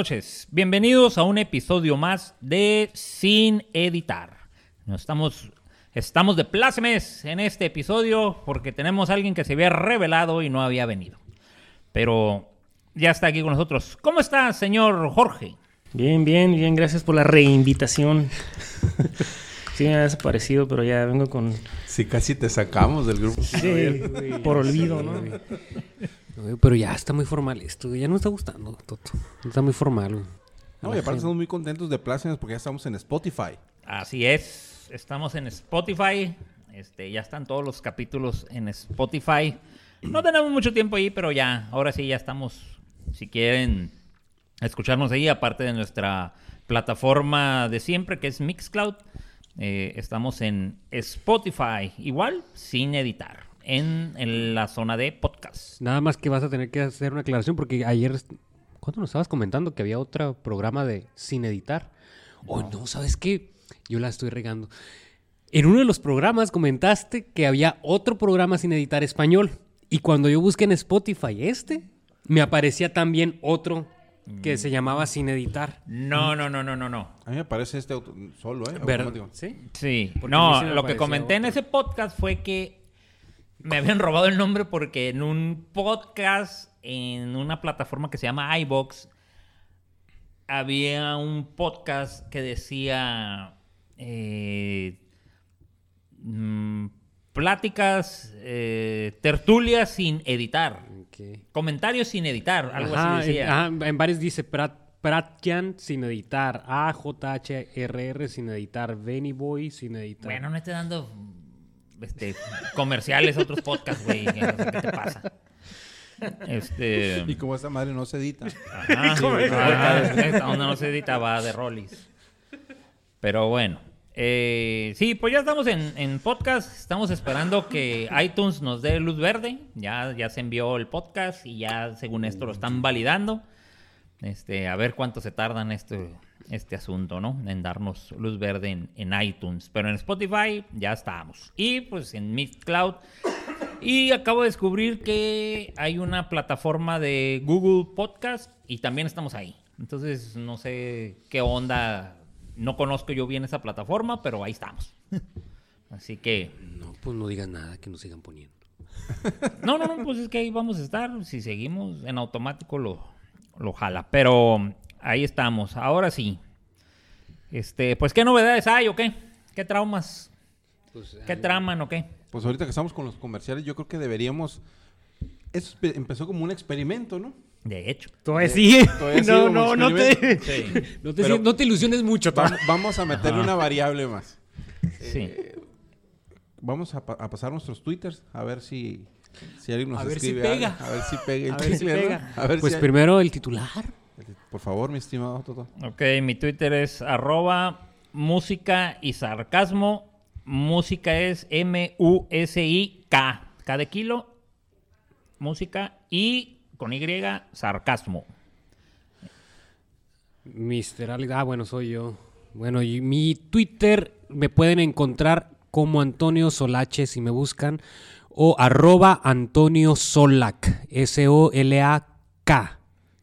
Buenas noches, bienvenidos a un episodio más de Sin Editar. Nos estamos, estamos de plácemes en este episodio porque tenemos a alguien que se había revelado y no había venido. Pero ya está aquí con nosotros. ¿Cómo está, señor Jorge? Bien, bien, bien, gracias por la reinvitación. sí, me ha desaparecido, pero ya vengo con... Sí, casi te sacamos del grupo. Sí, por olvido, ¿no? Pero ya está muy formal esto, ya no está gustando, Toto. Está muy formal. güey. No, y aparte estamos muy contentos de Plácemes porque ya estamos en Spotify. Así es, estamos en Spotify. Este, ya están todos los capítulos en Spotify. No tenemos mucho tiempo ahí, pero ya, ahora sí ya estamos. Si quieren escucharnos ahí, aparte de nuestra plataforma de siempre, que es Mixcloud, eh, estamos en Spotify, igual, sin editar, en, en la zona de podcast. Nada más que vas a tener que hacer una aclaración porque ayer, ¿cuándo nos estabas comentando que había otro programa de sin editar? Oh, no, ¿sabes qué? Yo la estoy regando. En uno de los programas comentaste que había otro programa sin editar español. Y cuando yo busqué en Spotify este, me aparecía también otro que se llamaba sin editar. No, no, no, no, no, no. A mí me parece este auto- solo, ¿eh? Ver- Automático. ¿Sí? Sí, Porque no, lo que comenté en otro. ese podcast fue que me habían robado el nombre porque en un podcast, en una plataforma que se llama iBox, había un podcast que decía eh, mm, pláticas, eh, tertulias sin editar, comentarios sin editar, algo Ajá, así decía. En, ajá, en varios dice Prat, Pratkian sin editar, AJHRR sin editar, Benny Boy sin editar. Bueno, no esté dando este, comerciales a otros podcasts, güey. no sé ¿Qué te pasa? Este. Y como esta madre no se edita. Ajá, ah, esta onda no se edita, va de Rollis. Pero bueno. eh, sí, pues ya estamos en, en podcast. Estamos esperando que iTunes nos dé luz verde. Ya, ya se envió el podcast y ya, según esto, lo están validando. Este, a ver cuánto se tardan este, este asunto, ¿no? En darnos luz verde en, en iTunes. Pero en Spotify ya estamos. Y pues en Mixcloud. Y acabo de descubrir que hay una plataforma de Google Podcast y también estamos ahí. Entonces, no sé qué onda. No conozco yo bien esa plataforma, pero ahí estamos. Así que, No, pues no digan nada, que nos sigan poniendo. no, no, no, pues es que ahí vamos a estar. Si seguimos en automático lo, lo jala. Pero ahí estamos. Ahora sí. Este, pues, ¿qué novedades hay o qué? ¿Qué traumas? Pues, ¿Qué traman o qué? Pues ahorita que estamos con los comerciales, yo creo que deberíamos... Eso empezó como un experimento, ¿no? De hecho. Todavía sí. No, no, no te... Sí. no, te, Pero- no te ilusiones mucho. Va- vamos a meterle una variable más. Sí. Vamos a, pa- a pasar nuestros twitters a ver si, si alguien nos A ver si escribe pega. algo. A ver si pega el A ver si pega. A ver Pues si hay- primero el titular. Por favor, mi estimado Toto. Ok, mi Twitter es arroba música y sarcasmo. Música es M-U-S-I-K. K de kilo. Música y con Y sarcasmo. Mister Alex. Ah, bueno, soy yo. Bueno, y mi Twitter me pueden encontrar como Antonio Solache si me buscan. O arroba Antonio Solac. S-O-L-A-K.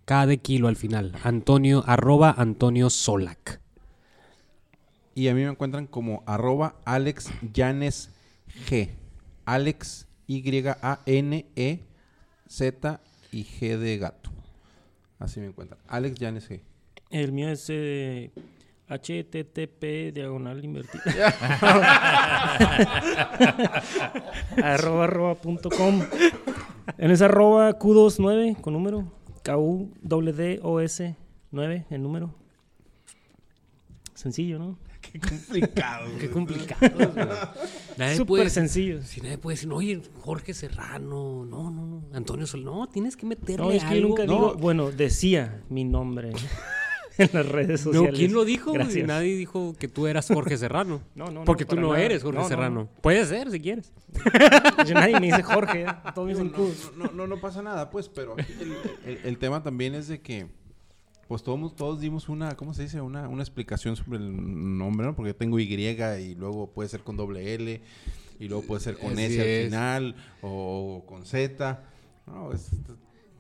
K de kilo al final. Antonio, arroba Antonio Solac. Y a mí me encuentran como arroba Alex Yanes G. Alex Y-A-N-E-Z y G de gato. Así me encuentran. Alex Yanes G. El mío es eh, HTTP diagonal invertida. arroba arroba punto com. En esa arroba Q29 con número. K-U-D-D-O-S 9 el número. Sencillo, ¿no? Qué complicado. Qué complicado. nadie Súper sencillo. Si nadie puede decir, oye, Jorge Serrano, no, no, no, Antonio Sol, no, tienes que meterle No, es que yo algo. nunca No. digo, bueno, decía mi nombre en las redes sociales. No, ¿quién lo dijo? Gracias. Nadie dijo que tú eras Jorge Serrano. No, no, no, Porque tú no nada. eres Jorge No, no, Serrano. no. Puede ser, si quieres. Yo- nadie me dice Jorge, ¿eh? todos me dicen no, no, no, no pasa nada, pues, pero aquí el, el- el tema también es de que, pues todos, todos dimos una, ¿cómo se dice? Una, una explicación sobre el nombre, ¿no? Porque tengo Y y luego puede ser con doble L y luego puede ser con Así S al es. final o con Z. No, es-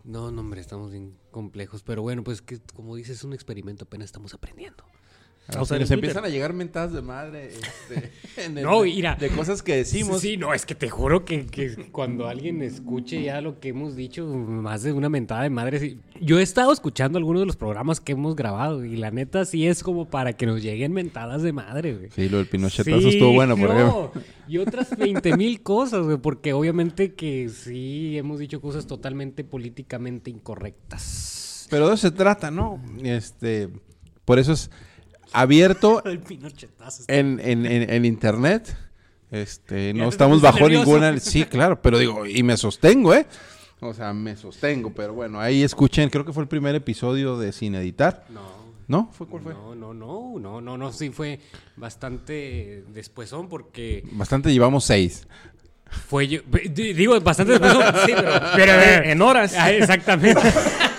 No, no, hombre, estamos bien complejos. Pero bueno, pues que como dices, es un experimento, apenas estamos aprendiendo. O sea, nos empiezan a llegar mentadas de madre este, en el- No, mira. de cosas que decimos. Sí, no, es que te juro que, que cuando alguien escuche ya lo que hemos dicho, más de una mentada de madre. sí. Yo he estado escuchando algunos de los programas que hemos grabado y la neta sí es como para que nos lleguen mentadas de madre, güey. Sí, lo del pinochetazo Sí, estuvo bueno, por no, ejemplo. Y otras 20 mil cosas, güey, porque obviamente que sí hemos dicho cosas totalmente políticamente incorrectas. Pero de eso se trata, ¿no? Este, por eso es abierto en, en, en, en internet. Este, no estamos bajo nervioso. ninguna. Sí, claro, pero digo, y me sostengo, ¿eh? O sea, me sostengo, pero bueno, ahí escuchen, creo que fue el primer episodio de Sin Editar. No. ¿No? ¿Fue cuál fue? No, no, no, no, no, no, sí fue bastante despuesón porque Bastante llevamos seis. fue yo, di- digo bastante despuesón, sí, pero, Pero eh, en horas. Ah, exactamente.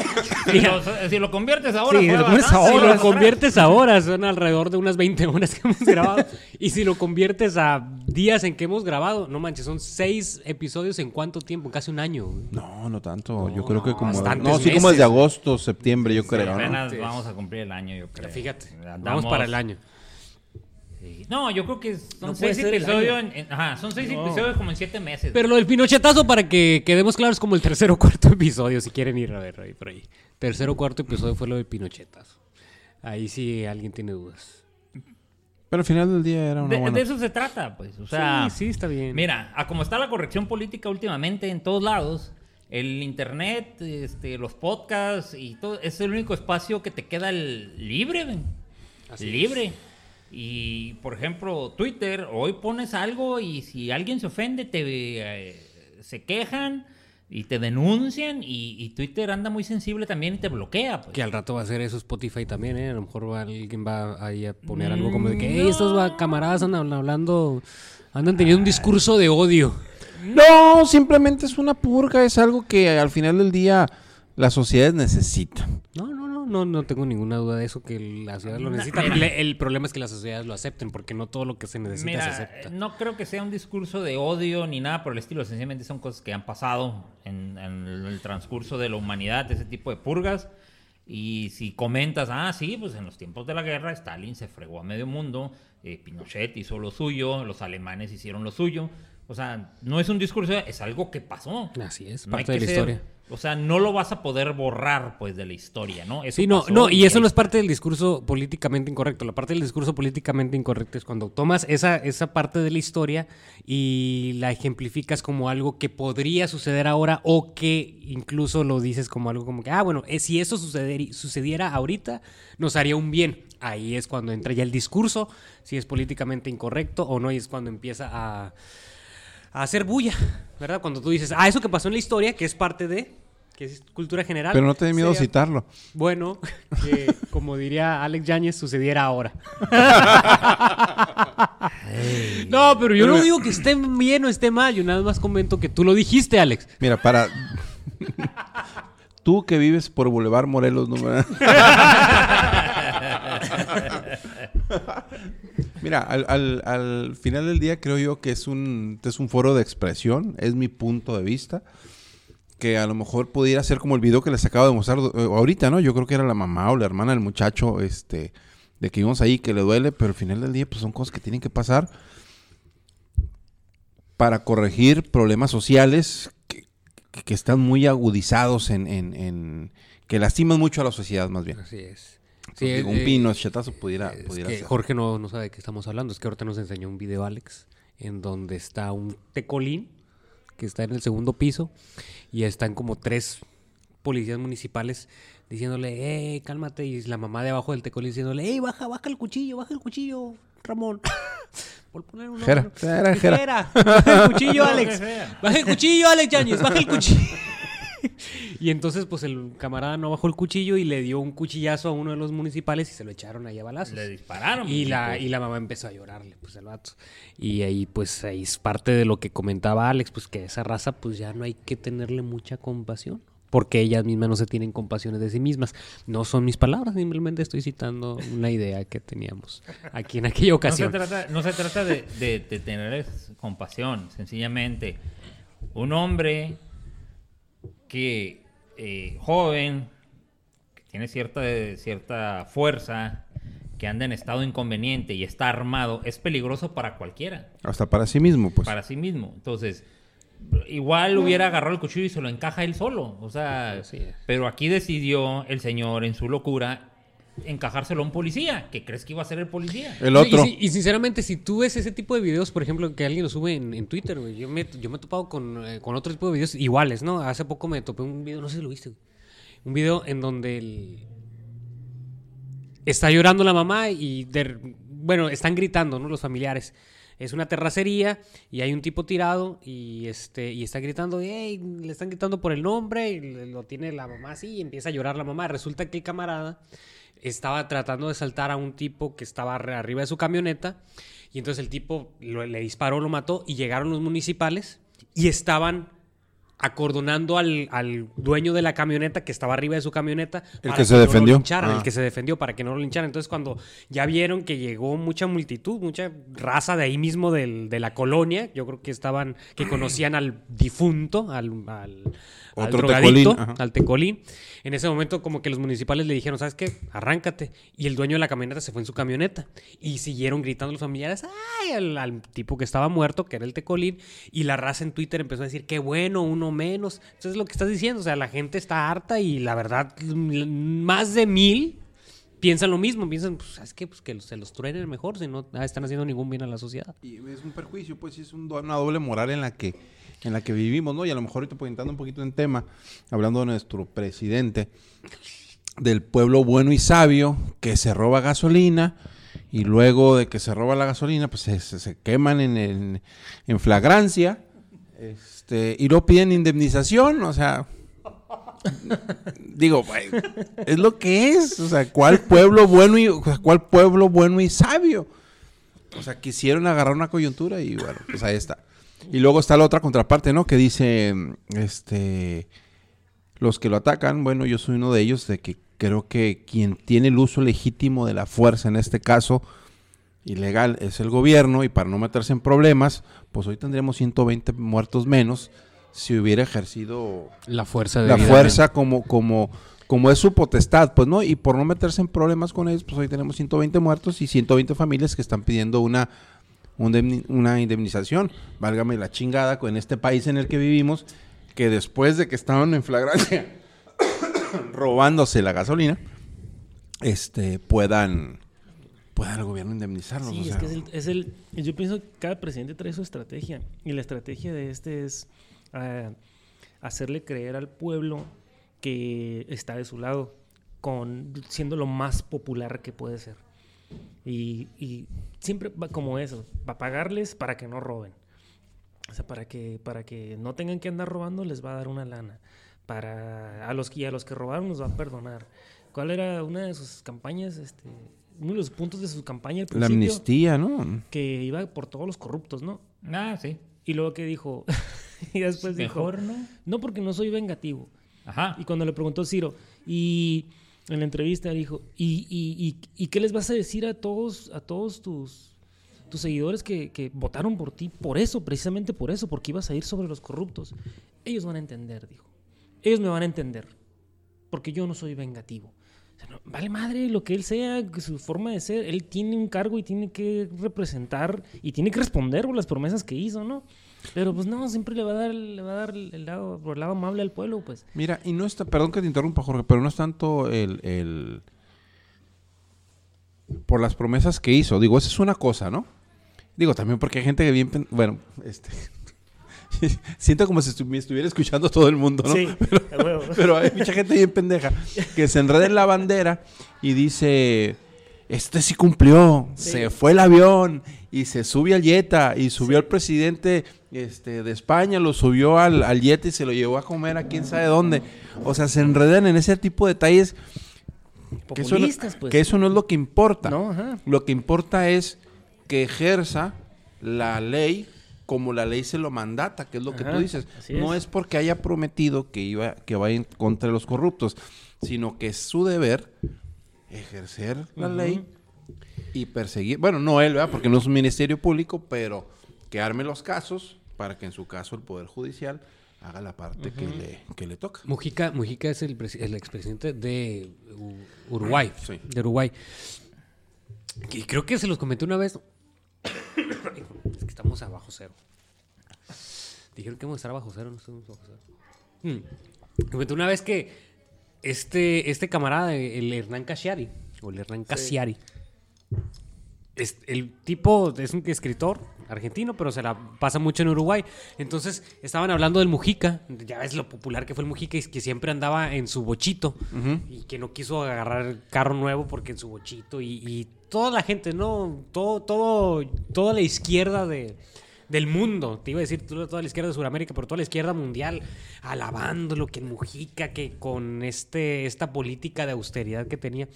Si lo, si lo conviertes ahora, Sí, lo conviertes. Si lo conviertes ahora, son alrededor de unas 20 horas que hemos grabado. Y si lo conviertes a días en que hemos grabado, no manches, son seis episodios en cuánto tiempo, casi un año. güey. No, no tanto. yo creo que como. No, sí, como meses. desde agosto, septiembre, yo creo. vamos a cumplir el año, yo creo. Fíjate, Andamos- vamos para el año. Sí. No, yo creo que son No seis episodios. En, en- ajá, son seis No. episodios como en siete meses. Pero lo del pinochetazo, para que quedemos claros, como el tercer o cuarto episodio, si quieren ir a ver ahí por ahí. Tercer o cuarto episodio fue lo del pinochetazo. Ahí sí alguien tiene dudas. Pero al final del día era una de, buena. de eso se trata, pues. O sea, sí, sí, está bien. Mira, a como está la corrección política últimamente en todos lados, el internet, este, los podcasts y todo, es el único espacio que te queda el- libre, ven. Así libre. Y por ejemplo, Twitter, hoy pones algo y si alguien se ofende, te eh, se quejan y te denuncian y, y Twitter anda muy sensible también y te bloquea. Pues. Que al rato va a hacer eso Spotify también, ¿eh? A lo mejor va- alguien va ahí a poner algo como de que, hey, estos va- camaradas andan hablando, andan teniendo un discurso de odio. No, simplemente es una purga, es algo que al final del día las sociedades necesitan. No, no, no, no, tengo ninguna duda de eso, que la sociedad lo necesita. mira. Le- el problema es que las sociedades lo acepten, porque no todo lo que se necesita Mira, se acepta. no creo que sea un discurso de odio ni nada por el estilo. Sencillamente son cosas que han pasado en, en el transcurso de la humanidad, ese tipo de purgas. Y si comentas, ah, sí, pues en los tiempos de la guerra Stalin se fregó a medio mundo, eh, Pinochet hizo lo suyo, los alemanes hicieron lo suyo. O sea, no es un discurso, es algo que pasó. Así es, No parte de la ser- historia. O sea, no lo vas a poder borrar, pues, de la historia, ¿no? Eso Sí, no, no, y eso no es parte del discurso políticamente incorrecto. La parte del discurso políticamente incorrecto es cuando tomas esa, esa parte de la historia y la ejemplificas como algo que podría suceder ahora o que incluso lo dices como algo como que, ah, bueno, eh, si eso suceder- sucediera ahorita, nos haría un bien. Ahí es cuando entra ya el discurso, si es políticamente incorrecto o no, y es cuando empieza a, a hacer bulla, ¿verdad? Cuando tú dices, ah, eso que pasó en la historia, que es parte de, que es cultura general. Pero no te dé miedo sería- citarlo. bueno, que como diría Alex Yáñez, sucediera ahora. no, pero yo no digo que esté bien o esté mal, yo nada más comento que tú lo dijiste, Alex. Mira, para. Tú que vives por Boulevard Morelos, número. Mira, al, al- al final del día creo yo que es un, es un foro de expresión, es mi punto de vista. Que a lo mejor pudiera ser como el video que les acabo de mostrar eh, ahorita, ¿no? Yo creo que era la mamá o la hermana del muchacho, este, de que vimos ahí que le duele, pero al final del día, pues son cosas que tienen que pasar para corregir problemas sociales que- que están muy agudizados en, en- en- que lastiman mucho a la sociedad más bien. Así es. Entonces, digo, un pino chetazo pudiera, Es pudiera que ser. Jorge no, no sabe de qué estamos hablando. Es que ahorita nos enseñó un video, Alex, en donde está un tecolín que está en el segundo piso y están como tres policías municipales diciéndole, eh, cálmate. Y la mamá de abajo del tecolín diciéndole, eh, baja, baja el cuchillo, baja el cuchillo, Ramón. Por poner un Jera, nombre. era Jera. Jera, baja el cuchillo, Alex. Baja el cuchillo, Alex Yáñez, baja el cuchillo. Y entonces, pues el camarada no bajó el cuchillo y le dio un cuchillazo a uno de los municipales y se lo echaron ahí a balazos. Le dispararon. Y la, y la mamá empezó a llorarle, pues el vato. Y ahí, pues, ahí es parte de lo que comentaba Alex, pues que esa raza, pues ya no hay que tenerle mucha compasión. Porque ellas mismas no se tienen compasiones de sí mismas. No son mis palabras, simplemente estoy citando una idea que teníamos aquí en aquella No se ocasión. trata, no se trata de, de, de tenerles compasión, sencillamente. Un hombre que, eh, joven, tiene cierta, cierta fuerza, que anda en estado inconveniente y está armado, es peligroso para cualquiera, Hasta para sí mismo, pues. para sí mismo. Entonces, igual hubiera agarrado el cuchillo y se lo encaja él solo. O sea, pero aquí decidió el señor en su locura encajárselo a un policía, que crees que iba a ser el policía. El otro. Y, si- y sinceramente, si tú ves ese tipo de videos, por ejemplo, que alguien lo sube en, en Twitter, güey, yo me, yo me he topado con, eh, con otro tipo de videos iguales, ¿no? Hace poco me topé un video, no sé si lo viste, güey. Un video en donde el- está llorando la mamá y, de- bueno, están gritando, ¿no? Los familiares. Es una terracería y hay un tipo tirado y este y está gritando, "Ey", le están gritando por el nombre y lo tiene la mamá así y empieza a llorar la mamá. Resulta que el camarada estaba tratando de saltar a un tipo que estaba arri- arriba de su camioneta y entonces el tipo lo- le disparó, lo mató y llegaron los municipales y estaban acordonando al, al dueño de la camioneta que estaba arriba de su camioneta El para que se no lo defendió. lincharan, Ah. el que se defendió para que no lo lincharan. Entonces cuando ya vieron que llegó mucha multitud, mucha raza de ahí mismo del- de la colonia, yo creo que estaban, que conocían al difunto, al, al, al Otro drogadicto, tecolín, al tecolín. En ese momento como que los municipales le dijeron, ¿sabes qué? Arráncate. Y el dueño de la camioneta se fue en su camioneta. Y siguieron gritando los familiares, ¡ay! Al, tipo que estaba muerto, que era el tecolín. Y la raza en Twitter empezó a decir, qué bueno, uno menos. Entonces lo que estás diciendo, o sea, la gente está harta y la verdad, más de mil piensan lo mismo. Piensan, pues, ¿sabes qué? Pues que se los truenen mejor, si no están haciendo ningún bien a la sociedad. Y es un perjuicio, pues es una doble moral en la que en la que vivimos, ¿no? Y a lo mejor ahorita entrando un poquito en tema, hablando de nuestro presidente, del pueblo bueno y sabio que se roba gasolina y luego de que se roba la gasolina, pues se, queman en, en flagrancia este, y no piden indemnización, o sea... Digo, es lo que es, o sea, ¿cuál pueblo bueno y o sea, cuál pueblo bueno y sabio? O sea, quisieron agarrar una coyuntura y bueno, pues ahí está. Y luego está la otra contraparte, ¿no? Que dice, este, los que lo atacan, bueno, yo soy uno de ellos, de que creo que quien tiene el uso legítimo de la fuerza, en este caso, ilegal, es el gobierno y para no meterse en problemas, pues hoy tendríamos 120 muertos menos si hubiera ejercido La fuerza de la fuerza como, como, como es su potestad, pues, ¿no? Y por no meterse en problemas con ellos, pues hoy tenemos 120 muertos y 120 familias que están pidiendo una, una indemnización. Válgame la chingada con este país en el que vivimos, que después de que estaban en flagrancia robándose la gasolina, este, puedan, pueda el gobierno indemnizarlos. Sí, o es sea. que es el, es el- Yo pienso que cada presidente trae su estrategia. Y la estrategia de este es ah, hacerle creer al pueblo que está de su lado, con siendo lo más popular que puede ser. Y, y siempre va como eso, va a pagarles para que no roben. O sea, para que, para que no tengan que andar robando, les va a dar una lana. Para a los que y a los que robaron los va a perdonar. ¿Cuál era una de sus campañas? Este, uno de los puntos de su campaña al La amnistía, ¿no? que iba por todos los corruptos, ¿no? Ah, sí. Y luego que dijo, y después Mejor, dijo, ¿no? no porque no soy vengativo. Ajá. Y cuando le preguntó Ciro, y en la entrevista dijo, ¿y, y, y, y qué les vas a decir a todos, a todos tus, tus seguidores que, que votaron por ti? Por eso, precisamente por eso, porque ibas a ir sobre los corruptos. Ellos van a entender, dijo. Ellos me van a entender, porque yo no soy vengativo. O sea, no- vale madre lo que él sea, su forma de ser. Él tiene un cargo y tiene que representar y tiene que responder por las promesas que hizo, ¿no? Pero pues no, siempre le va a dar, le va a dar el lado, por el lado amable al pueblo, pues. Mira, y no está, perdón que te interrumpa, Jorge, pero no es tanto el, el- por las promesas que hizo. Digo, esa es una cosa, ¿no? Digo, también porque hay gente que bien, bueno, este, siento como si estu- me estuviera escuchando todo el mundo, ¿no? Sí, a huevo. Pero hay mucha gente bien pendeja que se enreda en la bandera y dice, este sí cumplió, Sí. se fue el avión y se sube al Jetta y subió al presidente este, de España, lo subió al, al Jetta y se lo llevó a comer a quién sabe dónde. O sea, se enredan en ese tipo de detalles que eso, no, pues. que eso no es lo que importa. No, ajá. Lo que importa es que ejerza la ley como la ley se lo mandata, que es lo que tú dices. No es. es porque haya prometido que iba que vaya contra los corruptos, sino que es su deber ejercer la ley y perseguir, bueno, no él, ¿verdad? Porque no es un ministerio público, pero que arme los casos para que en su caso el poder judicial haga la parte que, le, que le toca. Mujica, Mujica es el, el expresidente de Uruguay. Sí. De Uruguay. Y creo que se los comenté una vez. es que estamos a bajo cero. Dijeron que vamos a estar bajo cero, no estamos bajo cero. Hmm. Comenté una vez que este, este camarada, el Hernán Casiari, o el Hernán Casiari, es- el tipo es un escritor argentino, pero se la pasa mucho en Uruguay. Entonces estaban hablando del Mujica. Ya ves lo popular que fue el Mujica y que siempre andaba en su bochito y que no quiso agarrar carro nuevo porque en su bochito y, y toda la gente, ¿no? Todo, todo, toda la izquierda de, del mundo, te iba a decir toda la izquierda de Sudamérica, pero toda la izquierda mundial alabando lo que Mujica, que con este, esta política de austeridad que tenía.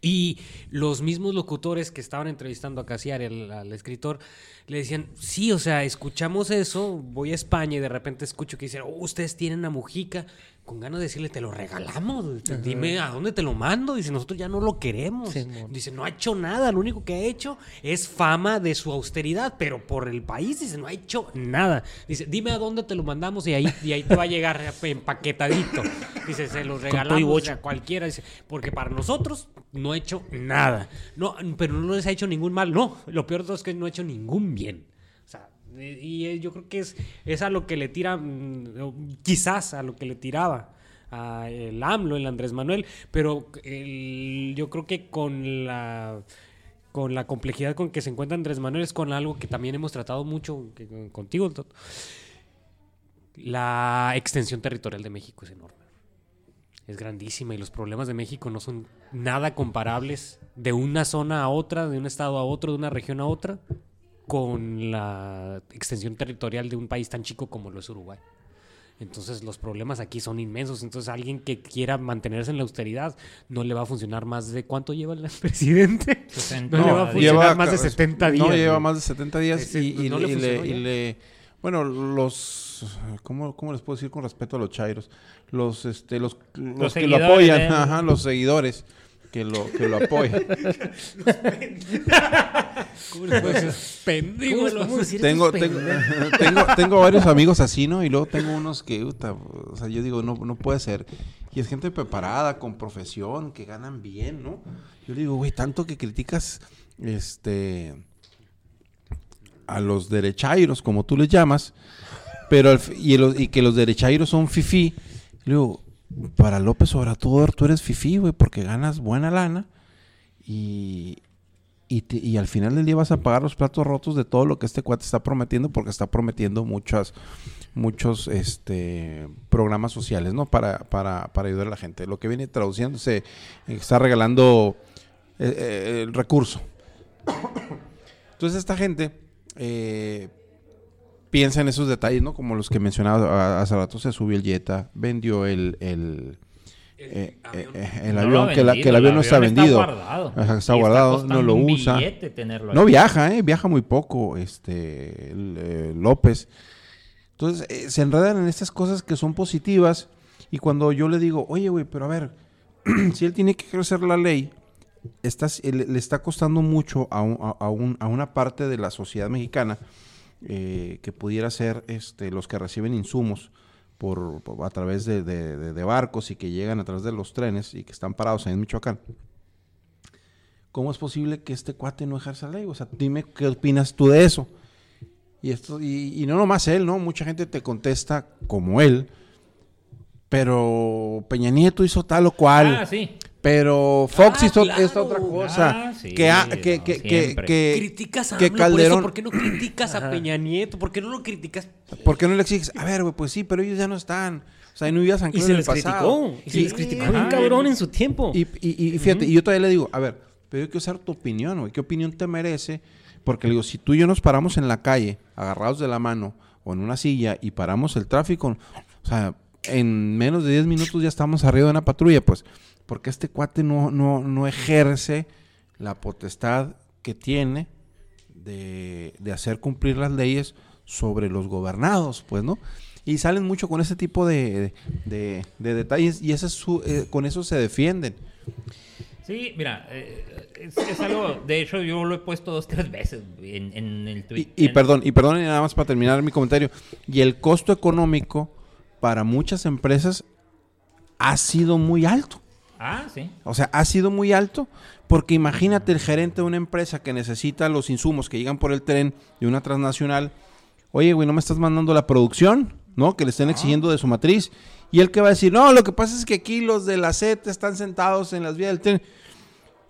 Y los mismos locutores que estaban entrevistando a Casiari, al, al escritor, le decían, sí, o sea, escuchamos eso, voy a España y de repente escucho que dicen, oh, ustedes tienen a Mujica, con ganas de decirle, te lo regalamos, dime a dónde te lo mando, dice, nosotros ya no lo queremos. Sí, dice, no ha hecho nada, lo único que ha hecho es fama de su austeridad, pero por el país, dice, no ha hecho nada. Dice, dime a dónde te lo mandamos y ahí, y ahí te va a llegar empaquetadito. Dice, se lo regalamos a cualquiera, dice, porque para nosotros no ha hecho nada. No, pero no les ha hecho ningún mal. No, lo peor de todo es que no ha hecho ningún bien. Y yo creo que es, es a lo que le tira, mm, quizás a lo que le tiraba a el AMLO, el Andrés Manuel, pero yo creo que con la con la complejidad con que se encuentra Andrés Manuel es con algo que también hemos tratado mucho contigo. La extensión territorial de México es enorme es grandísima y los problemas de México no son nada comparables de una zona a otra, de un estado a otro, de una región a otra, con la extensión territorial de un país tan chico como lo es Uruguay. Entonces los problemas aquí son inmensos. Entonces alguien que quiera mantenerse en la austeridad no le va a funcionar más de cuánto lleva el presidente. 60 No le va a funcionar más de 70 días. No, lleva güey. más de 70 días y, y no le, y le- funcionó y ya. le- Bueno, los... ¿cómo, ¿Cómo les puedo decir con respeto a los chairos? Los, este, los, los, que lo apoyan, de él. ajá, los seguidores que lo, que lo apoyan. ¿Cómo les puedo decir? Pendejo, ¿Cómo les lo- podemos decir tengo, tengo, pendejos? tengo, tengo varios amigos así, ¿no? Y luego tengo unos que, o sea, yo digo, no, no puede ser. Y es gente preparada, con profesión, que ganan bien, ¿no? Yo digo, güey, tanto que criticas, este, a los derechairos, como tú les llamas, pero, al fi- y, los- y que los derechairos son fifí. Y luego, para López Obrador, tú eres fifí, güey, porque ganas buena lana y, y, al final del día vas a pagar los platos rotos de todo lo que este cuate está prometiendo, porque está prometiendo muchas, muchos este, programas sociales, ¿no? Para, para, para ayudar a la gente. Lo que viene traduciéndose, eh, está regalando eh, eh, el recurso. Entonces esta gente eh, piensa en esos detalles, ¿no? Como los que mencionaba a- hace rato, se subió el Jetta, vendió el, el, eh, eh, eh, el No avión, lo ha que, la- que el avión no está vendido. guardado. Ajá, está guardado, no lo usa. No viaja, ¿eh? Viaja muy poco, este, el, eh, López. Entonces, eh, se enredan en estas cosas que son positivas. Y cuando yo le digo, oye, güey, pero a ver, si él tiene que ejercer la ley, estás- eh, le, le está costando mucho a, un- a- a un- a una parte de la sociedad mexicana eh, que pudiera ser este, los que reciben insumos por, por- a través de, de- de- de barcos y que llegan a través de los trenes y que están parados en Michoacán. ¿Cómo es posible que este cuate no ejerza la ley? O sea, dime qué opinas tú de eso. Y esto y, y no nomás él, ¿no? Mucha gente te contesta como él. Pero Peña Nieto hizo tal o cual. Ah, sí. Pero Fox Ah, hizo claro. esta otra cosa. Ah, sí, que, ha- no, que, que, que, siempre. que- criticas a que AMLO por Calderón- eso, ¿por qué no criticas a Peña Nieto? ¿Por qué no lo criticas? ¿Por qué no le exiges? A ver, güey, pues sí, pero ellos ya no están. O sea, no vivías Y en se el les pasado. criticó. Y se les criticó bien cabrón en su tiempo. Y, y- y fíjate, y yo todavía le digo, a ver, pero yo quiero saber tu opinión, güey. ¿Qué opinión te merece? Porque le digo, si tú y yo nos paramos en la calle, agarrados de la mano o en una silla y paramos el tráfico, o sea, en menos de 10 minutos ya estamos arriba de una patrulla, pues, porque este cuate no, no, no ejerce la potestad que tiene de, de hacer cumplir las leyes sobre los gobernados, pues, ¿no? Y salen mucho con ese tipo de, de- de detalles y ese es su, eh, con eso se defienden. Sí, mira, eh, es, es algo, de hecho yo lo he puesto dos, tres veces en, en el Y, tweet. y en- perdón, y perdón, y nada más para terminar mi comentario. Y el costo económico para muchas empresas ha sido muy alto. Ah, sí. O sea, ha sido muy alto porque imagínate el gerente de una empresa que necesita los insumos que llegan por el tren de una transnacional. Oye, güey, no me estás mandando la producción, ¿no? Que le estén exigiendo de su matriz. Y él que va a decir, no, lo que pasa es que aquí los de la SET están sentados en las vías del tren.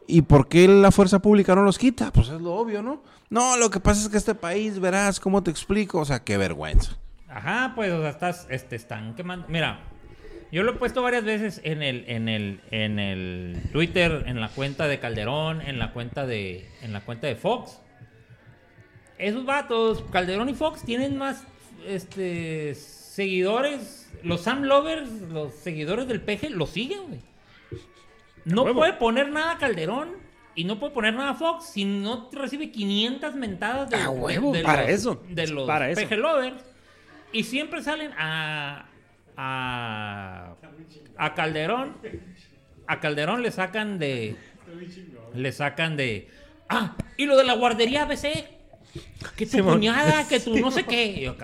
¿Y por qué la fuerza pública no los quita? Pues es lo obvio, ¿no? No, lo que pasa es que este país, verás, ¿cómo te explico? O sea, qué vergüenza. Ajá, pues, o sea, estás, este, están quemando. Mira, yo lo he puesto varias veces en el, en el, en el Twitter, en la cuenta de Calderón, en la cuenta de, en la cuenta de Fox. Esos vatos, Calderón y Fox, tienen más, este, seguidores. Los Sam Lovers, los seguidores del peje, los siguen, güey. No puede poner nada Calderón y no puede poner nada Fox si no recibe 500 mentadas de, A huevo, de para los- eso, de los para eso. peje lovers. Y siempre salen a, a, a Calderón. A Calderón le sacan de. Le sacan de. Ah, y lo de la guardería ABC. Que tu cuñada, que tu no sé qué. Y yo,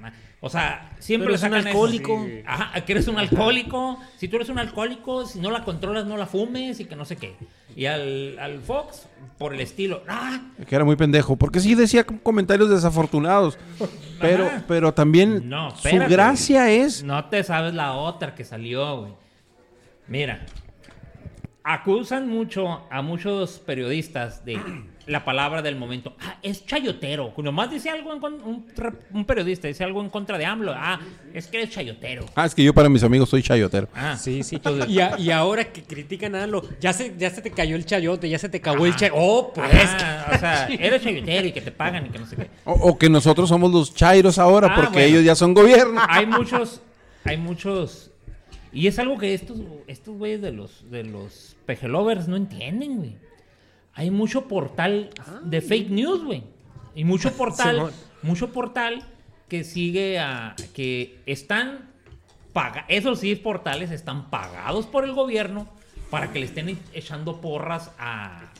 ma- O sea, siempre Pero le es un sacan eso. alcohólico. Sí. Ajá, que eres un alcohólico. Si tú eres un alcohólico, si no la controlas, no la fumes y que no sé qué. Y al, al Fox, por el estilo. Ah, Que era muy pendejo. Porque sí decía com- comentarios desafortunados. Pero, Ajá. pero también No, su espérate. gracia es No te sabes la otra que salió, güey. Mira, acusan mucho a muchos periodistas de la palabra del momento. Ah, es chayotero. Nomás dice algo en con- un, un periodista, dice algo en contra de AMLO. Ah, es que eres chayotero. Ah, es que yo para mis amigos soy chayotero. Ah, Sí, sí. Y, a- y ahora que critican a lo, ya se, ya se te cayó el chayote, ya se te cagó el chayote. Oh, pues. Ajá, o sea, eres chayotero y que te pagan y que no sé qué. O, o que nosotros somos los chairos ahora Ah, porque bueno. ellos ya son gobierno. hay muchos, hay muchos. Y es algo que estos, estos güeyes de los, de los pejelovers no entienden, güey. Hay mucho portal de fake news, güey. Y mucho portal, mucho portal que sigue a, que están paga, esos sí portales están pagados por el gobierno para que le estén echando porras a,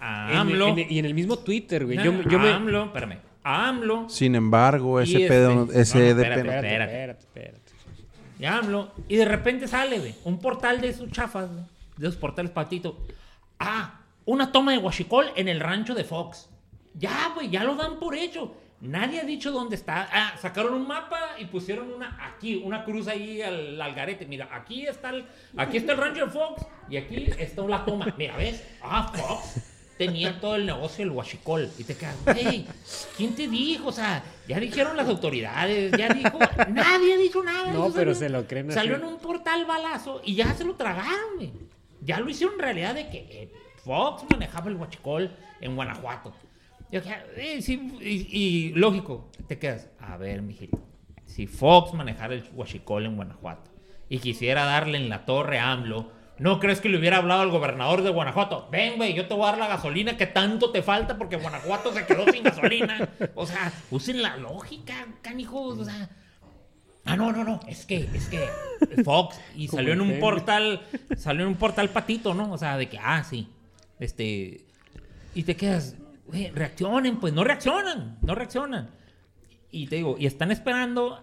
a AMLO. en- y en el mismo Twitter, güey. Nah, Yo, yo a me. AMLO, espérame, a AMLO Sin embargo, Y ese este- pedo, no, ese no, de espérate, pena- espérate. espérate, espérate. Ya hablo. Y de repente sale, güey, un portal de esos chafas, güey, de esos portales patito. Ah, una toma de Huachicol en el rancho de Fox. Ya, güey, ya lo dan por hecho. Nadie ha dicho dónde está. Ah, sacaron un mapa y pusieron una aquí, una cruz ahí al, al garete. Mira, aquí está el, aquí está el rancho de Fox y aquí está la toma. Mira, ¿ves? Ah, Fox tenía todo el negocio del Huachicol. Y te quedas, güey, ¿quién te dijo? O sea, ya dijeron las autoridades, ya dijo. Nadie ha dicho nada. No, Eso pero salió- se lo creen así. Salió en un portal balazo y ya se lo tragaron, güey. Ya lo hicieron realidad de que eh, Fox manejaba el Huachicol en Guanajuato. Yo dije, eh, sí, y, y lógico, te quedas, a ver, mijito, si Fox manejara el Huachicol en Guanajuato y quisiera darle en la torre a AMLO, ¿no crees que le hubiera hablado al gobernador de Guanajuato? Ven, güey, yo te voy a dar la gasolina que tanto te falta porque Guanajuato se quedó sin gasolina. O sea, usen la lógica, canijos, o sea... Ah, no, no, no, es que, es que Fox y salió en un portal, salió en un portal patito, ¿no? O sea, de que, ah, sí, este, y te quedas, güey, reaccionen, pues no reaccionan, no reaccionan. Y te digo, y están esperando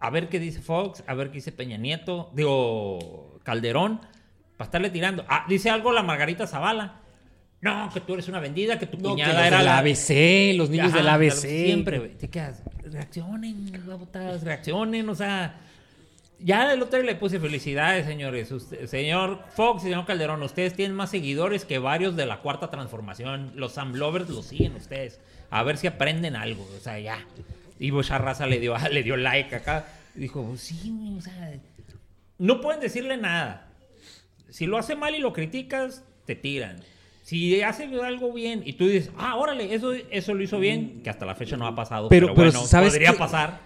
a ver qué dice Fox, a ver qué dice Peña Nieto, digo, Calderón, para estarle tirando. Ah, dice algo la Margarita Zavala. No, que tú eres una vendida, que tu No, que cuñada los era del la ABC, los niños Ajá, del ABC. Siempre, güey. Te quedas, reaccionen, babotas, reaccionen, o sea. Ya el otro le puse felicidades, señores. Usted- señor Fox y señor Calderón, ustedes tienen más seguidores que varios de la cuarta transformación. Los Sam Lovers los siguen ustedes. A ver si aprenden algo, o sea, ya. Y raza le dio, le dio like acá. Dijo, "Pues sí, o sea. No pueden decirle nada. Si lo hace mal y lo criticas, te tiran. Si hace algo bien y tú dices, ah, órale, eso, eso lo hizo bien, que hasta la fecha no ha pasado, Pero- pero, pero bueno, ¿sabes podría qué? pasar.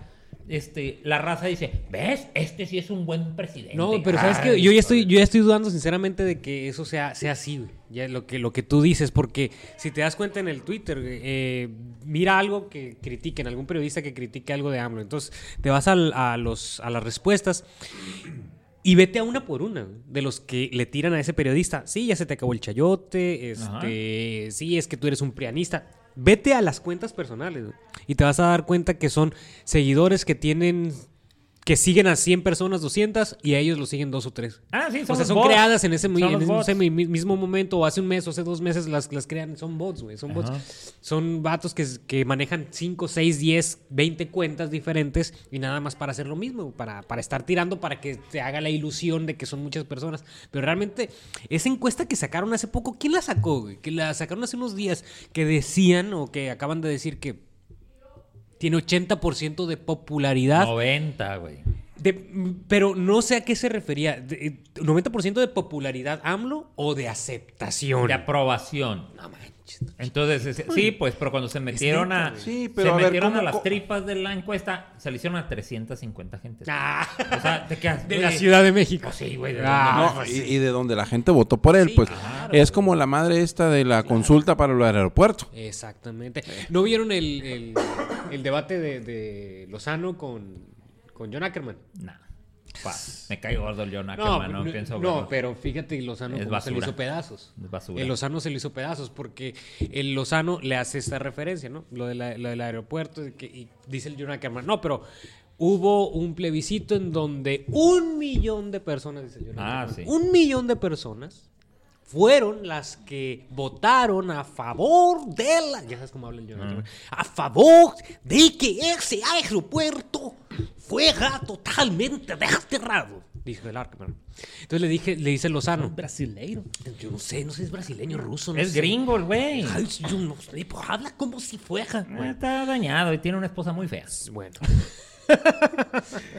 Este, la raza dice, ¿ves? Este sí es un buen presidente. No, pero sabes Ay, que yo ya estoy, yo ya estoy dudando sinceramente de que eso sea, sea así, güey. Ya lo que, lo que tú dices, porque si te das cuenta en el Twitter, eh, mira algo que critiquen, algún periodista que critique algo de AMLO. Entonces, te vas al- a, los, a las respuestas. Y vete a una por una, de los que le tiran a ese periodista. Sí, ya se te acabó el chayote, este, sí, es que tú eres un prianista. Vete a las cuentas personales y te vas a dar cuenta que son seguidores que tienen, que siguen a 100 personas, 200, y a ellos los siguen dos o tres. Ah, sí, O son sea, los son bots. creadas en ese, en mismo momento, o hace un mes, o hace dos meses, las, las crean. Son bots, güey. Son bots. Son vatos que, que manejan 5, 6, 10, 20 cuentas diferentes y nada más para hacer lo mismo, para, para estar tirando, para que te haga la ilusión de que son muchas personas. Pero realmente, esa encuesta que sacaron hace poco, ¿quién la sacó, güey? Que la sacaron hace unos días, que decían, o que acaban de decir que tiene 80% de popularidad. 90, güey. De- pero no sé a qué se refería. De- eh, ¿90% de popularidad AMLO o de aceptación? De aprobación. No Entonces, es- sí, pues, pero cuando se metieron a. Sí, pero se a ver, metieron ¿cómo- a las tripas de la encuesta, se le hicieron a 350 gente. Ah, O sea, te quedas. de la Ciudad de México. Sí, güey. de Ah, dónde- No, y, y de donde la gente votó por él, Sí, pues claro, es como la madre esta de la consulta para el aeropuerto. Exactamente. ¿No vieron el, el- el debate de, de Lozano con, con John Ackerman? Nah, pa, me cae gordo el John Ackerman, no, pienso no, pero fíjate, Lozano Es se le hizo pedazos. Es basura. El Lozano se le hizo pedazos porque el Lozano le hace esta referencia, ¿no? Lo, de la- lo del aeropuerto que- y dice el John Ackerman. No, pero hubo un plebiscito en donde un millón de personas, dice el John Ah, Ackerman, sí. un millón de personas fueron las que votaron a favor de la... Ya sabes cómo habla el John Ackerman. A favor de que ese aeropuerto fuera totalmente desterrado. Dijo el Ackerman. Entonces le dije, le dice Lozano. Brasileiro. Yo no sé, no sé, es brasileño, ruso. no Es sé. gringo el güey. Ay, yo no sé, pues habla como si fuera. Eh, Está dañado y tiene una esposa muy fea. Bueno.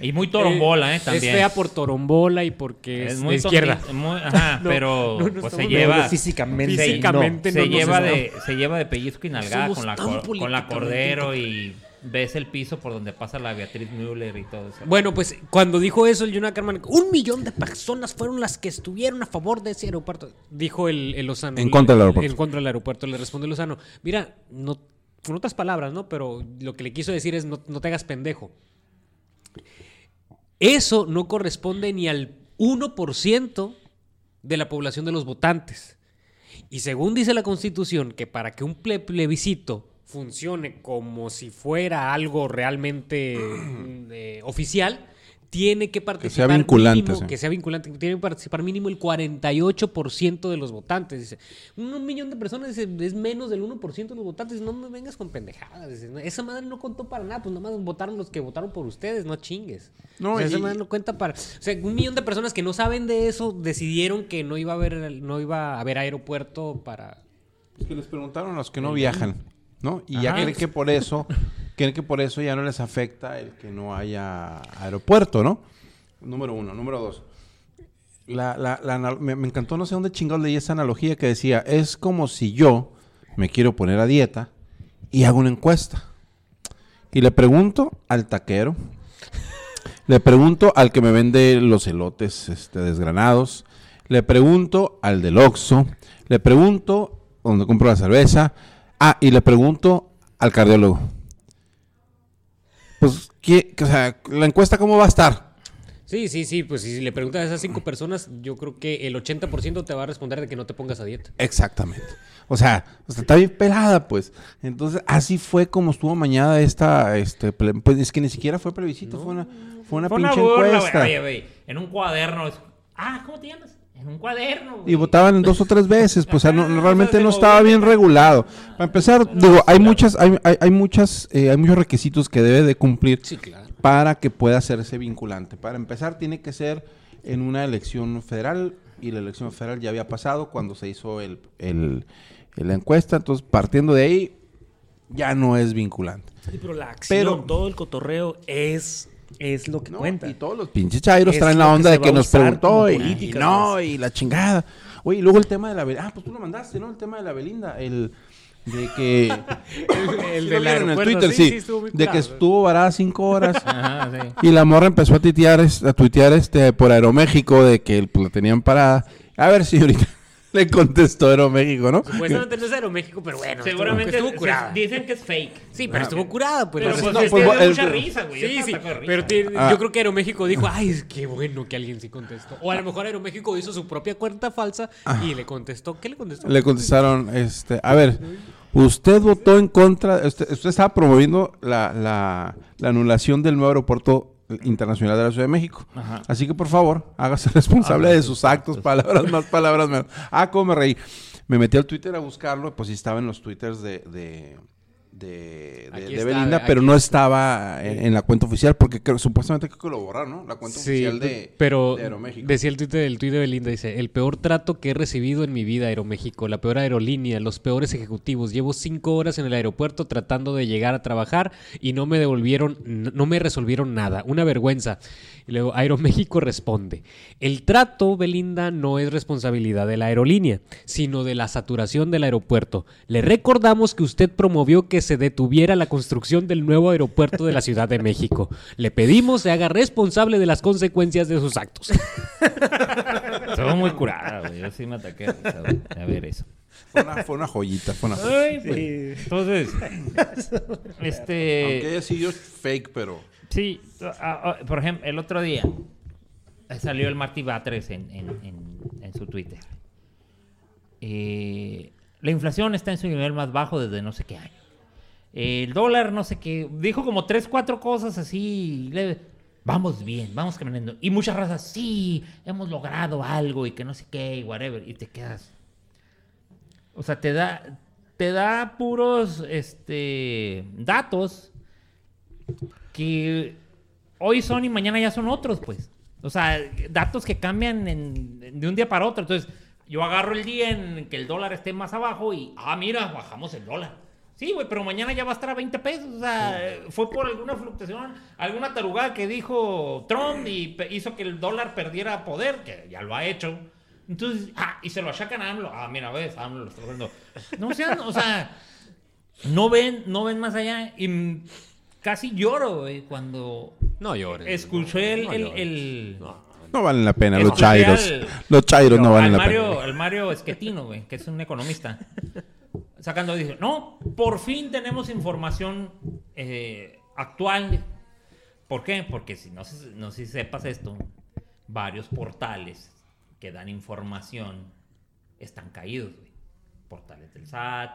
Y muy torombola, ¿eh? Es También. fea por torombola y porque es, de izquierda. muy- ajá, No, pero no, no pues se lleva. físicamente. Físicamente se lleva de estamos- se lleva de pellizco y nalgada con la con la cordero y ves el piso por donde pasa la Beatriz Müller y todo eso. Bueno, pues cuando dijo eso el John Ackerman, un millón de personas fueron las que estuvieron a favor de ese aeropuerto. Dijo el, el Lozano. En contra del aeropuerto. En contra del aeropuerto. Le respondió Lozano, mira, no, con otras palabras, ¿no? Pero lo que le quiso decir es no, no te hagas pendejo. Eso no corresponde ni al 1% de la población de los votantes. Y según dice la Constitución, que para que un ple- plebiscito funcione como si fuera algo realmente eh, oficial, tiene que participar vinculante, mínimo, sí. que sea vinculante, tiene que participar mínimo el 48% de los votantes. Dice, un, millón de personas dice, es menos del 1% de los votantes. No me vengas con pendejadas. Dice, "No, esa madre no contó para nada, pues nada más votaron los que votaron por ustedes, no chingues. No, o sea, esa madre no cuenta para. O sea, un millón de personas que no saben de eso decidieron que no iba a haber, no iba a haber aeropuerto para. Es que les preguntaron a los que no viajan, ¿no? Y ya creen que por eso, creen que por eso ya no les afecta el que no haya aeropuerto, ¿no? Número uno. Número dos. La, la- me, me encantó, no sé dónde chingados leí esa analogía que decía, es como si yo me quiero poner a dieta y hago una encuesta. Y le pregunto al taquero, le pregunto al que me vende los elotes este, desgranados, le pregunto al del Oxxo, le pregunto donde compro la cerveza, ah, y le pregunto al cardiólogo. Pues, ¿qué, o sea, la encuesta cómo va a estar? Sí, sí, sí. Pues si le preguntas a esas cinco personas, yo creo que el 80% te va a responder de que no te pongas a dieta. Exactamente. O sea, o sea, está bien pelada, pues. Entonces, así fue como estuvo mañana esta, este, pues es que ni siquiera fue plebiscito, fue una, fue una Fue una pinche burla, güey. encuesta. Oye, güey, en un cuaderno. Ah, ¿cómo te llamas? En un cuaderno. güey. Y votaban dos o tres veces, pues o sea, no- realmente no estaba bien regulado. Para empezar, digo, hay muchas, hay, hay, hay muchas, eh, hay muchos requisitos que debe de cumplir Sí, claro. para que pueda hacerse vinculante. Para empezar, tiene que ser en una elección federal y la elección federal ya había pasado cuando se hizo el, el- la encuesta. Entonces, partiendo de ahí, ya no es vinculante. Sí, pero la acción, Pero- todo el cotorreo es, es lo que ¿no? cuenta. Y todos los pinches chairos Es traen la onda de que nos preguntó y, política, y no, y la chingada. Oye, y luego el tema de la Belinda. Ah, pues tú lo mandaste, ¿no? El tema de la Belinda. El de que... El, Sí del lo vieron en aeropuerto, Twitter, sí. estuvo muy de que estuvo varada cinco horas. Ajá, sí. Y la morra empezó a tuitear, es- a tuitear este, por Aeroméxico de que pues, la tenían parada. A ver, señorita. Le contestó Aeroméxico, ¿no? Supuestamente no es Aeroméxico, pero bueno. Seguramente estuvo curada. dicen que es fake. Sí, pero estuvo curada, pues. Pero pues, no, pues, el- mucha risa, güey. Sí, sí, pero tiene- Ah. yo creo que Aeroméxico dijo, ay, es qué bueno que alguien sí contestó. O a lo mejor Aeroméxico hizo su propia cuenta falsa y le contestó. ¿Qué le contestó? Le contestaron, este, a ver, usted votó en contra, usted, usted estaba promoviendo la, la, la anulación del nuevo aeropuerto internacional de la Ciudad de México. Ajá. Así que por favor, hágase responsable de sus sus actos, palabras más, palabras menos. Ah, cómo me reí. Me metí al Twitter a buscarlo, pues sí estaba en los twitters de, de, de, está, Belinda, pero no estaba en, en la cuenta oficial, porque creo- supuestamente creo que lo borraron, ¿no? La cuenta Sí, oficial de, pero de Aeroméxico. decía el tuit del tuit de Belinda, dice, el peor trato que he recibido en mi vida Aeroméxico, la peor aerolínea, los peores ejecutivos, llevo cinco horas en el aeropuerto tratando de llegar a trabajar y no me devolvieron, no me resolvieron nada, una vergüenza. Y luego Aeroméxico responde, el trato, Belinda, no es responsabilidad de la aerolínea, sino de la saturación del aeropuerto. Le recordamos que usted promovió que se detuviera la construcción del nuevo aeropuerto de la Ciudad de México. Le pedimos se haga responsable de las consecuencias de sus actos. Estuvo muy curada, güey. Yo sí me ataqué a ver eso. Fue una, fue una joyita, fue una joyita. Ay, Entonces, este... Aunque haya sido fake, pero... Sí, por ejemplo, el otro día salió el Marty Batres en, en- en- en su Twitter. Eh, la inflación está en su nivel más bajo desde no sé qué año. El dólar, no sé qué. Dijo como tres, cuatro cosas así. vamos bien, vamos caminando. Y muchas razas, sí, hemos logrado algo y que no sé qué, y whatever. Y te quedas. O sea, te da, te da puros este, datos que hoy son y mañana ya son otros, pues. O sea, datos que cambian de un día para otro. Entonces, yo agarro el día en que el dólar esté más abajo y, ah, mira, bajamos el dólar. Sí, güey, pero mañana ya va a estar a 20 pesos. O sea, fue por alguna fluctuación, alguna tarugada que dijo Trump y hizo que el dólar perdiera poder, que ya lo ha hecho. Entonces, ah, y se lo achacan a AMLO. Ah, mira, ves, AMLO lo está haciendo. No sean, o sea, no ven, no ven más allá. Y mm, casi lloro, güey, cuando No llores. escuché el... No el, llores. el- No valen la pena, los chairos. al- Los chairos no, al valen la pena. Al Mario Esquetino, güey, que es un economista. Sacando, dice, no, por fin tenemos información eh, actual. ¿Por qué? Porque si no, si sepas esto, varios portales que dan información están caídos. Portales del SAT,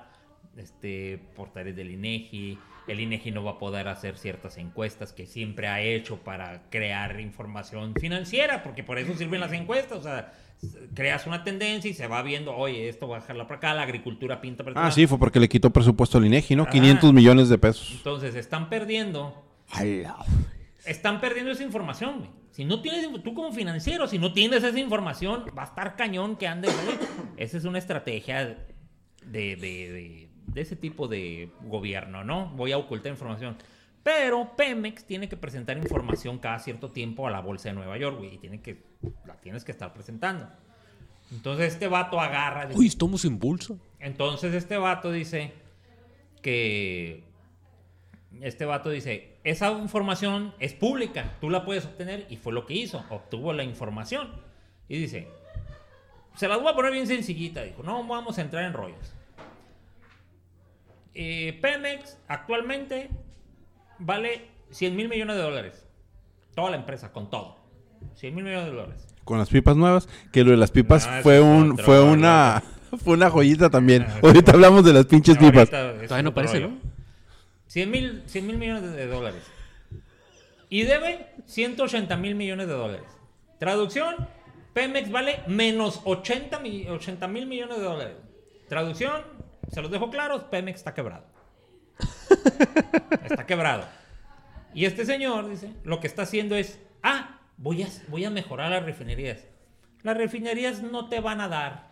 este, portales del INEGI. El INEGI no va a poder hacer ciertas encuestas que siempre ha hecho para crear información financiera, porque por eso sirven las encuestas. O sea, creas una tendencia y se va viendo, oye, esto va a bajarla para acá, la agricultura pinta para Ah, acá. sí, fue porque le quitó presupuesto al INEGI, ¿no? Ajá. 500 millones de pesos. Entonces, están perdiendo están perdiendo esa información, güey. Si no tienes, tú como financiero, si no tienes esa información, va a estar cañón que andes, güey. Esa es una estrategia de, de, de- de ese tipo de gobierno, ¿no? Voy a ocultar información. Pero Pemex tiene que presentar información cada cierto tiempo a la bolsa de Nueva York, güey. Y tiene que, la tienes que estar presentando. Entonces este vato agarra... dice- Uy, estamos en bolsa. entonces este vato dice que este vato dice, esa información es pública, tú la puedes obtener y fue lo que hizo, obtuvo la información. Y dice, se las voy a poner bien sencillita, dijo, no vamos a entrar en rollos. Eh, Pemex actualmente vale 100 mil millones de dólares. Toda la empresa, con todo. 100 mil millones de dólares. Con las pipas nuevas, que lo de las pipas Ah, fue un otro fue una fue una joyita también. Ah, Ahorita hablamos de las pinches pipas. Todavía no rollo. ¿no? 100 mil 100 mil millones de, de dólares. Y debe 180 mil millones de dólares. Traducción, Pemex vale menos 80 mil millones de dólares. Traducción, se los dejo claros, Pemex está quebrado. está quebrado. Y este señor dice, lo que está haciendo es, ah, voy a, voy a mejorar las refinerías. Las refinerías no te van a dar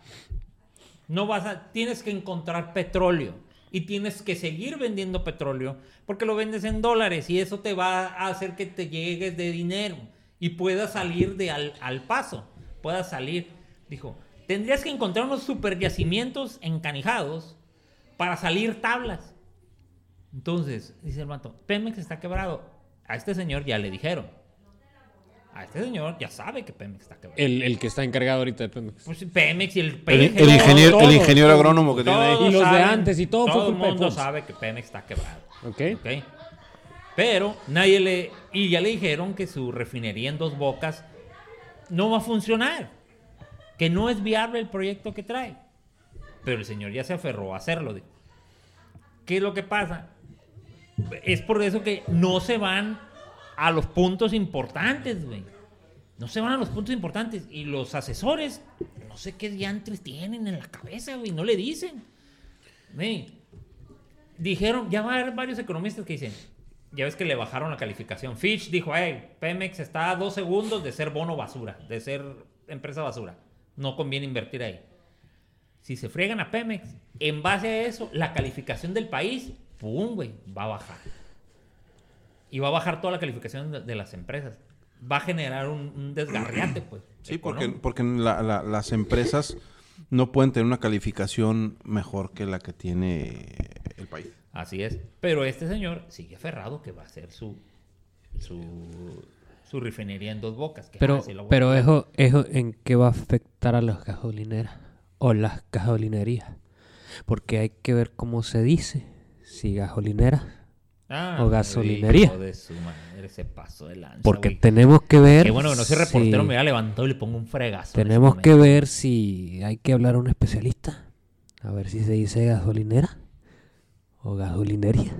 no vas a, tienes que encontrar petróleo y tienes que seguir vendiendo petróleo porque lo vendes en dólares y eso te va a hacer que te llegues de dinero y puedas salir de al, al paso, puedas salir. Dijo, tendrías que encontrar unos super yacimientos encanijados para salir tablas. Entonces, dice el vato, Pemex está quebrado. A este señor ya le dijeron. A este señor ya sabe que Pemex está quebrado. El, el que está encargado ahorita de Pemex. Pues Pemex y el El, PG, el ingeniero, el todos, ingeniero todos, agrónomo que tiene ahí. Y los de antes y todo fue Todo el mundo sabe que Pemex está quebrado. ¿Ok? ¿ok? Pero nadie le... Y ya le dijeron que su refinería en Dos Bocas no va a funcionar. Que no es viable el proyecto que trae. Pero el señor ya se aferró a hacerlo. ¿Qué es lo que pasa? Es por eso que no se van a los puntos importantes, güey. No se van a los puntos importantes. Y los asesores, no sé qué diantres tienen en la cabeza, güey. No le dicen. Güey, dijeron, ya va a haber varios economistas que dicen, ya ves que le bajaron la calificación. Fitch dijo, hey, Pemex está a dos segundos de ser bono basura, de ser empresa basura. No conviene invertir ahí. Si se friegan a Pemex, en base a eso, la calificación del país, pum, güey, va a bajar. Y va a bajar toda la calificación de, de las empresas. Va a generar un, un desgarriate, pues. Sí, porque, económico. porque la- la- las empresas no pueden tener una calificación mejor que la que tiene el país. Así es. Pero este señor sigue aferrado que va a ser su su, su refinería en dos bocas. que, Pero, pero eso, eso en qué va a afectar a las gasolineras o las gasolinerías. Porque hay que ver cómo se dice. Si gasolinera Ah, o gasolinería. hijo de su madre, se pasó de lanza, Porque güey. tenemos que ver. Qué bueno que no soy reportero, si- me hubiera levantado y le pongo un fregazo. Tenemos ese que ver si hay que hablar a un especialista. A ver si se dice gasolinera o gasolinería.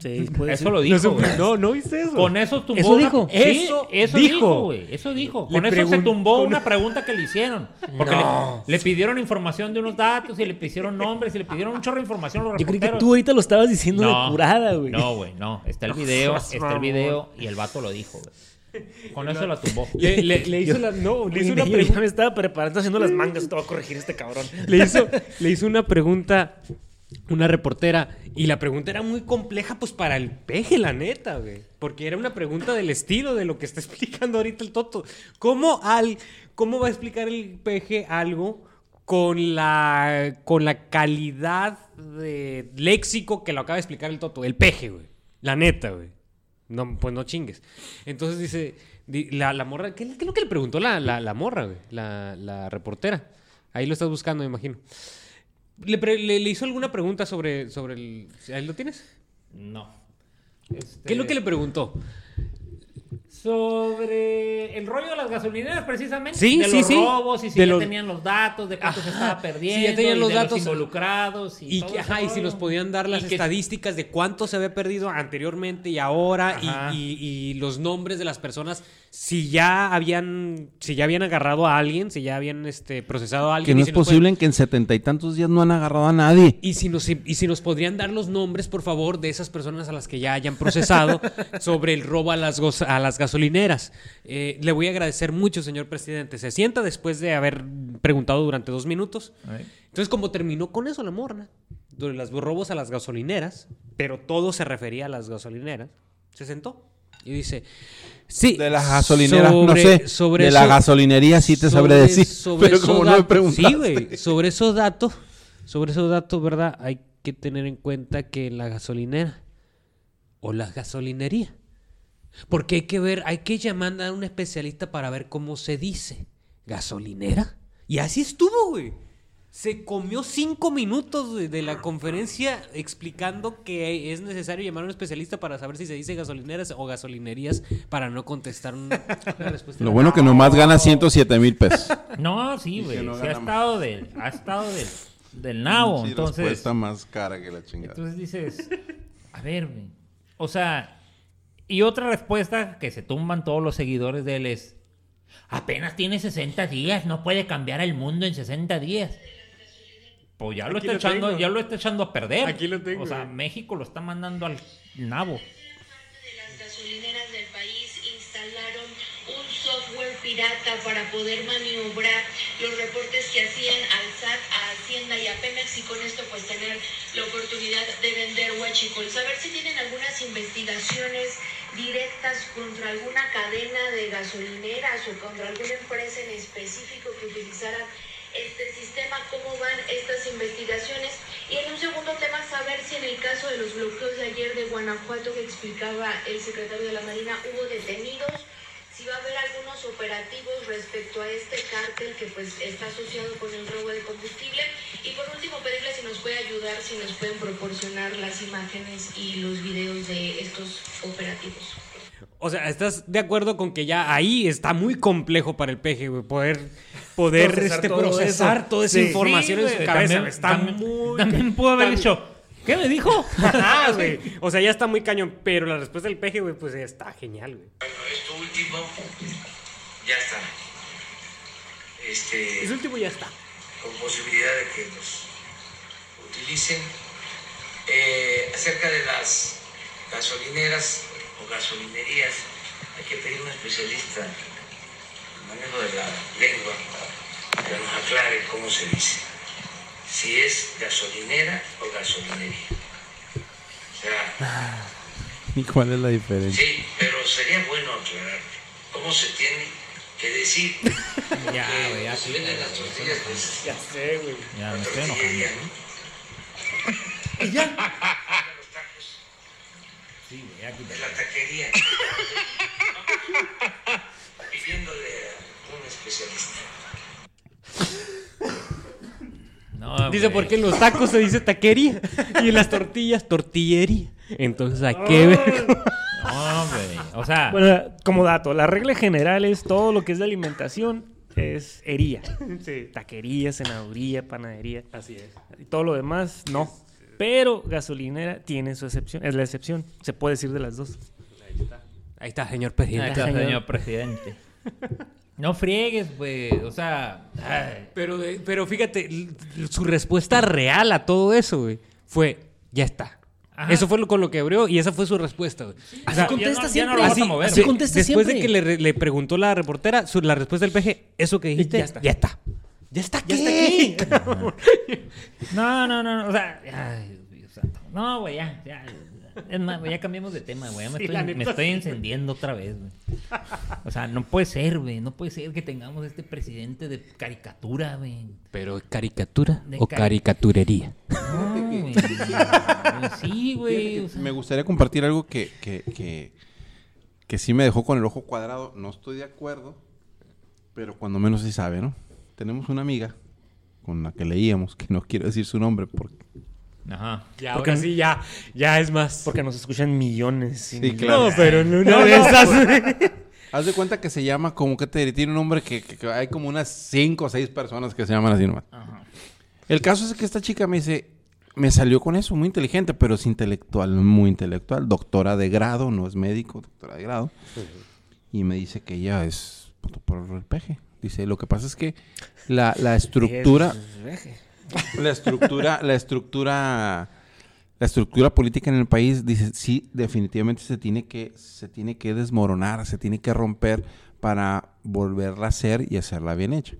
Sí, puede Eso ser. lo dijo, güey. no, no viste eso. Con eso tumbó ¿Eso una- dijo? Sí, Eso eso dijo. dijo, güey. Eso dijo. Le Con eso se tumbó con- una pregunta que le hicieron. Porque No. le, le pidieron información de unos datos y le pidieron nombres y le pidieron un chorro de información los Yo creí que tú ahorita lo estabas diciendo de curada, güey. No, güey, no. Está el video, está el video y el vato lo dijo, güey. Con eso la tumbó. Le, le- le hizo la, no, le hizo una pregunta. ya me estaba preparando haciendo las mangas. Te va a corregir este cabrón. le hizo, le hizo una pregunta una reportera y la pregunta era muy compleja pues para el peje, la neta, güey. Porque era una pregunta del estilo de lo que está explicando ahorita el Toto. ¿Cómo, al, cómo va a explicar el peje algo con la, con la calidad de léxico que lo acaba de explicar el Toto? El peje, güey. La neta, güey. No, pues no chingues. Entonces dice, di- la, la morra, ¿qué, es lo que le preguntó la, la, la morra, güey? La reportera. Ahí lo estás buscando, me imagino. ¿Le, pre- le- le hizo alguna pregunta sobre, sobre el... ¿Ahí lo tienes? No. Este, ¿Qué es lo que le preguntó? Sobre el rollo de las gasolineras, precisamente. Sí, de sí, los sí. robos y si De ya los- tenían los datos, de cuánto se Ajá. estaba Sí, perdiendo. ya tenían y los de datos. involucrados. Y, Y, todo que- ese ajá, y si nos podían dar las Y que- estadísticas de cuánto se había perdido anteriormente y ahora y- y los nombres de las personas, si ya habían, si ya habían agarrado a alguien, si ya habían este, procesado a Que alguien. no y es posible en que en setenta y tantos días no han agarrado a nadie. Y si, nos, y si nos podrían dar los nombres, por favor, de esas personas a las que ya hayan procesado sobre el robo a las, gos- a las gasolineras. Eh, le voy a agradecer mucho, señor presidente. Se sienta después de haber preguntado durante dos minutos. Entonces, como terminó con eso la morna, de los robos a las gasolineras, pero todo se refería a las gasolineras, se sentó y dice, sí. De las gasolineras, no sobre- sé. sobre de eso- la gasolinería sí te sabré sobre- decir. sobre pero como no me preguntaste. Sí, güey. Sobre esos datos, sobre esos datos, ¿verdad? Hay que tener en cuenta que la gasolinera o la gasolinería. Porque hay que ver, hay que llamar a un especialista para ver cómo se dice. ¿Gasolinera? Y así estuvo, güey. Se comió cinco minutos de, de la conferencia explicando que es necesario llamar a un especialista para saber si se dice gasolineras o gasolinerías para no contestar un- una respuesta. Lo bueno que nomás gana 107 mil pesos. No, sí, güey. no sí ha estado del, ha estado del, del nabo. Sí, entonces, respuesta más cara que la chingada. entonces dices, a ver, güey. O sea, y otra respuesta que se tumban todos los seguidores de él es, apenas tiene 60 días, no puede cambiar el mundo en 60 días. Pues ya lo, Aquí está lo echando, tengo. ya lo está echando a perder. Aquí lo tengo, O sea. México lo está mandando al nabo. de las gasolineras del país instalaron un software pirata para poder maniobrar los reportes que hacían al SAT, a Hacienda y a Pemex y con esto pues tener la oportunidad de vender huachicol. Saber si tienen algunas investigaciones directas contra alguna cadena de gasolineras o contra alguna empresa en específico que utilizaran este sistema, cómo van estas investigaciones. Y en un segundo tema, saber si en el caso de los bloqueos de ayer de Guanajuato que explicaba el secretario de la Marina, hubo detenidos, si va a haber algunos operativos respecto a este cártel que pues está asociado con el robo de combustible. Y por último, pedirle si nos puede ayudar, si nos pueden proporcionar las imágenes y los videos de estos operativos. O sea, ¿estás de acuerdo con que ya ahí está muy complejo para el güey? Poder, poder Procesar este, todo procesar eso. toda esa Sí. información Sí, en su cabeza. también- está también- muy... También pudo haber también- dicho, ¿qué me dijo? Güey. O sea, ya está muy cañón. Pero la respuesta del peje, güey, pues está genial, güey. Bueno, esto último ya está. Este, Ese último ya está. con posibilidad de que los utilicen. Eh, acerca de las gasolineras o gasolinerías, hay que pedir un especialista manejo de la lengua que nos aclare cómo se dice. Si es gasolinera o gasolinería. O sea, ¿Y cuál es la diferencia? Sí, pero sería bueno aclarar cómo se tiene que decir. Ya, que güey, ya se sí, venden las tortillas, pues, Ya sé, güey. Ya, la me estoy enojando. ¿no? Y ya. Los tacos, Sí, güey, ya es la taquería. Pidiéndole. No, Dice, porque en los tacos se dice taquería y en las tortillas, tortillería. Entonces, ¿a qué ver? No, güey. O sea, Bueno, como dato, la regla general es todo lo que es de alimentación es hería. Sí. Taquería, cenaduría, panadería. Así es. Y todo lo demás, no. Pero gasolinera tiene su excepción. Es la excepción. Se puede decir de las dos. Ahí está, señor ahí presidente. está, señor. señor presidente. No friegues, güey. O sea, ay. Pero, eh, pero fíjate, su respuesta real a todo eso, güey, fue, ya está. Ajá. Eso fue lo, con lo que abrió y esa fue su respuesta, güey. O sea, contesta ya no- ya no siempre. lo vas a Así- mover, así contesta Después siempre. de que le, le preguntó la reportera, su- la respuesta del peje, eso que dijiste, Ya está. Ya está. ¿Ya está Ya está aquí. No, no, no, no. O sea, ay, Dios santo. No, güey, ya, ya. Es más, ya cambiamos de tema, güey. Me, Sí, estoy, me estoy sí. encendiendo otra vez, güey. O sea, no puede ser, güey. No puede ser que tengamos este presidente de caricatura, güey. Pero caricatura De o cari- caricaturería. No, güey. Sí, güey. o sea, Me gustaría compartir algo que, que, que, que sí me dejó con el ojo cuadrado. No estoy de acuerdo, pero cuando menos sí sabe, ¿no? Tenemos una amiga con la que leíamos, que no quiero decir su nombre porque... Ajá. Ya, Porque- ahora sí, ya, ya es más. Porque nos escuchan millones. Sí, millones. claro. No, pero en una No, de no, esas. Haz de cuenta que se llama como que te tiene un nombre que, que- que hay como unas cinco o seis personas que se llaman así nomás. Ajá. El caso es que esta chica me dice, me salió con eso, muy inteligente, pero es intelectual, muy intelectual, doctora de grado, no es médico, doctora de grado. Y me dice que ella es puto, por el peje. Dice, lo que pasa es que la, la estructura, la estructura, la estructura, la estructura política en el país, dice, sí, definitivamente se tiene que, se tiene que desmoronar, se tiene que romper para volverla a hacer y hacerla bien hecha.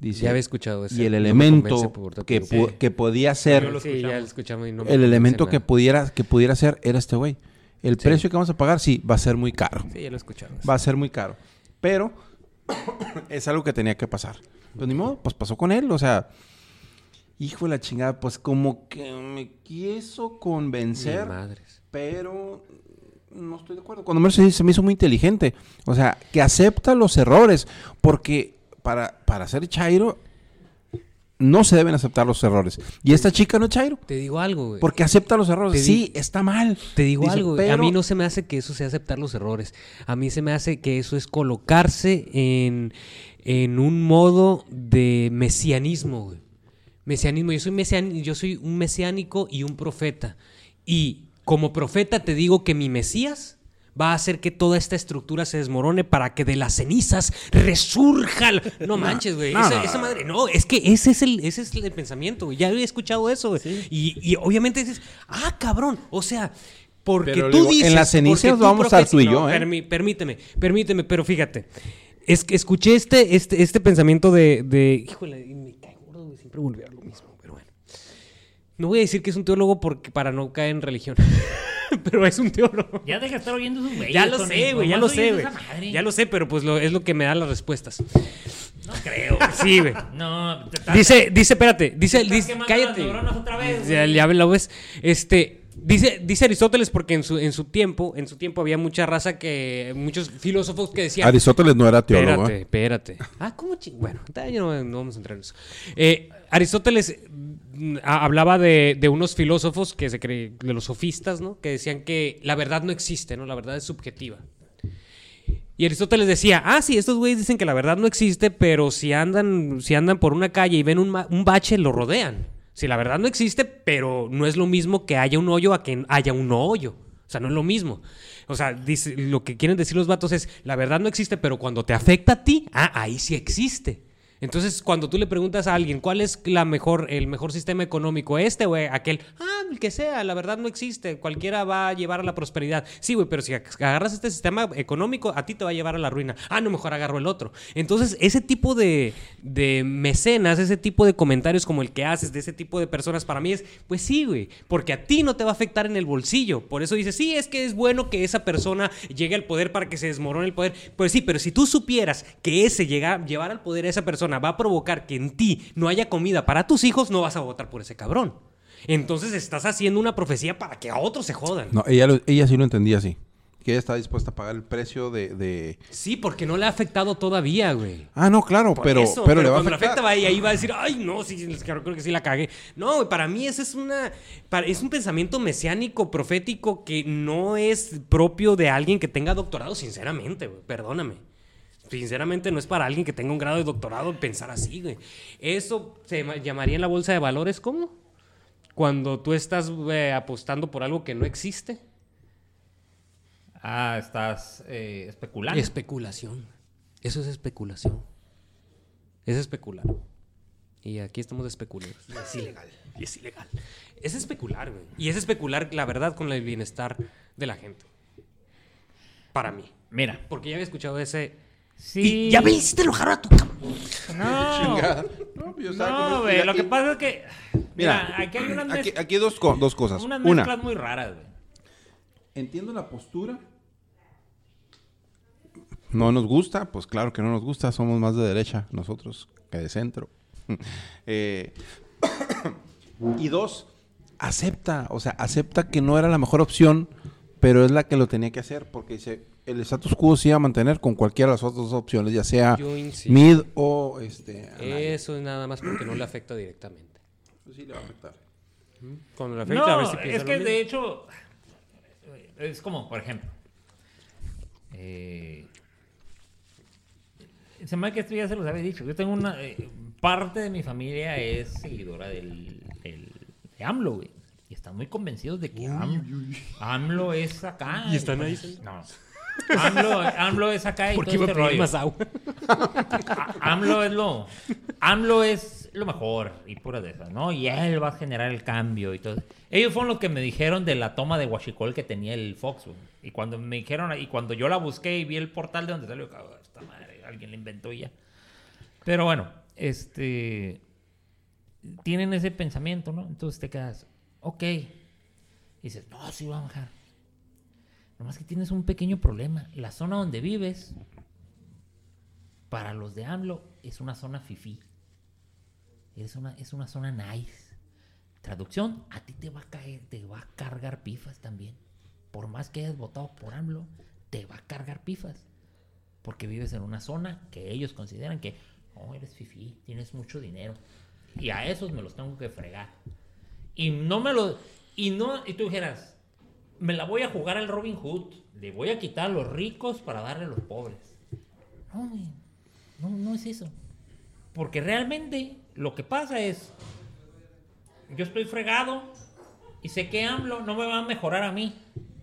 Dice, Ya había escuchado eso. y el no me elemento tanto que, sí. que podía ser, Sí, ya lo escuchamos y no me el elemento que nada. pudiera, que pudiera ser era este güey. El precio que vamos a pagar, sí, va a ser muy caro. Sí, ya lo escuchamos. Va a ser muy caro. Pero es algo que tenía que pasar. Pues ni modo, pues pasó con él. O sea, hijo de la chingada, pues como que me quiso convencer, madres. pero no estoy de acuerdo. Cuando menos se, se me hizo muy inteligente. O sea, que acepta los errores. Porque para, para ser Chairo, no se deben aceptar los errores. Y esta chica no es Chairo. Te digo algo, güey. Porque acepta los errores. Sí, está mal. Te digo Dice, algo, güey. a pero- mí no se me hace que eso sea aceptar los errores. A mí se me hace que eso es colocarse en, en un modo de mesianismo, güey. Mesianismo. Yo soy, mesian- yo soy un mesiánico y un profeta. Y como profeta te digo que mi Mesías va a hacer que toda esta estructura se desmorone para que de las cenizas resurja. el- No manches, güey. no, esa, no, esa no. madre. No, es que ese es el, ese es el pensamiento, güey. Ya había escuchado eso, güey. Y, y obviamente dices, ah, cabrón. O sea, porque Pero tú digo, en dices. las cenizas vamos a estar profetas- tú y yo, No, ¿eh? permí- permíteme, permíteme, pero fíjate. Es que escuché este, este, este pensamiento de, de. Híjole, y me cae gordo, güey. Siempre volver a lo mismo, pero bueno. No voy a decir que es un teólogo porque, para no caer en religión. pero es un teólogo. Ya deja de estar oyendo esos güeyes. Ya lo sé, güey, ya lo sé, güey. Ya lo sé, pero pues lo, es lo que me da las respuestas. No creo. Sí, güey. No, Dice, dice, espérate, dice, dice cállate. otra vez, Ya, ya lo ves. Este, Dice, dice Aristóteles porque en su, en su tiempo, en su tiempo había mucha raza que, muchos filósofos que decían, Aristóteles no era teólogo. Espérate, ¿eh? espérate. Ah, ¿cómo ching? Bueno, ya no, no vamos a entrar en eso. Eh, Aristóteles hablaba de, unos filósofos que se cree, de los sofistas, ¿no? Que decían que la verdad no existe, ¿no? La verdad es subjetiva. Y Aristóteles decía, ah, sí, estos güeyes dicen que la verdad no existe, pero si andan, si andan por una calle y ven un, bache, lo rodean. Si la verdad no existe, pero no es lo mismo que haya un hoyo a que haya un hoyo. O sea, no es lo mismo. O sea, lo que quieren decir los vatos es, la verdad no existe, pero cuando te afecta a ti, ah, ahí sí existe. Entonces, cuando tú le preguntas a alguien cuál es la mejor, el mejor sistema económico, este o aquel, ah, el que sea, la verdad no existe, cualquiera va a llevar a la prosperidad. Sí, güey, pero si agarras este sistema económico, a ti te va a llevar a la ruina. Ah, no, mejor agarro el otro. Entonces, ese tipo de, de mecenas, ese tipo de comentarios como el que haces de ese tipo de personas, para mí es, pues sí, güey, porque a ti no te va a afectar en el bolsillo. Por eso dices, sí, es que es bueno que esa persona llegue al poder para que se desmorone el poder. Pues sí, pero si tú supieras que ese llega, llevar al poder a esa persona va a provocar que en ti no haya comida para tus hijos, no vas a votar por ese cabrón. Entonces estás haciendo una profecía para que a otros se jodan. No, ella, lo- ella sí lo entendía así. Que ella está dispuesta a pagar el precio de... de- Sí, porque no le ha afectado todavía, güey. Ah, no, claro, pero, eso, pero, le va a cuando afectar. le afecta va y ahí va a decir, ay, no, sí, creo que sí la cagué. No, güey, para mí ese es una para- es un pensamiento mesiánico, profético que no es propio de alguien que tenga doctorado, sinceramente, güey, perdóname. Sinceramente no es para alguien que tenga un grado de doctorado pensar así, güey. Eso se llama- llamaría en la bolsa de valores, ¿cómo? Cuando tú estás eh, apostando por algo que no existe. Ah, estás eh, especulando. Especulación. Eso es especulación. Es especular. Y aquí estamos de especuleros. Y es ilegal. Y es ilegal. Es especular, güey. Y es especular, la verdad, con el bienestar de la gente. Para mí. Mira, Porque ya había escuchado ese. Sí. Y ya me hiciste enojar a tu cabrón. No. No, yo estaba no, güey. Lo que pasa es que. Mira, Mira, aquí hay unas, Aquí, mez- aquí dos, co- dos cosas. unas Una, mezclas muy raras, güey. entiendo la postura. No nos gusta, pues claro que no nos gusta. Somos más de derecha nosotros que de centro. Eh, y dos, acepta, o sea, acepta que no era la mejor opción, pero es la que lo tenía que hacer, porque dice, el status quo se iba a mantener con cualquiera de las otras opciones, ya sea mid o este. Eso es nada más porque no le afecta directamente. Pues sí le va a afectar. Cuando le afecta, a ver si piensa es lo que mismo. de hecho. Es como, por ejemplo. eh, se me hace que esto ya se los había dicho. Yo tengo una. eh, parte de mi familia es seguidora del, del- de AMLO, güey. Y están muy convencidos de que AMLO, AMLO es acá. ¿Y están ahí? pues, No. AMLO, AMLO es acá y ¿Por qué todo este rollo. más agua? AMLO es lo AMLO es lo mejor y pura de esas, ¿no? Y él va a generar el cambio y todo. Ellos fueron los que me dijeron de la toma de Huachicol que tenía el Fox, güey. Y cuando me dijeron, y cuando yo la busqué y vi el portal de donde salió, cabrón, esta madre, alguien la inventó y ya. Pero bueno, este tienen ese pensamiento, ¿no? Entonces te quedas, ok. Y dices, no, sí va a bajar. Nomás que tienes un pequeño problema. La zona donde vives para los de AMLO es una zona fifí. Es una, es una zona nice. Traducción, a ti te va a caer, te va a cargar pifas también. Por más que hayas votado por AMLO, te va a cargar pifas. Porque vives en una zona que ellos consideran que, oh, eres fifí, tienes mucho dinero. Y a esos me los tengo que fregar. Y no me lo. Y no. Y tú dijeras, me la voy a jugar al Robin Hood. Le voy a quitar a los ricos para darle a los pobres. No. No, no es eso. Porque realmente lo que pasa es. Yo estoy fregado y sé que AMLO no me va a mejorar a mí.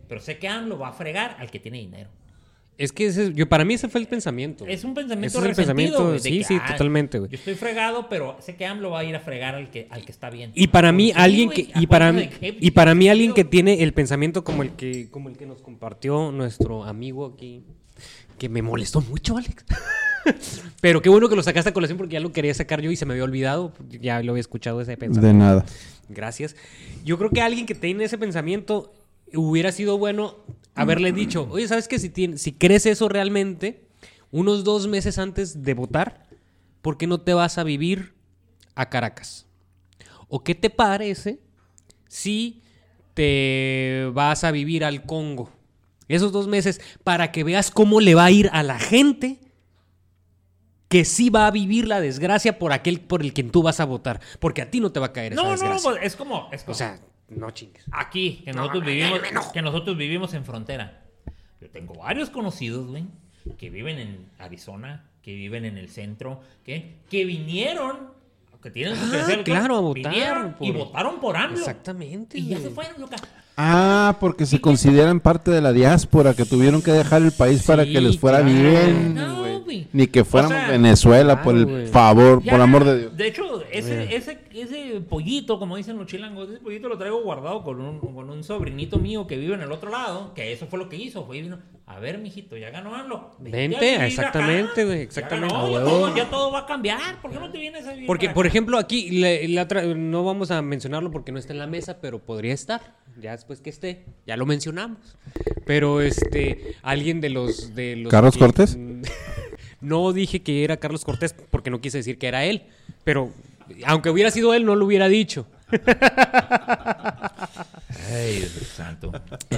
Pero sé que AMLO va a fregar al que tiene dinero. Es que ese- yo, para mí ese fue el pensamiento. Es un pensamiento Ese es el resentido, pensamiento, sí, que, sí, ah, totalmente, güey. Yo estoy fregado, pero sé que AMLO va a ir a fregar al que, al que está bien. Y para mí sí, alguien que y para mí y para mí alguien que tiene el pensamiento como el que como el que nos compartió nuestro amigo aquí que me molestó mucho, Alex. Pero qué bueno que lo sacaste a colación porque ya lo quería sacar yo y se me había olvidado, ya lo había escuchado ese pensamiento. De nada. Gracias. Yo creo que alguien que tiene ese pensamiento hubiera sido bueno haberle dicho, oye, ¿sabes qué? Si, tien- si crees eso realmente, unos dos meses antes de votar, ¿por qué no te vas a vivir a Caracas? ¿O qué te parece si te vas a vivir al Congo. Esos dos meses para que veas cómo le va a ir a la gente que sí va a vivir la desgracia por aquel por el quien tú vas a votar. Porque a ti no te va a caer esa No, no, desgracia. pues, es como, es como O sea, no chingues. aquí, que nosotros vivimos, que nosotros vivimos en frontera. Yo tengo varios conocidos, güey, que viven en Arizona, que viven en el centro, que, que vinieron, que tienen su Ah, credencial, claro, a votar vinieron y por- votaron por AMLO. Exactamente. Y ya se fueron, loca. Ah, porque se consideran parte de la diáspora, que tuvieron que dejar el país para que les fuera claro. bien. No. Ni que fuéramos O sea, Venezuela, por el favor, Ya, por amor de Dios. De hecho, ese, ese, ese pollito, como dicen los chilangos, ese pollito lo traigo guardado con un, con un sobrinito mío que vive en el otro lado, que eso fue lo que hizo. Fue y vino, a ver, mijito, ya ganó AMLO. Vente, exactamente, güey, Ya exactamente. ganó, ya, huevo. todo, ya todo va a cambiar. ¿Por qué no te vienes a vivir Porque, por acá? ejemplo, aquí le- la otra- no vamos a mencionarlo porque no está en la mesa, pero podría estar. Ya después que esté, ya lo mencionamos. Pero este, alguien de los de los ¿Carlos que- Cortés? No dije que era Carlos Cortés porque no quise decir que era él, pero aunque hubiera sido él no lo hubiera dicho. Ay, Dios santo.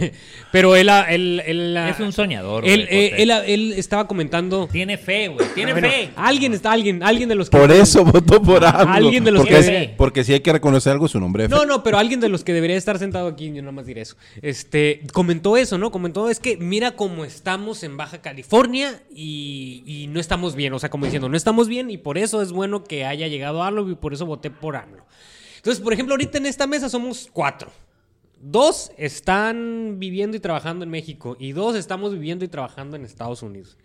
Pero él, ah, él, él, ah, Es un soñador. Él, güey, eh, él, él estaba comentando. Tiene fe, güey. Tiene Bueno, fe. alguien está, alguien, alguien de los que Por eso votó por AMLO. Alguien de los porque, que- es- porque si hay que reconocer algo, su nombre. No, no, pero alguien de los que debería estar sentado aquí, yo nada más diré eso. Este, comentó eso, ¿no? Comentó, es que mira cómo estamos en Baja California y, y no estamos bien. O sea, como diciendo, no estamos bien y por eso es bueno que haya llegado AMLO y por eso voté por AMLO. Entonces, por ejemplo, ahorita en esta mesa somos cuatro. Dos están viviendo y trabajando en México y dos estamos viviendo y trabajando en Estados Unidos.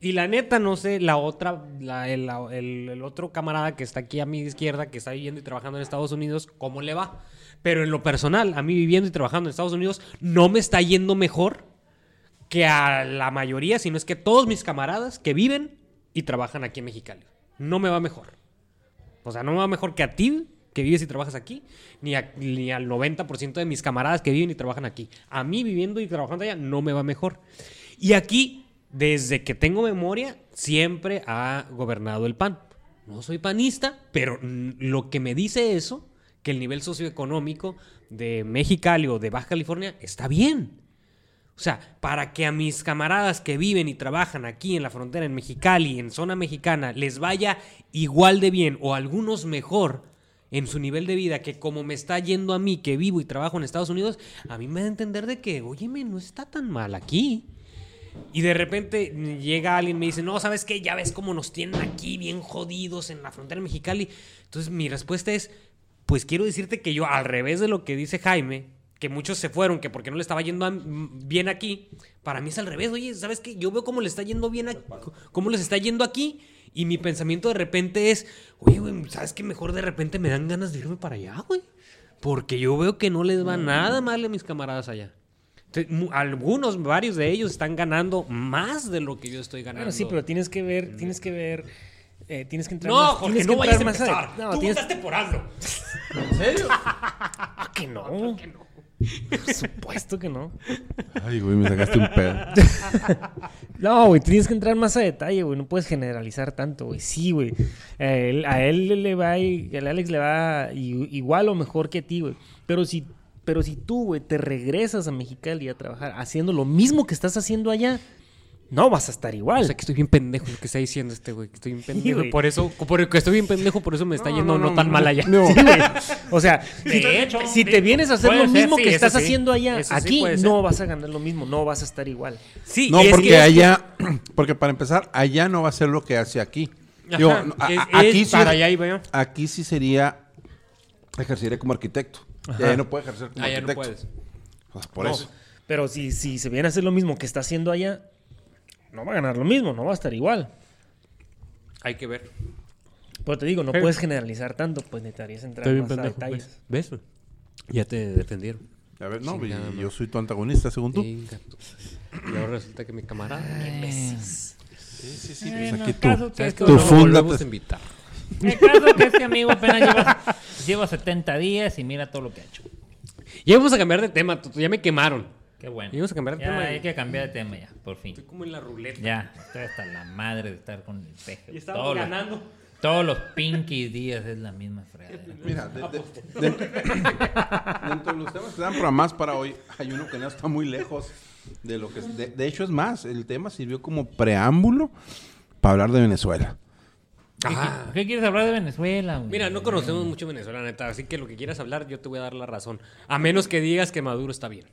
Y la neta, no sé, la otra, la- el, el- el otro camarada que está aquí a mi izquierda, que está viviendo y trabajando en Estados Unidos, ¿cómo le va? Pero en lo personal, a mí viviendo y trabajando en Estados Unidos, no me está yendo mejor que a la mayoría, sino es que todos mis camaradas que viven y trabajan aquí en Mexicali. No me va mejor. O sea, no me va mejor que a ti, que vives y trabajas aquí, ni, ni al 90% de mis camaradas que viven y trabajan aquí. A mí viviendo y trabajando allá no me va mejor. Y aquí, desde que tengo memoria, siempre ha gobernado el PAN. No soy panista, pero lo que me dice eso, que el nivel socioeconómico de Mexicali o de Baja California está bien. O sea, para que a mis camaradas que viven y trabajan aquí en la frontera, en Mexicali, en zona mexicana, les vaya igual de bien o algunos mejor en su nivel de vida que como me está yendo a mí que vivo y trabajo en Estados Unidos, a mí me da a entender de que, óyeme, no está tan mal aquí. Y de repente llega alguien y me dice, no, ¿sabes qué? Ya ves cómo nos tienen aquí bien jodidos en la frontera mexicali. Entonces mi respuesta es, pues quiero decirte que yo, al revés de lo que dice Jaime, que muchos se fueron, que porque no le estaba yendo bien aquí, para mí es al revés. Oye, ¿sabes qué? Yo veo cómo le está yendo bien aquí, cómo les está yendo aquí. Y mi pensamiento de repente es, oye, güey, ¿sabes qué? Mejor de repente me dan ganas de irme para allá, güey. Porque yo veo que no les va nada mal a mis camaradas allá. Entonces, algunos, varios de ellos están ganando más de lo que yo estoy ganando. Bueno, sí, pero tienes que ver, tienes que ver, eh, tienes que entrar No, más, Jorge, tienes no que vayas a más empezar. a- no, Tú tienes por AMLO. ¿En serio? que no. Por supuesto que no. Ay, güey, me sacaste un pedo. No, güey, tienes que entrar más a detalle, güey. No puedes generalizar tanto, güey. Sí, güey. A él, a él le va, y al Alex le va igual o mejor que a ti, güey. Pero si, pero si tú, güey, te regresas a Mexicali a trabajar haciendo lo mismo que estás haciendo allá, no vas a estar igual. O sea, que estoy bien pendejo lo que está diciendo este güey. Que estoy bien pendejo. güey. por eso, por que estoy bien pendejo, por eso me está yendo no, tan mal allá. No, güey. O sea, De si, hecho, si te sí, vienes a hacer lo mismo sí, que estás sí. haciendo allá, Eso sí aquí no vas a ganar lo mismo, no vas a estar igual. Sí, No, porque que- allá, porque para empezar, allá no va a ser lo que hace aquí. Ajá, Digo, no, es- a- aquí es sí, para allá iba yo. aquí sí sería ejercería como arquitecto. Allá no puede ejercer como Allá no arquitecto. puedes. O sea, por No, eso. Pero si, si se viene a hacer lo mismo que está haciendo allá, no va a ganar lo mismo, no va a estar igual. Hay que ver. Pero te digo, no Pero- puedes generalizar tanto, pues necesitarías entrar Estoy bien más a pendejo. detalles. ¿Ves? ¿Ves? Ya te defendieron. A ver, no, Chingada y madre. yo soy tu antagonista, según tú. Venga, tú. Y ahora resulta que mi camarada. Sí, sí, sí. Bueno, pues aquí tú. caso que ¿Sabes esto qué? Tú volvemos a invitar. El caso que este amigo apenas lleva, lleva 70 días y mira todo lo que ha hecho. Ya vamos a cambiar de tema, ya me quemaron. Qué bueno. Y vamos a cambiar de Ya tema. hay que cambiar de tema ya, por fin. Estoy como en la ruleta. Ya, estoy hasta la madre de estar con el peje. Y estamos Todo lo- ganando. Todos los Pinky días es la misma fregadera. Mira, de- de- dentro, dentro de los temas que están programados para hoy, hay uno que no está muy lejos de lo que... es- De, de hecho, es más, el tema sirvió como preámbulo para hablar de Venezuela. ¿Qué, qué quieres hablar de Venezuela? güey? Mira, no conocemos mucho Venezuela, neta, así que lo que quieras hablar yo te voy a dar la razón. A menos que digas que Maduro está bien.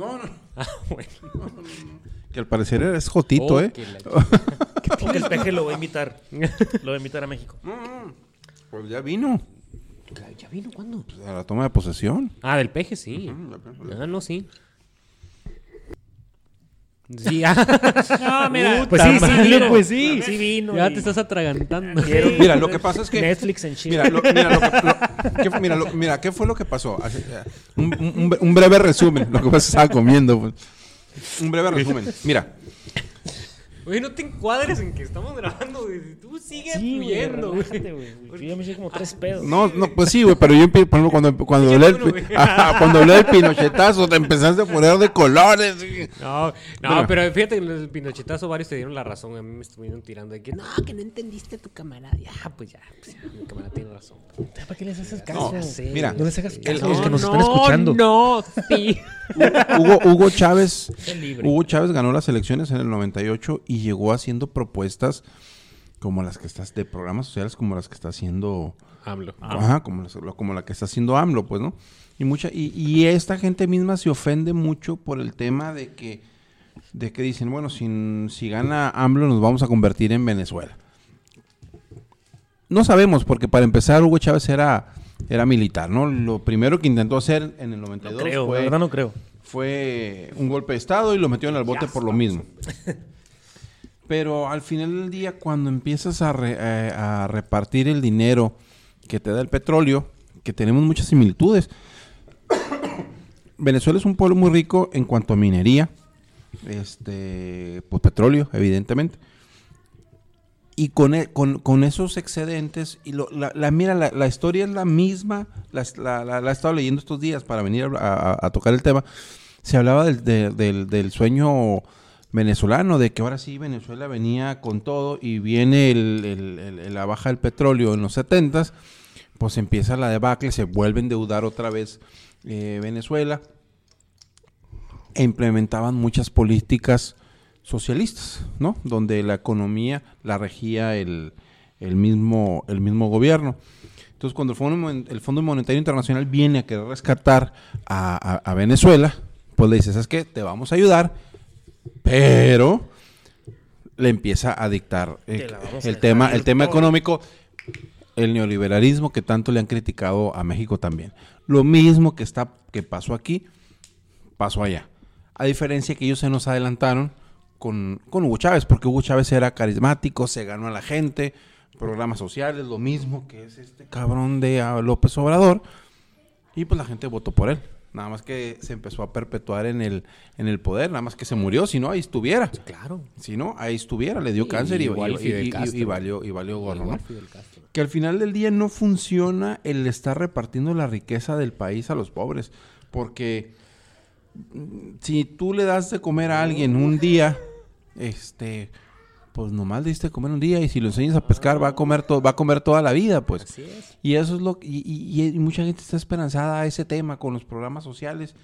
No, no. Ah, bueno. Que al parecer es Jotito, Oh, ¿eh? que la- Porque el peje lo va a invitar. Lo va a invitar a México. Pues ya vino. ¿Ya vino cuándo? Pues, a la toma de posesión. Ah, del peje, sí. Ah, no, sí. Sí, ah. No, mira, Pues sí, sí, vino, pues sí. Sí vino Ya y- te estás atragantando. Mira, lo que pasa es que... Netflix en Chile. Mira, lo, mira, lo que- lo- ¿qué, mira, lo- mira, ¿qué fue lo que pasó? Así, eh, Un, un- un breve resumen. Lo que pasa es que estaba comiendo. pues. Un breve resumen. Mira, Oye, no te encuadres en que estamos grabando, güey. Tú sigues Sí, güey, fluyendo, güey. relájate, güey. Yo ya me hice como tres pedos. no, no, pues sí, güey, pero yo, por ejemplo, cuando, cuando, hablé del, güey. Cuando hablé del pinochetazo, te empezaste a poner de colores. y- No, no, pero fíjate que en el pinochetazo varios te dieron la razón. A mí me estuvieron tirando de que no, que no entendiste a tu camarada. Ya, pues ya, pues ya, mi camarada tiene razón. ¿Para qué les haces caso? No, sé, mira, No les hagas caso los que nos están no, escuchando. No, sí. Hugo, Hugo Chávez. Hugo Chávez ganó las elecciones en el 98 y llegó haciendo propuestas como las que estás de programas sociales como las que está haciendo AMLO. Ajá, como, como la que está haciendo AMLO, pues, ¿no? Y mucha y, y esta gente misma se ofende mucho por el tema de que de que dicen, bueno, si, si gana AMLO nos vamos a convertir en Venezuela. No sabemos porque para empezar Hugo Chávez era era militar, ¿no? Lo primero que intentó hacer en el 92 No creo, fue la verdad no creo. fue un golpe de estado y lo metió en el bote por lo mismo. Pero al final del día, cuando empiezas eh, a repartir el dinero que te da el petróleo, que tenemos muchas similitudes. Venezuela es un pueblo muy rico en cuanto a minería, este, pues petróleo, evidentemente. Y con, e- con, con esos excedentes, y lo- la, mira, la, la historia es la misma, la, la- he estado leyendo estos días para venir a, tocar el tema. Se hablaba del, de- del- del sueño venezolano, de que ahora sí Venezuela venía con todo y viene el- la baja del petróleo en los 70 pues empieza la debacle, se vuelve a endeudar otra vez eh, Venezuela e implementaban muchas políticas socialistas, ¿no? Donde la economía la regía el, mismo, el mismo gobierno. Entonces, cuando el Fondo, Monetario Internacional viene a querer rescatar a, Venezuela, pues le dice, ¿sabes qué? Te vamos a ayudar, pero le empieza a dictar eh, el tema, el tema todo. económico, el neoliberalismo que tanto le han criticado a México también. Lo mismo que está que pasó aquí, pasó allá. A diferencia que ellos se nos adelantaron con, con Hugo Chávez, porque Hugo Chávez era carismático, se ganó a la gente, programas sociales, lo mismo que es este cabrón de ah, López Obrador, y pues la gente votó por él. Nada más que se empezó a perpetuar en el, en el poder, nada más que se murió, si no, ahí estuviera. Claro. Si no, ahí estuviera, le dio cáncer y, valió, y valió gorro, ¿no? Que al final del día no funciona el estar repartiendo la riqueza del país a los pobres. Porque mm, si tú le das de comer a alguien un día, este, pues nomás le diste comer un día y si lo enseñas a pescar va a comer todo, va a comer toda la vida, pues. Así es. Y eso es lo y, y- y mucha gente está esperanzada a ese tema con los programas sociales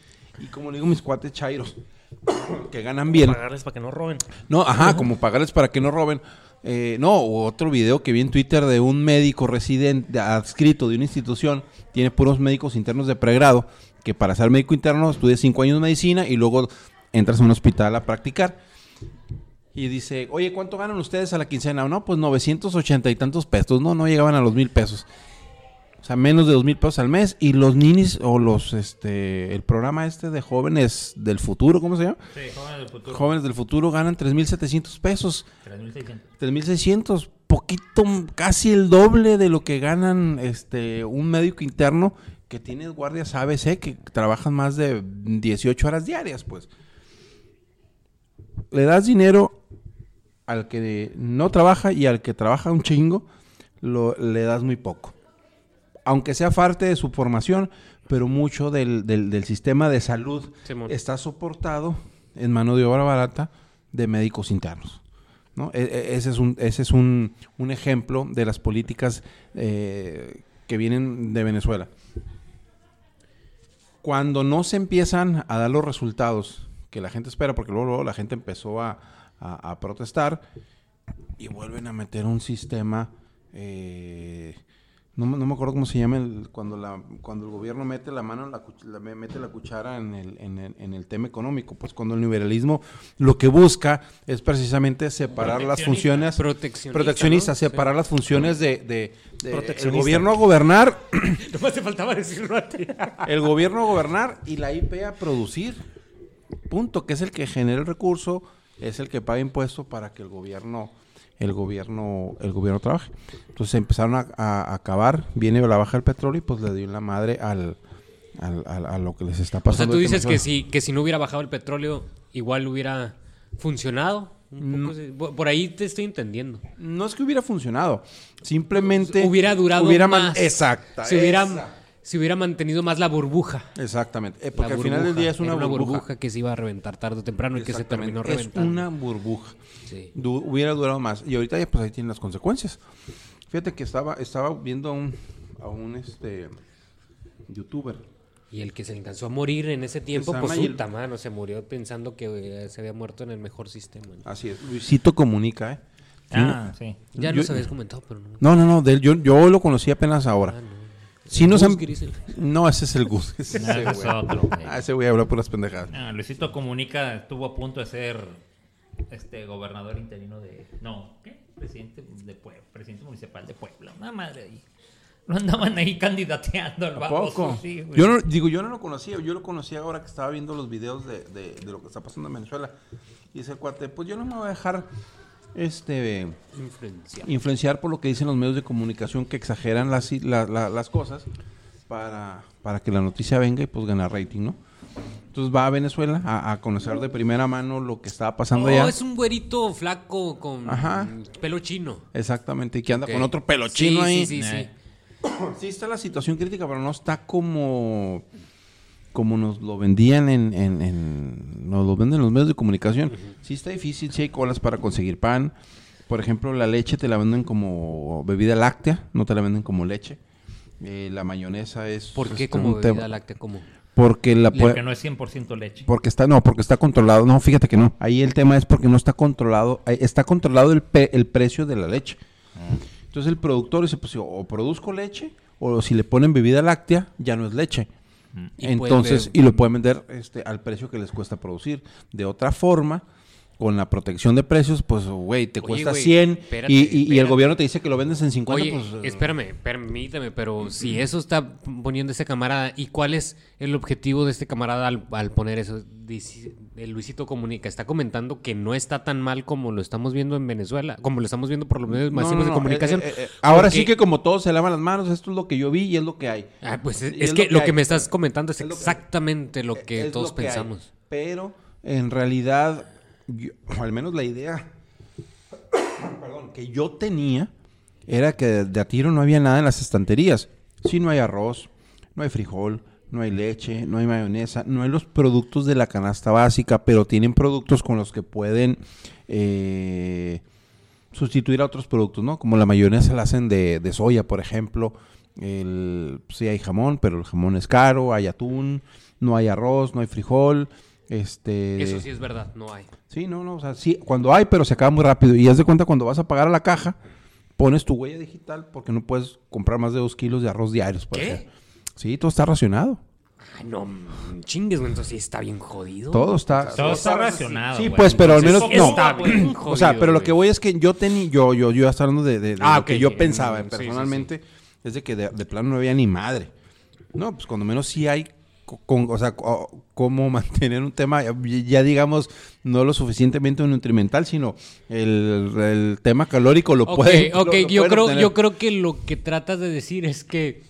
y como le digo mis cuates chairos que ganan bien. Pagarles para que no roben. No, ajá, como pagarles para que no roben. Eh, no, otro video que vi en Twitter de un médico residente adscrito de una institución, tiene puros médicos internos de pregrado, que para ser médico interno estudias cinco años de medicina y luego entras a un hospital a practicar. Y dice, oye, ¿cuánto ganan ustedes a la quincena? No, pues 980 y tantos pesos. No, no llegaban a los mil pesos. O sea, menos de dos mil pesos al mes. Y los ninis o los, este, el programa este de jóvenes del futuro, ¿cómo se llama? Sí, jóvenes del futuro. Jóvenes del futuro ganan 3.700 pesos. 3.600. 3.600, poquito, casi el doble de lo que ganan este un médico interno que tiene guardias ABC que trabajan más de 18 horas diarias, pues. Le das dinero al que no trabaja y al que trabaja un chingo, lo, le das muy poco. Aunque sea parte de su formación, pero mucho del, del- del sistema de salud Simón. está soportado en mano de obra barata de médicos internos. ¿no? E- e- ese es un, ese es un, un ejemplo de las políticas eh, que vienen de Venezuela. Cuando no se empiezan a dar los resultados que la gente espera, porque luego, luego la gente empezó a, a- a protestar y vuelven a meter un sistema, eh, no, no me acuerdo cómo se llama, el- cuando, la, cuando el gobierno mete la mano, la, la- mete la cuchara en el, en, el, en el tema económico, pues cuando el liberalismo lo que busca es precisamente separar las funciones Proteccionista. Sí. separar las funciones de, de- de- el Proteccionista. gobierno a gobernar, Nomás te faltaba decirlo a ti. el gobierno a gobernar y la IP a producir. Punto, que es el que genera el recurso, es el que paga impuestos para que el gobierno el gobierno el gobierno trabaje. Entonces empezaron a, acabar, viene la baja del petróleo y pues le dio en la madre al, al- al- a lo que les está O sea, pasando. tú dices que si, que si no hubiera bajado el petróleo, igual hubiera funcionado. Un poco. Por- ahí te estoy entendiendo. No es que hubiera funcionado, simplemente Hubiera durado hubiera más. Exacta, Se hubiera. Se hubiera mantenido más la burbuja. Exactamente, eh, La porque al final del día es una, Era burbuja. que se iba a reventar tarde o temprano y que se terminó Es reventando. una burbuja. Sí. Du- hubiera durado más. Y ahorita ya pues ahí tienen las consecuencias. Fíjate que estaba, estaba viendo a un, a un este youtuber. Y el que se alcanzó a morir en ese tiempo, Se pues puta mano, se murió pensando que eh, se había muerto en el mejor sistema. ¿no? Así es. Luisito Comunica, ¿eh? Ah, sí. Ya Yo- nos habías comentado, pero no. No, no, no. de él, yo, yo lo conocí apenas ahora. Ah, no. Sí han- Grisel. No, ese es el Gus. Ese Ah, ese es güey. otro, güey. Ah, ese güey habla puras pendejadas. Ah, Luisito Comunica estuvo a punto de ser este gobernador interino de. No, ¿qué? Presidente de Puebla, presidente municipal de Puebla. Una madre ahí. Lo andaban ahí candidateando al ¿A baboso. poco? Sí, güey. yo no, digo, yo no lo conocía. Yo lo conocí ahora que estaba viendo los videos de, de- de lo que está pasando en Venezuela. Y ese cuate, pues yo no me voy a dejar este influenciar por lo que dicen los medios de comunicación que exageran las, la- la- las cosas para, para que la noticia venga y pues ganar rating, ¿no? Entonces va a Venezuela a, a conocer de primera mano lo que estaba pasando Oh, allá. es un güerito flaco con Ajá. pelo chino. Exactamente, y que anda con otro pelo Sí, chino ahí. Sí, sí, sí. Sí está la situación crítica, pero no está como como nos lo vendían en, en- en- nos lo venden los medios de comunicación. Sí está difícil, sí hay colas para conseguir pan. Por ejemplo, la leche te la venden como bebida láctea, no te la venden como leche. Eh, la mayonesa es ¿Por qué este, como un bebida tema. láctea? Como... Porque la puede- Porque no es 100% leche. porque está no, porque está controlado. No, fíjate que no. Ahí el tema es porque no está controlado, está controlado el, pe- el precio de la leche. Entonces el productor dice, pues o produzco leche o si le ponen bebida láctea ya no es leche. Y Entonces, puede- y lo pueden vender este, al precio que les cuesta producir. De otra forma, con la protección de precios, pues, güey, te Oye, cuesta güey, 100 espérate, y, y- y el gobierno te dice que lo vendes en 50, Oye, pues... eh, espérame, permítame, pero si eso está poniendo ese camarada, ¿y cuál es el objetivo de este camarada al, al poner eso? Dice- El Luisito Comunica está comentando que no está tan mal como lo estamos viendo en Venezuela, como lo estamos viendo por los medios no, masivos no, de comunicación. eh, eh, eh, ahora Porque- sí que como todos se lavan las manos, esto es lo que yo vi y es lo que hay. Ah, pues es, que lo que me estás comentando es, Es lo que- exactamente lo que todos lo que hay. pensamos. Pero en realidad, yo- al menos la idea perdón, que yo tenía era que de, de a tiro no había nada en las estanterías. Si no hay arroz, no hay frijol, no hay leche, no hay mayonesa, no hay los productos de la canasta básica, pero tienen productos con los que pueden eh, sustituir a otros productos, ¿no? Como la mayonesa la hacen de, de soya, por ejemplo. El, sí hay jamón, pero el jamón es caro, hay atún, no hay arroz, no hay frijol. Este, Eso sí es verdad, no hay. Sí, no, no, o sea, sí, cuando hay, pero se acaba muy rápido. Y haz de cuenta cuando vas a pagar a la caja, pones tu huella digital porque no puedes comprar más de dos kilos de arroz diarios. por ¿Qué? ejemplo. Sí, todo está racionado. Ay, no mm, chingues, güey, entonces sí está bien jodido. Todo está... Todo está racionado. Sí, güey. pues, pero al menos Entonces, no. está bien o sea, pero lo que voy es que yo tenía, yo, yo, yo hasta hablando de, de- de Ah, lo que yo sí, pensaba sí, sí, personalmente, es de que de, de plano no había ni madre. No, pues cuando menos sí hay, con, o sea, cómo mantener un tema, ya, digamos, no lo suficientemente nutrimental, sino el, el tema calórico lo Ok, puede. ok, lo- lo yo, creo, obtener. yo creo que lo que tratas de decir es que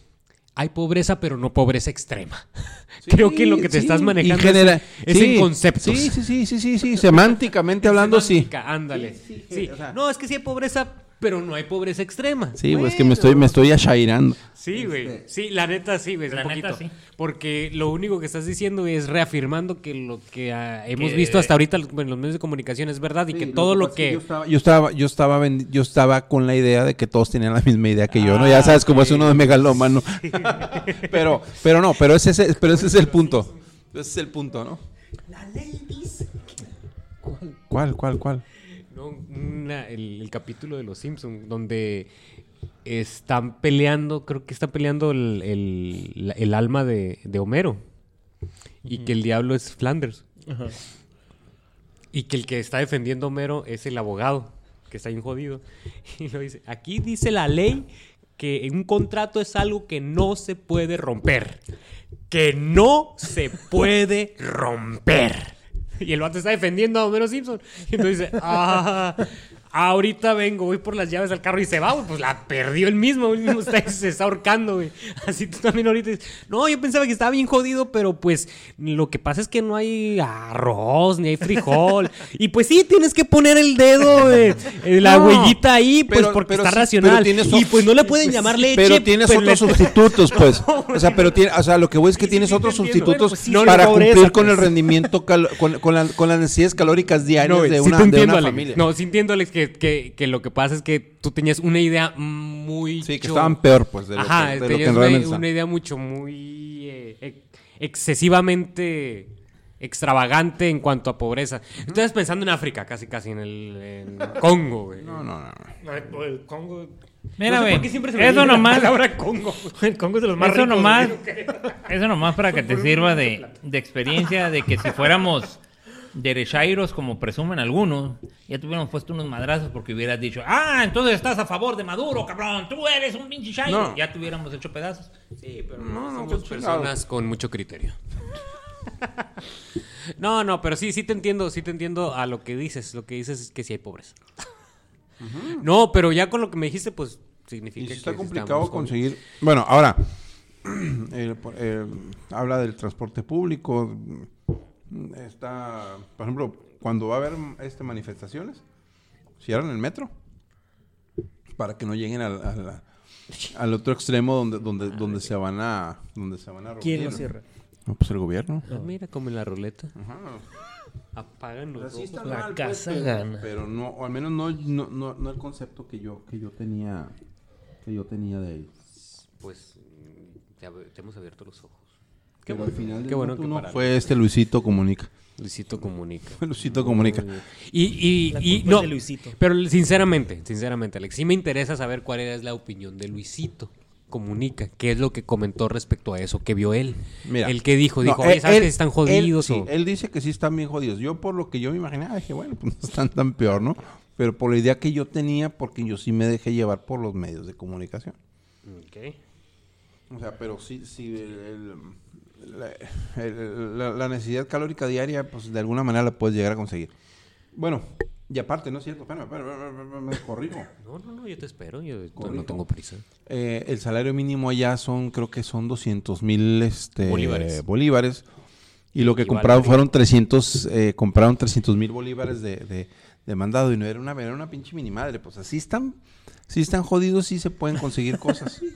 hay pobreza, pero no pobreza extrema. creo que lo que te Sí, estás manejando genera- es, es sí, en conceptos. Sí, sí, sí, sí, sí, sí, semánticamente hablando, sí. Semántica, Ándale. Sí, sí, Sí. o sea- No, es que sí hay pobreza, pero no hay pobreza extrema. Sí, güey, es que me estoy, me estoy achairando. Sí, güey. Sí, la neta sí, güey. La un neta, poquito. sí. Porque lo único que estás diciendo es reafirmando que lo que ah, hemos Que- visto hasta ahorita en los medios de comunicación es verdad y que todo lo que... Yo estaba, yo estaba, yo estaba, yo estaba con la idea de que todos tenían la misma idea que yo, ¿no? Ya sabes cómo es uno de megalómano. pero, pero no, pero ese, es- pero ese es el punto. Ese es el punto, ¿no? La ley dice... ¿Cuál, cuál, cuál? No, una- el, el capítulo de Los Simpsons donde están peleando, creo que está peleando el, el- la- el alma de, de Homero. Y que el diablo es Flanders. Ajá. y que el que está defendiendo a Homero es el abogado que está bien jodido. Y lo dice, aquí dice la ley que un contrato es algo que no se puede romper, que no se puede romper. Y el vato está defendiendo a Homero Simpson. Y entonces dice, ah, ahorita vengo, voy por las llaves al carro y se va, güey. Pues la perdió él mismo, él mismo está, se está ahorcando, güey. Así tú también ahorita dices, no, yo pensaba que estaba bien jodido, pero pues lo que pasa es que no hay arroz, ni hay frijol. y pues sí, tienes que poner el dedo, güey, eh, la No, huellita ahí, pues pero- porque pero está sí, racional. pero y pues no le pueden llamar leche. Pero tienes otros le- sustitutos, pues. O sea, pero tiene, o sea, lo que voy es que Sí, tienes sí, otros sustitutos pues para cumplir con pues. el rendimiento, cal- con, con la- con las necesidades calóricas diarias No, de sí una, de una familia. No, sí entiendo, Alex, que, que, que lo que pasa es que tú tenías una idea muy... Sí, que estaban peor, pues, de lo Ajá, que, de lo tenías que una, idea mucho, muy eh, ex- excesivamente extravagante en cuanto a pobreza. Estás pensando en África, casi, casi, en el en Congo, güey. No, no, no. El Congo. Mira, no sé güey, me eso nomás, palabra Congo. El Congo es de los más eso ricos, nomás, eso nomás para que te sirva de, de experiencia de que si fuéramos derechairos como presumen algunos, ya tuviéramos puesto unos madrazos porque hubieras dicho, ah, entonces estás a favor de Maduro, cabrón, tú eres un pinche chairo. No. Ya tuviéramos hecho pedazos. Sí, pero No, no, somos personas con mucho criterio. no, no, pero sí, sí te entiendo, sí te entiendo a lo que dices. Lo que dices es que sí hay pobreza. No, pero ya con lo que me dijiste, pues significa que está complicado conseguir. Bueno, ahora habla del transporte público. Está, por ejemplo, cuando va a haber este manifestaciones, cierran el metro para que no lleguen al, al- al otro extremo donde donde donde se van a donde se van a ¿Quién lo cierra? No, pues el gobierno. Ah, mira, como en la ruleta. Ajá. Apagan los ojos. está La mal, pues, casa pero- gana. Pero no, o al menos no, no, no, no el concepto que yo, que yo tenía, que yo tenía de ellos. Pues te hemos abierto los ojos. Qué bueno, al final qué del bueno dato que no fue este Luisito Comunica. Luisito comunica. Fue Luisito Comunica. Y, y, y no, pero sinceramente, sinceramente, Alex, sí me interesa saber cuál es la opinión de Luisito comunica, qué es lo que comentó respecto a eso que vio él. Mira. el que dijo, No, dijo, oye, él- ¿sabes él- que están él- jodidos? sí, o- él dice que sí están bien jodidos. Yo por lo que yo me imaginaba dije, bueno, pues no están tan peor, ¿no? Pero por la idea que yo tenía, porque yo sí me dejé llevar por los medios de comunicación. Ok. O sea, pero sí, sí, el- el- la, necesidad calórica diaria, pues de alguna manera la puedes llegar a conseguir. Bueno, y aparte, no es cierto, espérame, espérame, espérame, espérame, me corrijo. No, no, no, yo te espero, yo no- tengo prisa. Eh, el salario mínimo allá son, creo que son 200 mil este, Bolívares. bolívares. Y lo que Equivale compraron fueron 300, eh, compraron 300 mil bolívares de, de- de mandado. Y no era una, era una pinche minimadre. Pues así están, si están jodidos, sí se pueden conseguir cosas.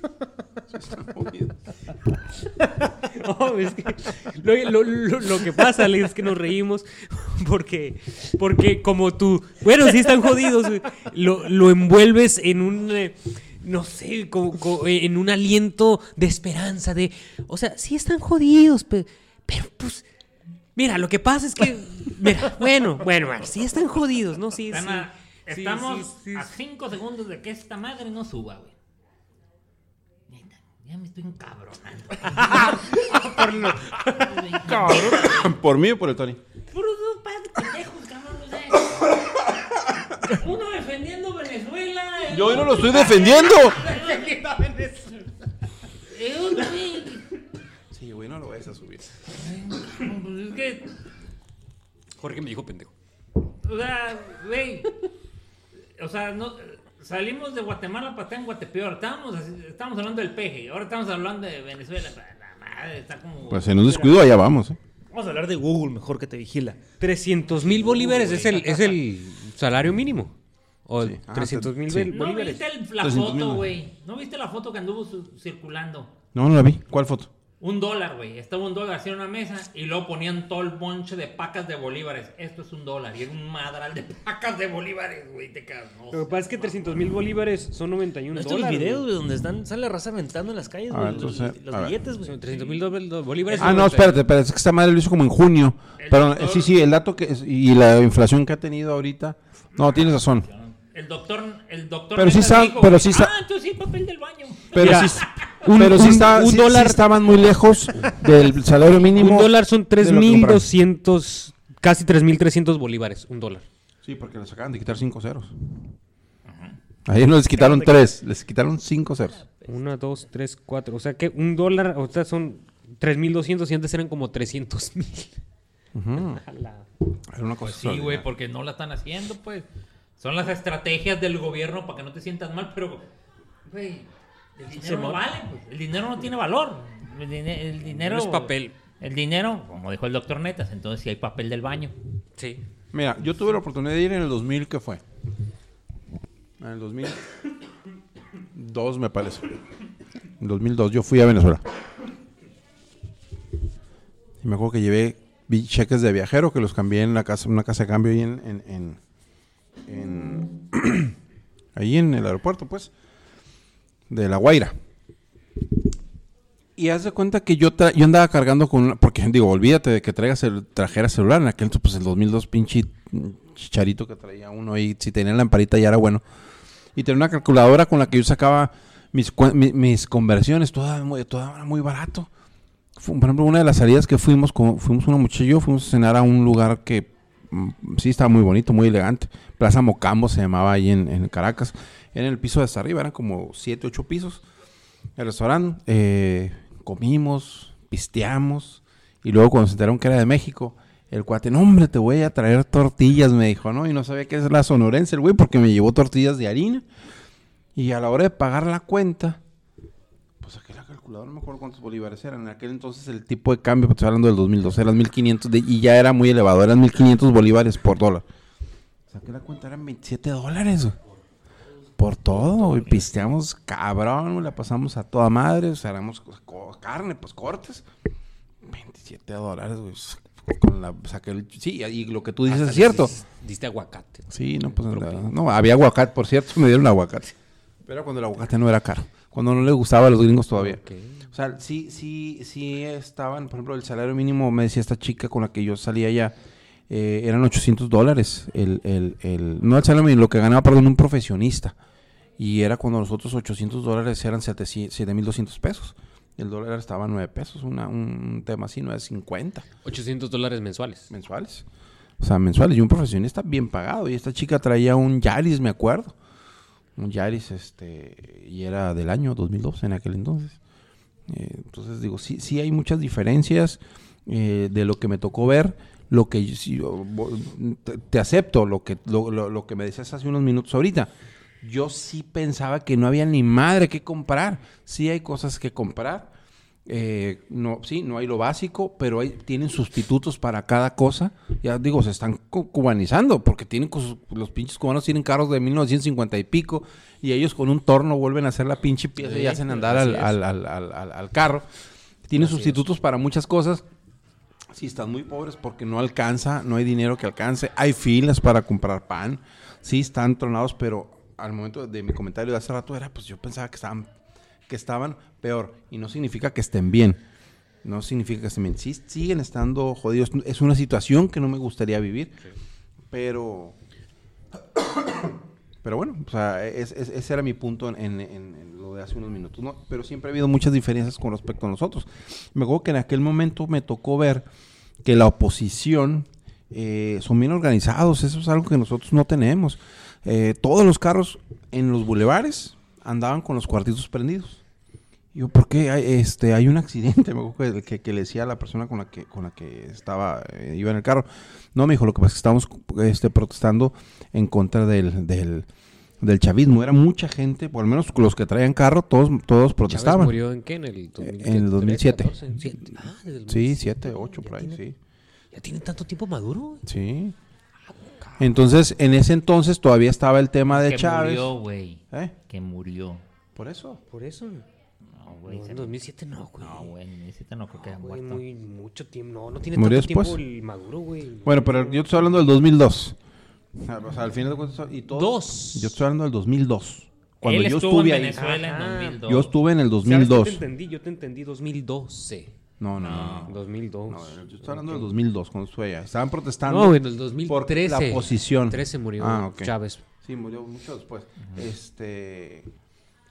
Sí están jodidos. No, es que lo, lo- lo- lo que pasa, Alex, es que nos reímos porque, porque como tú, bueno, sí están jodidos, lo, lo envuelves en un, eh, no sé, como- como, en un aliento de esperanza, de, o sea, sí están jodidos, pe- pero, pues, mira, lo que pasa es que, mira, bueno, bueno, bueno, sí están jodidos, ¿no? Sí, Están sí, a- sí, estamos sí, sí, a 5 segundos de que esta madre no suba, güey. Ya me estoy encabronando. por lo- ¿Por mí o por el Tony? Puros dos padres pendejos, cabrón. o sea. Uno defendiendo Venezuela. el Yo hoy no lo estoy defendiendo. el otro, güey. Sí, güey, no lo vayas a subir. Pues es que, Jorge me dijo pendejo. o sea, güey. O sea, no, salimos de Guatemala para estar en Guatepeor. Estábamos, así- estábamos hablando del peje. Ahora estamos hablando de Venezuela. La madre está como. Pues en un descuido allá vamos. ¿eh? Vamos a hablar de Google mejor que te vigila. 300 mil bolívares es el, es el salario mínimo. O Sí. Ah, 300 mil sí. ¿No bolívares. viste el- la 300 mil, foto, güey? ¿No viste la foto que anduvo su- circulando? No, no la vi. ¿Cuál foto? Un dólar, güey. Estaba un dólar así en una mesa y luego ponían todo el bonche de pacas de bolívares. Esto es un dólar. Y era un madral de pacas de bolívares, güey. Te cagas. No, Lo que pasa es que 300 mil bolívares son 91 ¿No viste los dólares. videos, güey. donde están, sale la raza aventando en las calles, A güey? los, entonces, los a ver. billetes, güey. Son 300 mil bolívares. Ah, no, espérate, espérate. Es que esta madre lo hizo como en junio. El Pero doctor- sí, sí, el dato que es, y la inflación que ha tenido ahorita. No, tienes razón. El doctor, el doctor. Pero sí dijo, pero güey, sí Ah, entonces sí, papel del baño. Pero Mira, sí, un- pero sí, un- está- un sí- sí dólar- estaban muy lejos del salario mínimo. Un dólar son de lo que compraron. 3.200, casi 3.300 bolívares. Un dólar. Sí, porque les acaban de quitar cinco ceros. Ahí no les quitaron tres, les quitaron cinco ceros. Una, dos, tres, cuatro. O sea que un dólar, o sea, son 3.200 y antes eran como 300 mil. Ujú. Era una cosa Pues sí, güey, porque no la están haciendo, pues. Son las estrategias del gobierno para que no te sientas mal, pero, güey, el dinero no vale, pues. El dinero no tiene valor. El, dine- el dinero. No es papel. El dinero, como dijo el doctor Netas, entonces sí hay papel del baño. Sí. Mira, yo tuve la oportunidad de ir en el 2000, ¿qué fue? En el 2002, me parece. En 2002, yo fui a Venezuela. Y me acuerdo que llevé cheques de viajero que los cambié en la casa, una casa de cambio ahí en, en, en- en- ahí en el aeropuerto, pues, de La Guaira. Y haz de cuenta que yo, yo andaba cargando con una, porque digo, olvídate de que traigas el trajera celular, en aquel pues el 2002 pinche chicharito que traía uno ahí, si tenía la lamparita ya era bueno. Y tenía una calculadora con la que yo sacaba mis, mis conversiones, toda muy, toda muy barato. Por ejemplo, una de las salidas que fuimos, con, fuimos una muchacha y yo, fuimos a cenar a un lugar que sí estaba muy bonito, muy elegante. Plaza Mocambo se llamaba ahí en, en Caracas. En el piso de hasta arriba, eran como 7, 8 pisos. El restaurante, eh, comimos, pisteamos. Y luego cuando se enteraron que era de México, el cuate, no hombre, te voy a traer tortillas, me dijo, ¿no? Y no sabía qué es la sonorense el güey porque me llevó tortillas de harina. Y a la hora de pagar la cuenta, pues saqué la calculadora, no me acuerdo cuántos bolívares eran. En aquel entonces el tipo de cambio, pues estoy hablando del 2002, eran 1500 de- y ya era muy elevado, eran 1500 bolívares por dólar. Saqué la cuenta, eran 27 dólares. Por todo, güey. Pisteamos cabrón, la pasamos a toda madre, o sea, éramos carne, pues cortes. 27 dólares, güey. Con la, saqué el- sí, y lo que tú dices Hasta es cierto. Diste, diste aguacate. Sí, no, pues no, había aguacate, por cierto, me dieron aguacate. Pero cuando el aguacate no era caro, cuando no le gustaba a los gringos todavía. O sea, sí, sí, sí estaban, por ejemplo, el salario mínimo, me decía esta chica con la que yo salía allá, eh, eran 800 dólares, el, el, el, no el salario mínimo, lo que ganaba, perdón, un profesionista. Y era cuando los otros 800 dólares eran 7.200 pesos. El dólar estaba a 9 pesos, una, un tema así, 9.50 800 dólares mensuales. mensuales. O sea, mensuales. Y un profesionista bien pagado. Y esta chica traía un Yaris, me acuerdo. Un Yaris, este, y era del año 2002 en aquel entonces. Eh, entonces digo, sí, sí hay muchas diferencias eh, de lo que me tocó ver. Lo que yo- te acepto, lo que, lo, lo- lo que me decías hace unos minutos ahorita. Yo sí pensaba que no había ni madre que comprar. Sí hay cosas que comprar. Eh, no, sí, no hay lo básico, pero hay, tienen sustitutos para cada cosa. Ya digo, se están cu- cubanizando, porque tienen los pinches cubanos tienen carros de 1950 y pico, y ellos con un torno vuelven a hacer la pinche pieza y hacen andar al, al- al- al- al- al carro. Tienen sustitutos para muchas cosas. Sí, están muy pobres porque no alcanza, no hay dinero que alcance. Hay filas para comprar pan. Sí, están tronados, pero al momento de mi comentario de hace rato era, pues yo pensaba que estaban, que estaban peor. Y no significa que estén bien. No significa que estén bien. Sí, siguen estando jodidos. Es una situación que no me gustaría vivir. Pero... Pero bueno, o sea, es- es- ese era mi punto en, en- en- en lo de hace unos minutos. ¿no? Pero siempre ha habido muchas diferencias con respecto a nosotros. Me acuerdo que en aquel momento me tocó ver que la oposición eh, son bien organizados. Eso es algo que nosotros no tenemos. Eh, todos los carros en los bulevares andaban con los cuartitos prendidos. Yo, ¿por qué? Hay, este, hay un accidente, me acuerdo que, que- que le decía a la persona con la que, con la que estaba, eh, iba en el carro. No, me dijo, lo que pasa es que estamos este, protestando en contra del, del, del chavismo. Era mucha gente, por lo menos los que traían carro, todos, todos ¿Chávez protestaban. murió en qué? ¿En el, 2000, En el 2007. 14? Siete. Ah, desde el Sí, 2007. siete, ocho, Ya por ahí, tiene- sí. Ya tiene tanto tiempo maduro. Sí. Entonces, en ese entonces todavía estaba el tema de que Chávez. murió, güey. ¿Eh? Que murió. Por eso. Por eso. No, güey. No, se- en 2007 no, güey. No, güey. en 2007 no creo que haya Güey, muerto. muy, mucho tiempo. No, no tiene ¿Murió tanto tiempo después? el Maduro, güey. Bueno, pero yo estoy hablando del 2002. O sea, al final de cuentas, y todo. Dos. Yo estoy hablando del 2002. Cuando Él yo estuvo estuve en ahí. Venezuela Ajá. en 2002. Yo estuve en el ¿Sabes qué 2002. te entendí? Yo te entendí 2012. No, no, no. no. 2002. No, yo estoy hablando del 2002, cuando estuve allá. Estaban protestando. No, en el por 2013. la posición. 13 murió Ah, ok. Chávez. Sí, murió mucho después. Este.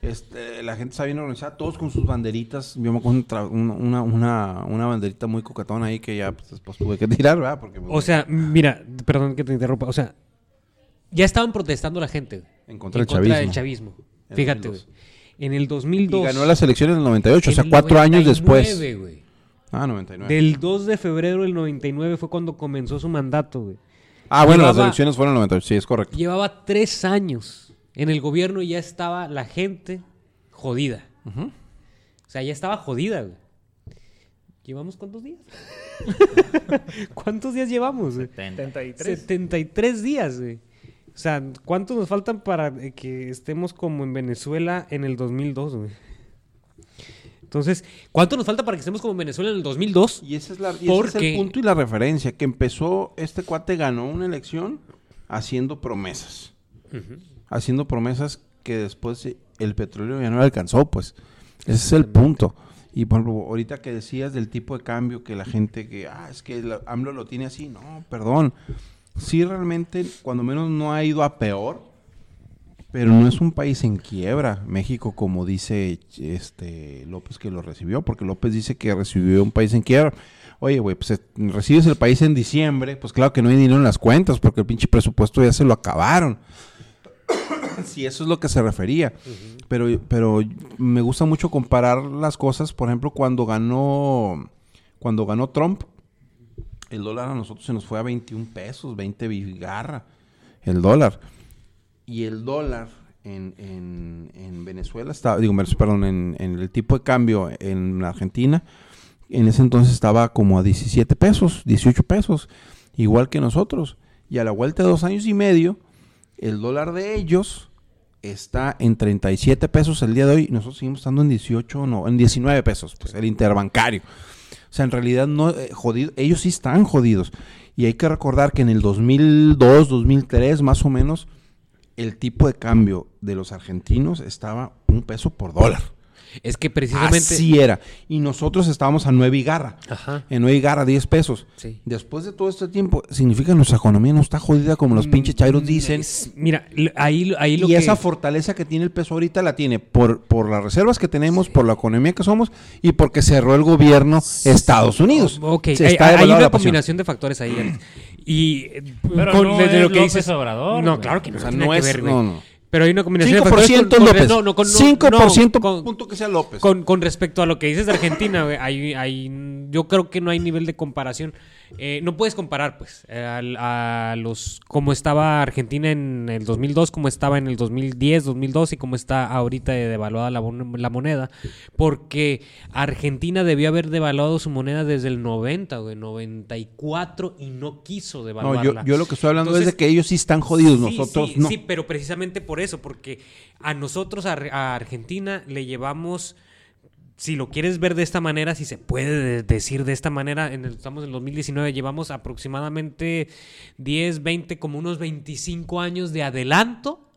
Este, la gente está bien organizada, todos con sus banderitas. Yo me acuerdo una, una, una, una banderita muy coquetona ahí que ya pues, después tuve que tirar, ¿verdad? Porque, pues, O sea, mira, perdón que te interrumpa. O sea, ya estaban protestando la gente. En contra del chavismo. chavismo. En Fíjate, 2002. güey. En el 2002. y ganó las elecciones en el 98, o en sea, el cuatro años 99, después. güey. Ah, 99. Del 2 de febrero del 99 fue cuando comenzó su mandato, güey. Ah, bueno, las elecciones fueron en el 98, sí, es correcto. Llevaba tres años en el gobierno ya estaba la gente jodida. O sea, ya estaba jodida, güey. ¿Llevamos cuántos días? ¿Cuántos días llevamos? güey? 73. 73 días, güey. O sea, ¿cuántos nos faltan para eh, que estemos como en Venezuela en el 2002, güey? Entonces, ¿cuánto nos falta para que estemos como en Venezuela en el 2002? Y ese es, la, y ese es el punto y la referencia, que empezó, este cuate ganó una elección haciendo promesas. Haciendo promesas que después eh, el petróleo ya no alcanzó, pues. Ese es el punto. Y por ejemplo, ahorita que decías del tipo de cambio que la gente que, ah, es que la- AMLO lo tiene así, no, perdón. Sí, realmente, cuando menos no ha ido a peor, pero no es un país en quiebra, México, como dice este López que lo recibió, porque López dice que recibió un país en quiebra. Oye, güey, pues eh, recibes el país en diciembre, pues claro que no hay dinero en las cuentas, porque el pinche presupuesto ya se lo acabaron. Si eso es lo que se refería. pero, pero me gusta mucho comparar las cosas, por ejemplo, cuando ganó, cuando ganó Trump, el dólar a nosotros se nos fue a 21 pesos, 20 bigarra, el dólar. Y el dólar en, en, en Venezuela estaba, digo, perdón, en, en el tipo de cambio en Argentina, en ese entonces estaba como a 17 pesos, 18 pesos, igual que nosotros. Y a la vuelta de dos años y medio, el dólar de ellos está en 37 pesos el día de hoy. Nosotros seguimos estando en 18, no, en 19 pesos, pues el interbancario. O sea, en realidad no, eh, jodido, ellos sí están jodidos. Y hay que recordar que en el 2002, 2003, más o menos, el tipo de cambio de los argentinos estaba un peso por dólar. Es que precisamente... Así era. Y nosotros estábamos a 9 y garra. Ajá. En 9 y garra, 10 pesos. Sí. Después de todo este tiempo, significa que nuestra economía no está jodida como los pinches chairos dicen. Es- mira, ahí, ahí lo Y que... esa fortaleza que tiene el peso ahorita la tiene por, por las reservas que tenemos, por la economía que somos y porque cerró el gobierno Estados Unidos. Ok, Se hay, está hay devaluando una pasión. combinación de factores ahí. Alex. Y eh, Pero con- no desde es lo que López dices... Obrador, no, güey. claro que no, O sea, tiene no que es- ver, güey. no, no. Pero hay una combinación de 5% factores con- con- López. no, no, con- no, 5% no, con- punto que sea López. Con, con respecto a lo que dices de Argentina, güey, hay, hay- yo creo que no hay nivel de comparación. Eh, no puedes comparar, pues, a, los cómo estaba Argentina en el 2002, cómo estaba en el 2010, 2012 y cómo está ahorita de devaluada la, la moneda, porque Argentina debió haber devaluado su moneda desde el 90, güey, 94 y no quiso no, devaluarla. yo, yo lo que estoy hablando es de que ellos sí están jodidos, Sí, nosotros sí, no. Sí, pero precisamente por eso, porque a nosotros, a Argentina, le llevamos, si lo quieres ver de esta manera, si se puede de- decir de esta manera, en el- estamos en el 2019, llevamos aproximadamente 10, 20, como unos 25 años de adelanto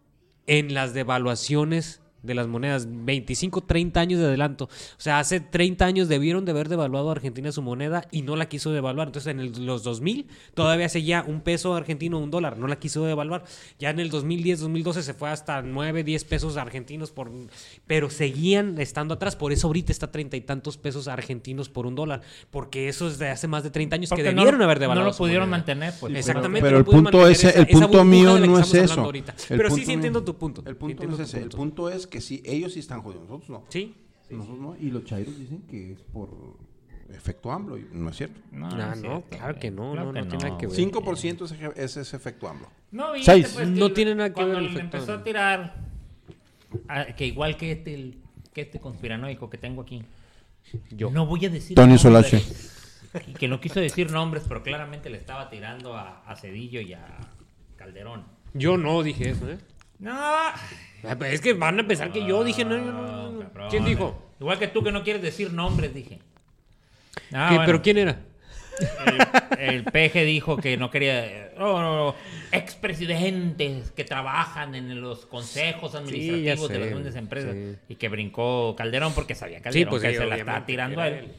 en las devaluaciones de las monedas, 25, 30 años de adelanto. O sea, hace 30 años debieron de haber devaluado a Argentina su moneda y no la quiso devaluar. Entonces, en el- los 2000 todavía seguía un peso argentino, un dólar, no la quiso devaluar. Ya en el 2010, 2012 se fue hasta 9, 10 pesos argentinos por... Pero seguían estando atrás. Por eso ahorita está treinta y tantos pesos argentinos por un dólar. Porque eso es de hace más de 30 años Porque que debieron haber devaluado No lo pudieron moneda. mantener, pues. Exactamente. Pero no el punto esa- el punto mío de la que no es estamos eso. hablando ahorita. El Pero sí, punto sí entiendo tu punto. El punto no es ese. El punto. punto es que sí, ellos sí están jodidos, nosotros no. Sí. Nosotros no. Y los chairos dicen que es por efecto AMLO. y no es cierto. No, Ah, es no, cierto, claro que no, Claro no, que no tiene nada que ver. güey. 5% es, es ese efecto AMLO. No, viste, Seis. pues, No que tiene nada que cuando ver el efecto empezó a tirar, que igual que este, el- que este conspiranoico que tengo aquí. Yo. No voy a decir Tony Solache. Y que no quiso decir nombres, pero claramente le estaba tirando a, a Cedillo y a, Calderón. Yo no dije eso, ¿eh? No. Ah, Es que van a pensar que yo dije, no, yo no, no. cabrón. ¿Quién dijo? Igual que tú que no quieres decir nombres, dije. Ah, ¿Qué- bueno. ¿Pero quién era? El, el peje dijo que no quería. No, no, no. Expresidentes que trabajan en los consejos administrativos de sé, las grandes empresas. sí. Y que brincó Calderón porque sabía Calderón pues que se la estaba tirando a él.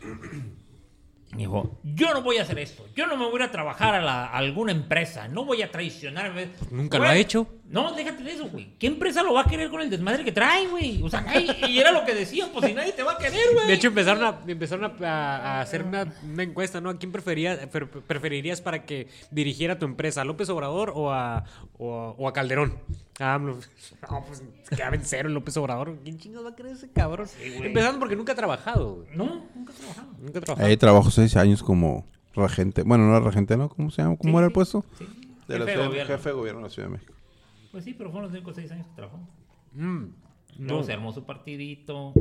Dijo, yo no voy a hacer esto. Yo no me voy a trabajar a, la- a alguna empresa. No voy a traicionar. nunca Güey, lo ha hecho. No, déjate de eso, güey. ¿Qué empresa lo va a querer con el desmadre que trae, güey? O sea, nadie- y era lo que decían, pues si nadie te va a querer, güey. De hecho, empezaron a, empezaron a, hacer una, una encuesta, ¿no? ¿A quién prefería, pre- preferirías para que dirigiera tu empresa? ¿A López Obrador o a, o a, o a Calderón? Ah, no, no, pues quedaba en cero el López Obrador. ¿Quién chingados va a querer ese cabrón? Empezando porque nunca ha trabajado, güey. No, nunca he trabajado. Nunca ha trabajado. Ahí trabajó seis años como regente. Bueno, no era regente, ¿no? ¿Cómo se llama? ¿Cómo Sí, era el puesto? sí. De Jefe de ciudad- gobierno. jefe de gobierno de la Ciudad de México. Pues sí, pero fueron los únicos seis años que trabajó. Mm, Luego no. se armó su partidito.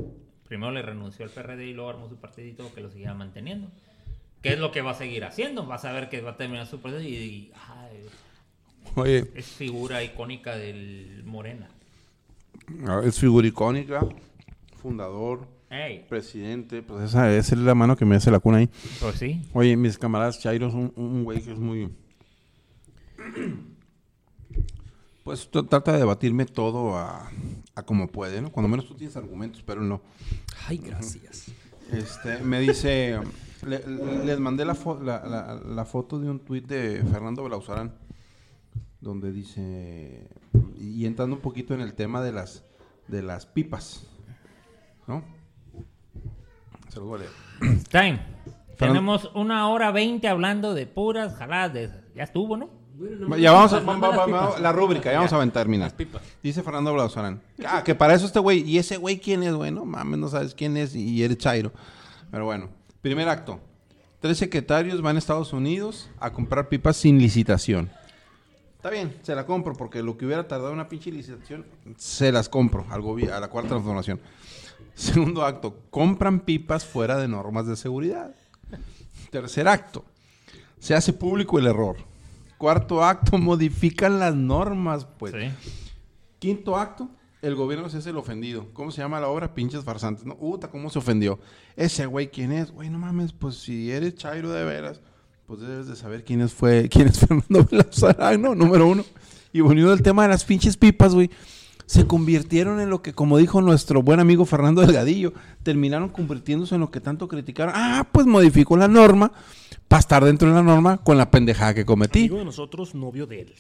Primero le renunció al PRD y luego armó su partidito que lo seguía manteniendo. ¿Qué es lo que va a seguir haciendo? Vas a ver que va a terminar su proceso y, y, ay, Oye, es figura icónica del Morena. es figura icónica, fundador, Ey, presidente. Pues esa, esa es la mano que me hace la cuna ahí. pues sí. Oye, mis camaradas Chairos, un, un güey que es muy... Pues trata de debatirme todo a, a como puede, ¿no? Cuando menos tú tienes argumentos, pero no. Ay, gracias. Este, me dice... le- le- les mandé la, fo- la, la- la foto de un tuit de Fernando Belauzarán, donde dice... Y entrando un poquito en el tema de las, de las pipas, ¿no? Se los voy a leer. Time. Tenemos una hora veinte hablando de puras jaladas de esas. Ya estuvo, ¿no? Ya vamos a, va- va- va- la rúbrica, ya vamos a terminar. Dice Fernando Blauzarán. Ah, que para eso este güey. ¿Y ese güey quién es, güey? No mames, no sabes quién es y eres Chairo. Pero bueno, primer acto. Tres secretarios van a Estados Unidos a comprar pipas sin licitación. Está bien, se la compro porque lo que hubiera tardado una pinche licitación, se las compro al a la cuarta transformación. Segundo acto, compran pipas fuera de normas de seguridad. Tercer acto, se hace público el error. Cuarto acto, modifican las normas, pues. Sí. Quinto acto, el gobierno se hace el ofendido. ¿Cómo se llama la obra? Pinches farsantes. No, Uta, ¿cómo se ofendió? Ese güey, ¿quién es? Güey, no mames, pues si eres Chairo de veras, pues debes de saber quién es, fue, quién es Fernando Belazarán, ¿no? Número uno. Y volviendo al tema de las pinches pipas, güey. Se convirtieron en lo que, como dijo nuestro buen amigo Fernando Delgadillo, terminaron convirtiéndose en lo que tanto criticaron. Ah, pues modificó la norma para estar dentro de la norma con la pendejada que cometí. Amigo de nosotros, novio de él.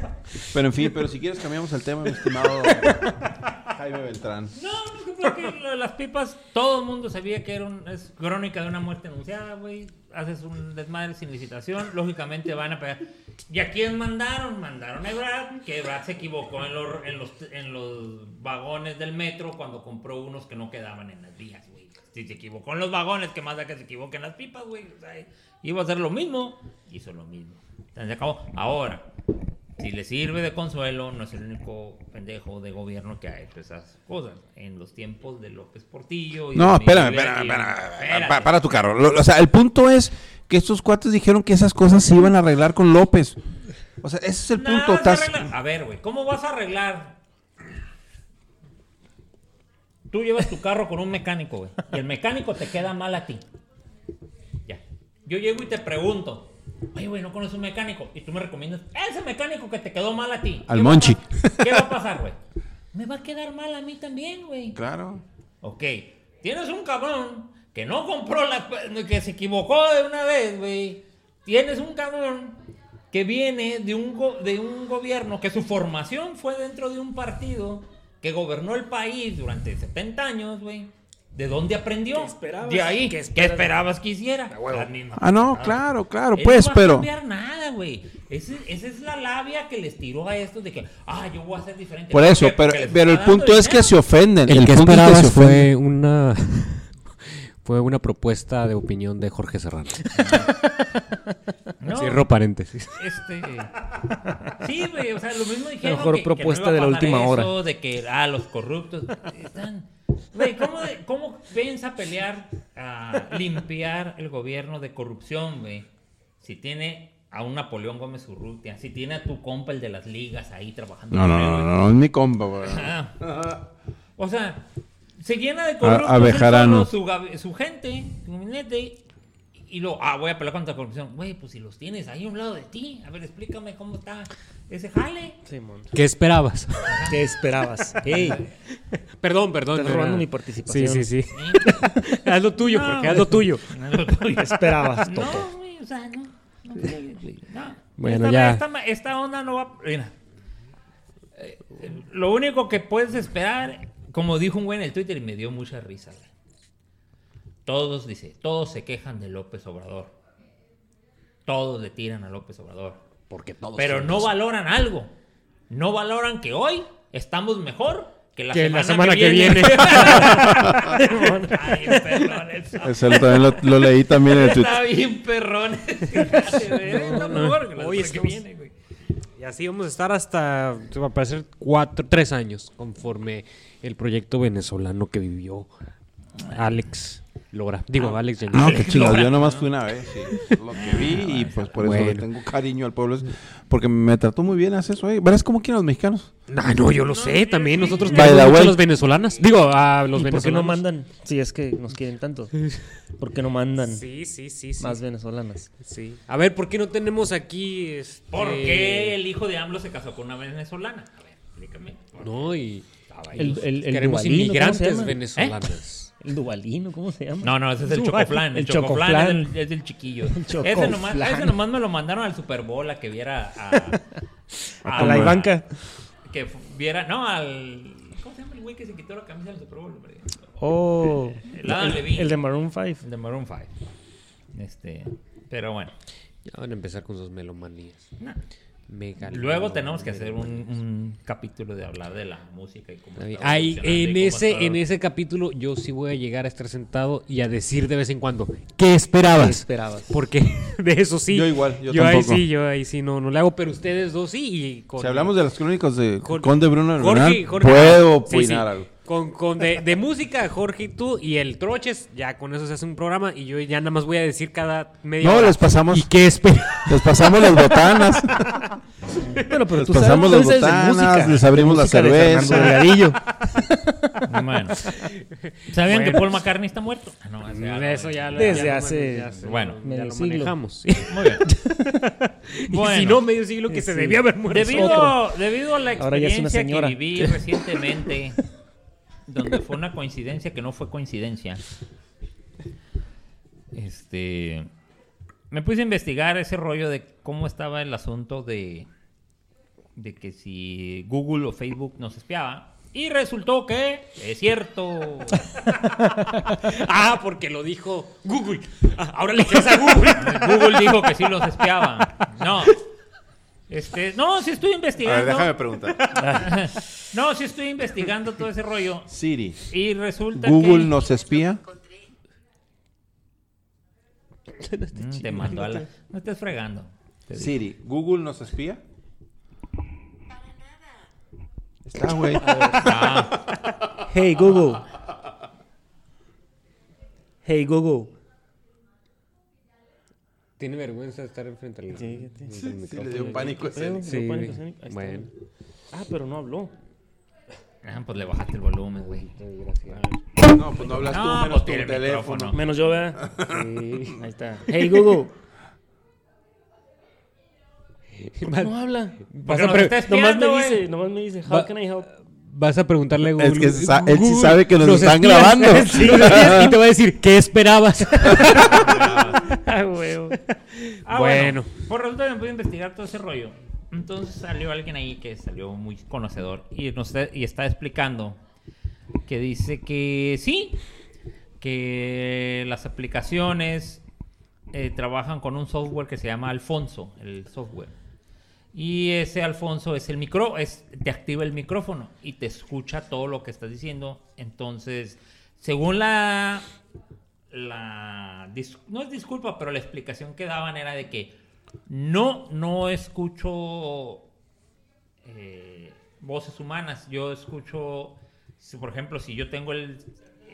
Pero en fin, pero si quieres cambiamos el tema, mi estimado Jaime Beltrán. No, no, creo que lo de las pipas, todo el mundo sabía que era un- es crónica de una muerte anunciada, güey. Haces un desmadre sin licitación, lógicamente van a pegar. ¿Y a quién mandaron? Mandaron a Brad, que Brad se equivocó en los, en, los, en los vagones del metro cuando compró unos que no quedaban en las vías, güey. Si se equivocó en los vagones, ¿qué más da que se equivoque en las pipas, güey? O sea, iba a hacer lo mismo, hizo lo mismo. Entonces, se acabó. Ahora, si le sirve de consuelo, no es el único pendejo de gobierno que ha hecho esas cosas. En los tiempos de López Portillo. y No, espérame, espérame, espérame, para, para tu carro. Lo- o sea, el punto es que estos cuates dijeron que esas cosas se iban a arreglar con López. O sea, ese es el punto. estás- A ver, güey, ¿cómo vas a arreglar? Tú llevas tu carro con un mecánico, güey, y el mecánico te queda mal a ti. Ya. Yo llego y te pregunto, oye, güey, no conoces un mecánico, y tú me recomiendas ese mecánico que te quedó mal a ti. Al ¿Qué va a Monchi. ¿Qué va a pasar, güey? Me va a quedar mal a mí también, güey. Claro. Ok, tienes un cabrón que no compró la... que se equivocó de una vez, güey. Tienes un cabrón que viene de un, go- de un gobierno que su formación fue dentro de un partido que gobernó el país durante 70 años, güey. ¿De dónde aprendió? ¿Qué esperabas? De ahí. ¿Qué esperabas que hiciera? Ah, no, claro, claro, Él pues, no va pero. a cambiar nada, güey. Esa es la labia que les tiró a estos de que, ah, yo voy a ser diferente. Por ¿Por eso, pero, pero el punto es que se ofenden. El, El, que punto es que se fue una fue una propuesta de opinión de Jorge Serrano. No, Cierro paréntesis. Este. Sí, güey, o sea, lo mismo dijeron. mejor que- que no propuesta iba a de la última hora. De que, ah, los corruptos. Están. Güey, ¿cómo, de- ¿cómo piensa pelear a limpiar el gobierno de corrupción, güey? Si tiene a un Napoleón Gómez Urrutia, si tiene a tu compa, el de las ligas, ahí trabajando. No, no, no, no, no, es mi compa, güey. O sea, se llena de su, gabi- su gente, su gabinete, y luego, ah, voy a pelear contra la corrupción. Güey, pues si los tienes ahí a un lado de ti, a ver, explícame cómo está ese jale. Simón. ¿Qué esperabas? ¿Qué esperabas? Ey, perdón, perdón. Estás no robando mi participación. Sí, sí, sí. ¿sí? haz lo tuyo, No, Jorge, güey. haz lo tuyo. ¿Qué esperabas, Toto? No, güey, o sea, no. Bueno, esta, ya. Esta, esta onda no va. Mira. Eh, Lo único que puedes esperar, como dijo un güey en el Twitter y me dio mucha risa, güey. Todos, dice, todos se quejan de López Obrador. Todos le tiran a López Obrador. Porque todos. Pero no valoran algo. No valoran que hoy estamos mejor que la Que semana, la semana que viene. Ay, perrón, eso. También lo, lo leí también en el tweet. Está bien mejor que la Hoy semana que estamos- viene, güey. Y así vamos a estar hasta, va a parecer, cuatro, tres años, conforme el proyecto venezolano que vivió Alex Lora. Digo, Alex No, qué chido. Yo nomás fui una vez, sí. Lo que vi y pues por eso le tengo cariño al pueblo. Porque me trató muy bien hace eso, eh. Verás cómo quieren los mexicanos. Ah, no, yo lo sé, también nosotros queremos mucho a los venezolanos. Digo, a los ¿Y por qué venezolanos. no mandan? Si es que nos quieren tanto. ¿Por qué no mandan Sí, sí, sí, sí. más venezolanas? Sí. A ver, ¿por qué no tenemos aquí este... ¿Por qué el hijo de AMLO se casó con una venezolana? A ver, explícame. No, y. El, el, el queremos Duvalino, ¿cómo se inmigrantes venezolanos. El Duvalino, ¿cómo se llama? No, no, ese es el Duval- chocoflan. El, el chocoflan, chocoflan. Es, del, es del chiquillo. El ese, nomás, ese nomás me lo mandaron al Super Bowl a que viera a... A la Ivanka. Que viera... No, al... ¿Cómo se llama el güey que se quitó la camisa del Super Bowl? hombre? Oh. El Adam el, Levine. el de Maroon 5. El de Maroon 5. Este... Pero bueno. Ya van a empezar con sus melomanías. No. Luego tenemos que hacer un, un capítulo de hablar de la música y cómo está Ahí, evolucionando y en cómo ese, está- en ese capítulo yo sí voy a llegar a estar sentado y a decir de vez en cuando, ¿qué esperabas? ¿Qué esperabas? Porque de eso sí. Yo igual, yo ahí tampoco. sí, yo ahí sí no, no le hago, pero ustedes dos sí. Y con, Si hablamos de los crónicos de Jorge- Conde Bruno Jorge, Jorge- puedo sí, opinar sí. algo. Con, con de, de música, Jorge y tú y el Troches, ya con eso se hace un programa y yo ya nada más voy a decir cada media No, hora. les pasamos- ¿Y qué esperas? Les pasamos las botanas, Bueno, pero les tú sabes, pasamos las sabes de botanas, música, les abrimos de la de cerveza. Delgadillo. Bueno. ¿Sabían que Bueno. Paul McCartney está muerto? Ah, no, ya lo- eso ya lo- Desde ya lo- hace ya se- bueno, ya medio lo siglo. manejamos. Muy bien. Y Bueno. si no, medio siglo que se Sí. debía haber muerto. Debido, debido a la Ahora ya es una experiencia que viví recientemente, donde fue una coincidencia que no fue coincidencia, este, me puse a investigar ese rollo de cómo estaba el asunto de, de que si Google o Facebook nos espiaba. Y resultó que es cierto. Ah, porque lo dijo Google. Ah, ahora le crees a Google. Google dijo que sí los espiaba. No. Este, no, sí estoy A investigando. ver, déjame preguntar. No, sí estoy investigando todo ese rollo. Siri, Y resulta ¿Google que... nos espía? Mm, te mandó a la... No estés fregando. Te digo. Siri, ¿Google nos espía? Está, güey. Ah, Hey Google. Hey Google. Tiene vergüenza de estar enfrente al, Sí, al Sí, le dio pánico ese. Creo, Sí, pánico escénico. Ahí está. Bueno. Ah, pero no habló. ah, pues le bajaste el volumen, güey. No, pues no hablas tú, No, menos pues tu el teléfono. micrófono. Menos yo, ¿verdad? Sí, ahí está. Hey Google. No habla. Porque está nomás me dice, nomás me dice, how Va- can I help? Vas a preguntarle a Google. Es que él sí sabe que nos ¿los están espías? grabando. Sí, y te va a decir, ¿qué esperabas? Ah, huevo. Ah, Bueno. bueno. Pues resulta que me pude investigar todo ese rollo. Entonces salió alguien ahí que salió muy conocedor y, nos está, y está explicando que dice que sí, que las aplicaciones eh, trabajan con un software que se llama Alfonso, el software. Y ese Alfonso es el micro, es, te activa el micrófono y te escucha todo lo que estás diciendo. Entonces, según la, la dis- no es disculpa, pero la explicación que daban era de que no, no escucho eh, voces humanas. Yo escucho, si, por ejemplo, si yo tengo el,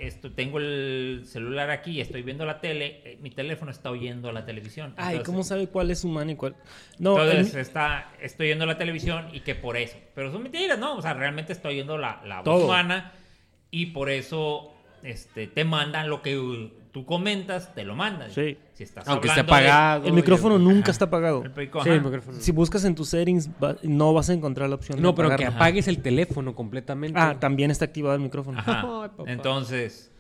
esto, tengo el celular aquí y estoy viendo la tele, eh, mi teléfono está oyendo la televisión. Ay, Entonces- ¿cómo sabe cuál es humano y cuál? No, Entonces el- está, estoy oyendo la televisión y que por eso. Pero son mentiras, ¿no? O sea, realmente estoy oyendo la, la voz humana y por eso este, te mandan lo que tú comentas, te lo mandan. Sí. Si estás Aunque esté de- apagado. el micrófono nunca Ajá. está apagado. El pico, Sí, el micrófono. Si buscas en tus settings, va- no vas a encontrar la opción de No, pero que apagues el teléfono completamente. Ah, también está activado el micrófono. Ajá. Ay. Entonces,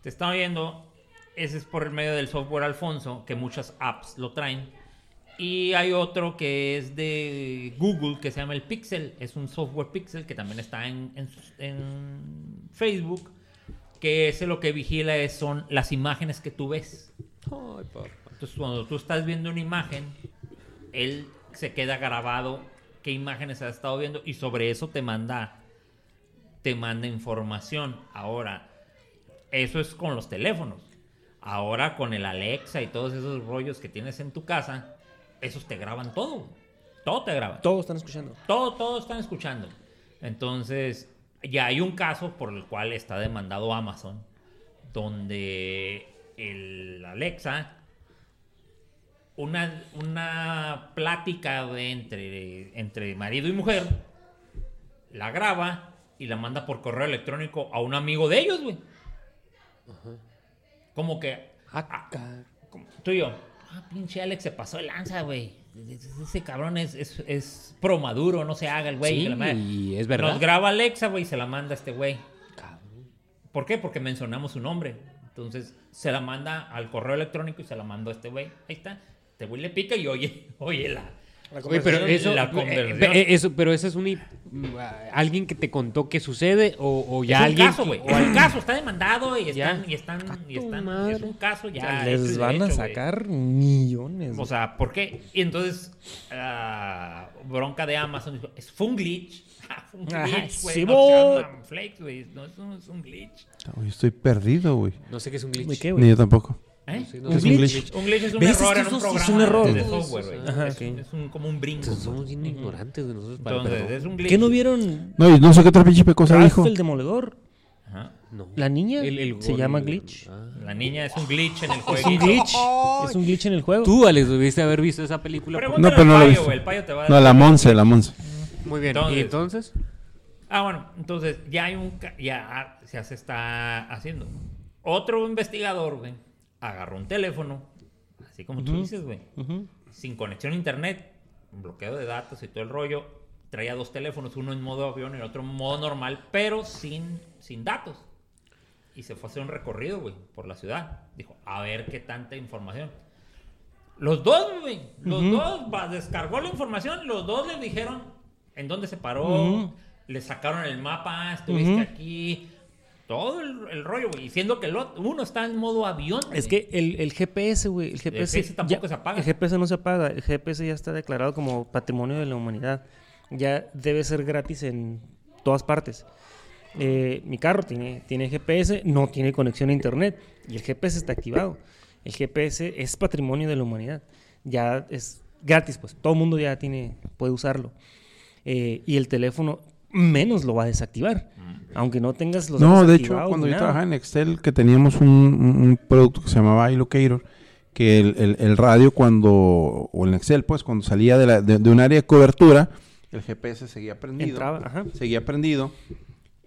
te está oyendo. Ese es por el medio del software Alfonso, que muchas apps lo traen. Y hay otro que es de Google, que se llama el Pixel. Es un software Pixel que también está en, en- en Facebook. Que ese lo que vigila es, son las imágenes que tú ves. Ay, papá. Entonces, cuando tú estás viendo una imagen, él se queda grabado qué imágenes has estado viendo y sobre eso te manda te manda información. Ahora, eso es con los teléfonos. Ahora con el Alexa y todos esos rollos que tienes en tu casa, esos te graban todo. Todo te graban. Todos están escuchando. Todo, todo están escuchando. Entonces, ya hay un caso por el cual está demandado Amazon, donde el Alexa, una, una plática de entre, entre marido y mujer, la graba y la manda por correo electrónico a un amigo de ellos, güey. Como que Ah, como tú y yo, ah, pinche Alex se pasó de lanza, güey. Ese cabrón es, es, es pro maduro, no se haga el güey. Sí, la y es verdad. Nos graba Alexa, güey, y se la manda a este güey. ¿Por qué? Porque mencionamos su nombre. Entonces se la manda al correo electrónico y se la mandó a este güey. Ahí está. Este güey le pica y oye, oye la. Oye, pero eso, La eh, conversión. eh, eso, pero ese es un mm, alguien que te contó qué sucede o, o ya es un alguien caso, que- güey. o al- caso, está demandado y están, Ya. y están, y están. madre. Es un caso ya. Les van a derecho, sacar millones. O sea, ¿por qué? Y entonces, ah, bronca de Amazon, dijo, es fue un glitch. Ah, fue un glitch, güey. sí, no. No, eso no es un glitch. Estoy perdido, güey. No sé qué es un glitch. ¿De qué, Ni yo tampoco. ¿Eh? Sí, no ¿Qué sé. es un glitch? Un glitch es un error Es en un sí es programa un error. de Todos software, esos, güey. ajá, es, ok. es un, como un brinco. Entonces, Somos bien ignorantes de nosotros. para- Entonces, perdón. es un glitch. ¿Qué no vieron? No, no sé qué otra pinche cosa Ralph dijo. el demoledor. Ajá. No. La niña El- el se llama glitch. Ah. La niña es un glitch en el Es juego. un glitch. Es un glitch en el juego. Tú, Alex, debiste haber visto esa película. Pregúntale No, pero no visto. güey. El payo te va a No, la Monse, la Monse. Muy bien. Entonces- ¿Y entonces? Ah, bueno, entonces ya hay un ca- ya se se está haciendo. Otro investigador, güey, agarró un teléfono, así como tú dices, güey, sin conexión a internet, bloqueo de datos y todo el rollo. Traía dos teléfonos, uno en modo avión y el otro en modo normal, pero sin, sin datos. Y se fue a hacer un recorrido, güey, por la ciudad. Dijo, a ver qué tanta información. Los dos, güey, los dos, descargó la información, los dos le dijeron en dónde se paró, le sacaron el mapa, estuviste Ujú. aquí, todo el, el rollo, güey. Y siendo que el ot- uno está en modo avión. Es güey. que el, el GPS, güey, el GPS, GPS tampoco ya- se apaga. El GPS no se apaga. El GPS ya está declarado como patrimonio de la humanidad. Ya debe ser gratis en todas partes. Eh, mi carro tiene, tiene GPS, no tiene conexión a internet y el GPS está activado. El GPS es patrimonio de la humanidad. Ya es gratis, pues todo el mundo ya tiene, puede usarlo. Eh, y el teléfono menos lo va a desactivar. Aunque no tengas los No, de hecho, cuando yo trabajaba en Excel, que teníamos un, producto que se llamaba iLocator, que el, el- el radio cuando, o en Excel, pues, cuando salía de, la- de- de un área de cobertura, el GPS seguía prendido. Entraba, ajá. Seguía prendido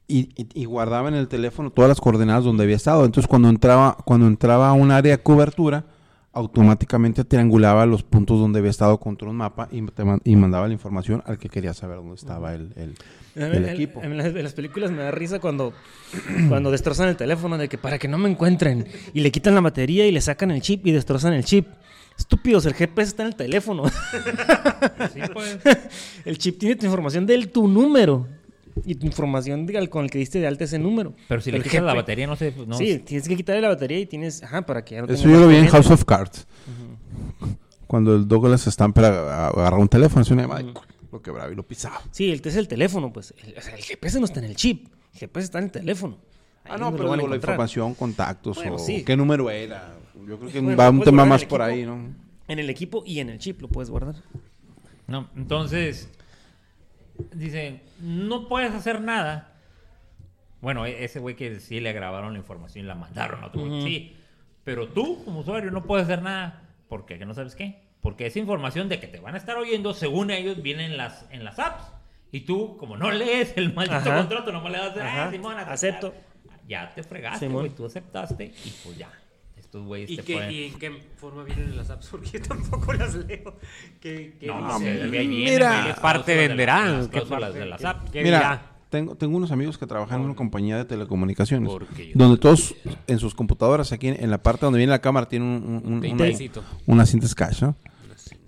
y, y- y guardaba en el teléfono todas las coordenadas donde había estado. Entonces, cuando entraba, cuando entraba a un área de cobertura, automáticamente triangulaba los puntos donde había estado contra un mapa y, te man- y mandaba la información al que quería saber dónde estaba el, el- En- el en- equipo. En, las, en las películas me da risa cuando, cuando destrozan el teléfono de que para que no me encuentren y le quitan la batería y le sacan el chip y destrozan el chip. Estúpidos, el GPS está en el teléfono. Sí, pues. el chip tiene tu información de tu número y tu información de- con el que diste de alta ese número. Pero si le quitas la batería, no sé. No, Sí, tienes que quitarle la batería y tienes, ajá, para que ya no Eso yo lo vi en. House of Cards. Cuando el Douglas Stamper ag- agarró un teléfono, hacía una llamada y lo quebraba y lo pisaba. Sí, el es el teléfono, pues. El, o sea, el GPS no está en el chip, el GPS está en el teléfono. Ahí Ah, no, pero digo, la información, contactos Bueno, o sí. qué número era. Yo creo que Bueno, va un tema más por ahí, ¿no? En el equipo y en el chip lo puedes guardar. No, entonces, dicen, no puedes hacer nada Bueno, e- ese güey que sí le grabaron la información y la mandaron a otro güey. Sí. Pero tú, como usuario, no puedes hacer nada. ¿Por qué? ¿Que no sabes qué? Porque esa información de que te van a estar oyendo, según ellos, viene en las, en las apps. Y tú, como no lees el maldito Ajá. contrato, nomás le das, Ajá. ah, Simón, aceptar". Acepto. Ya te fregaste, güey. Tú aceptaste y pues ya. Estos güeyes ¿Y, te qué, pueden... ¿Y en qué forma vienen en las apps? Porque yo tampoco las leo. ¿Qué, qué No, dice? viene, mira. las ¿Qué parte venderán? ¿Qué parte? de las ¿Qué- apps. qué Mira, dirá? tengo, tengo unos amigos que trabajan en una compañía de telecomunicaciones. Porque yo- Donde todos en sus computadoras, aquí en, en la parte donde viene la cámara, tienen un, un- un- una cinta scotch, ¿no?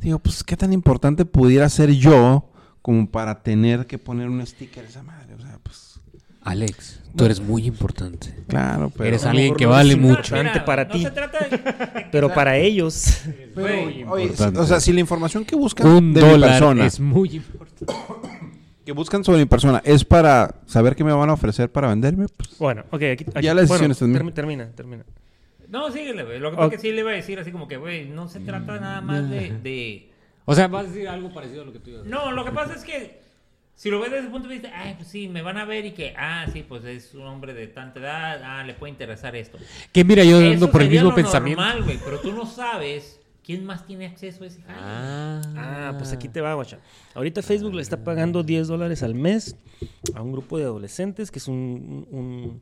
Digo, pues, ¿qué tan importante pudiera ser yo como para tener que poner un sticker esa madre? O sea, pues, Alex, tú eres muy importante. claro, pero... Eres alguien que no vale es mucho. importante para no ti. se trata de... Pero para ellos, pero, oye, importante. o sea, si la información que buscan Un de mi persona, es muy importante. que buscan sobre mi persona, es para saber qué me van a ofrecer para venderme, pues, bueno, ok, aquí, aquí- Ya la decisión bueno, está en mí. termi- termina, termina. No, síguele, güey. Lo que pasa es que sí le iba a decir así como que, güey, no se trata nada más de, de... O sea, vas a decir algo parecido a lo que tú ibas a decir. No, lo que pasa es que si lo ves desde ese punto de vista, ay, pues sí, me van a ver y que, ah, sí, pues es un hombre de tanta edad, ah, le puede interesar esto. Que mira, yo ando Eso por el mismo lo pensamiento. normal, güey, pero tú no sabes quién más tiene acceso a ese jale. Ah, Ah, pues aquí te va, guacha. Ahorita Facebook le está pagando 10 dólares al mes a un grupo de adolescentes, que es un, un,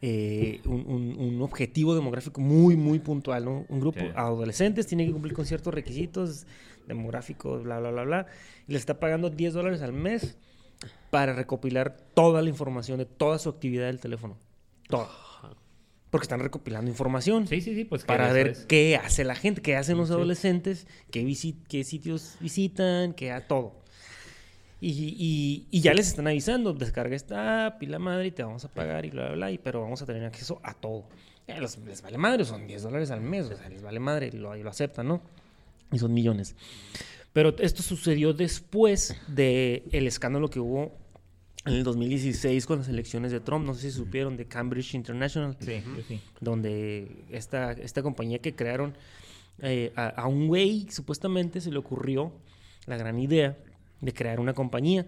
eh, un- un- un objetivo demográfico muy, muy puntual, ¿no? Un grupo Sí. adolescentes tiene que cumplir con ciertos requisitos demográficos, bla, bla, bla, bla. Y le está pagando 10 dólares al mes para recopilar toda la información de toda su actividad del teléfono. Toda. Porque están recopilando información Sí, sí, sí, pues para ver es. qué hace la gente, qué hacen los adolescentes, qué, qué sitios visitan, qué a todo. Y, y- y ya les están avisando, descarga esta app y la madre y te vamos a pagar y bla, bla, bla, y, pero vamos a tener acceso a todo. Los- les vale madre, son 10 dólares al mes, o sea, les vale madre, lo, lo aceptan, ¿no? Y son millones. Pero esto sucedió después del el escándalo que hubo en el 2016 con las elecciones de Trump, no sé si supieron, de Cambridge International Sí, yo sí. donde esta, esta compañía que crearon eh, a, a un güey supuestamente se le ocurrió la gran idea de crear una compañía.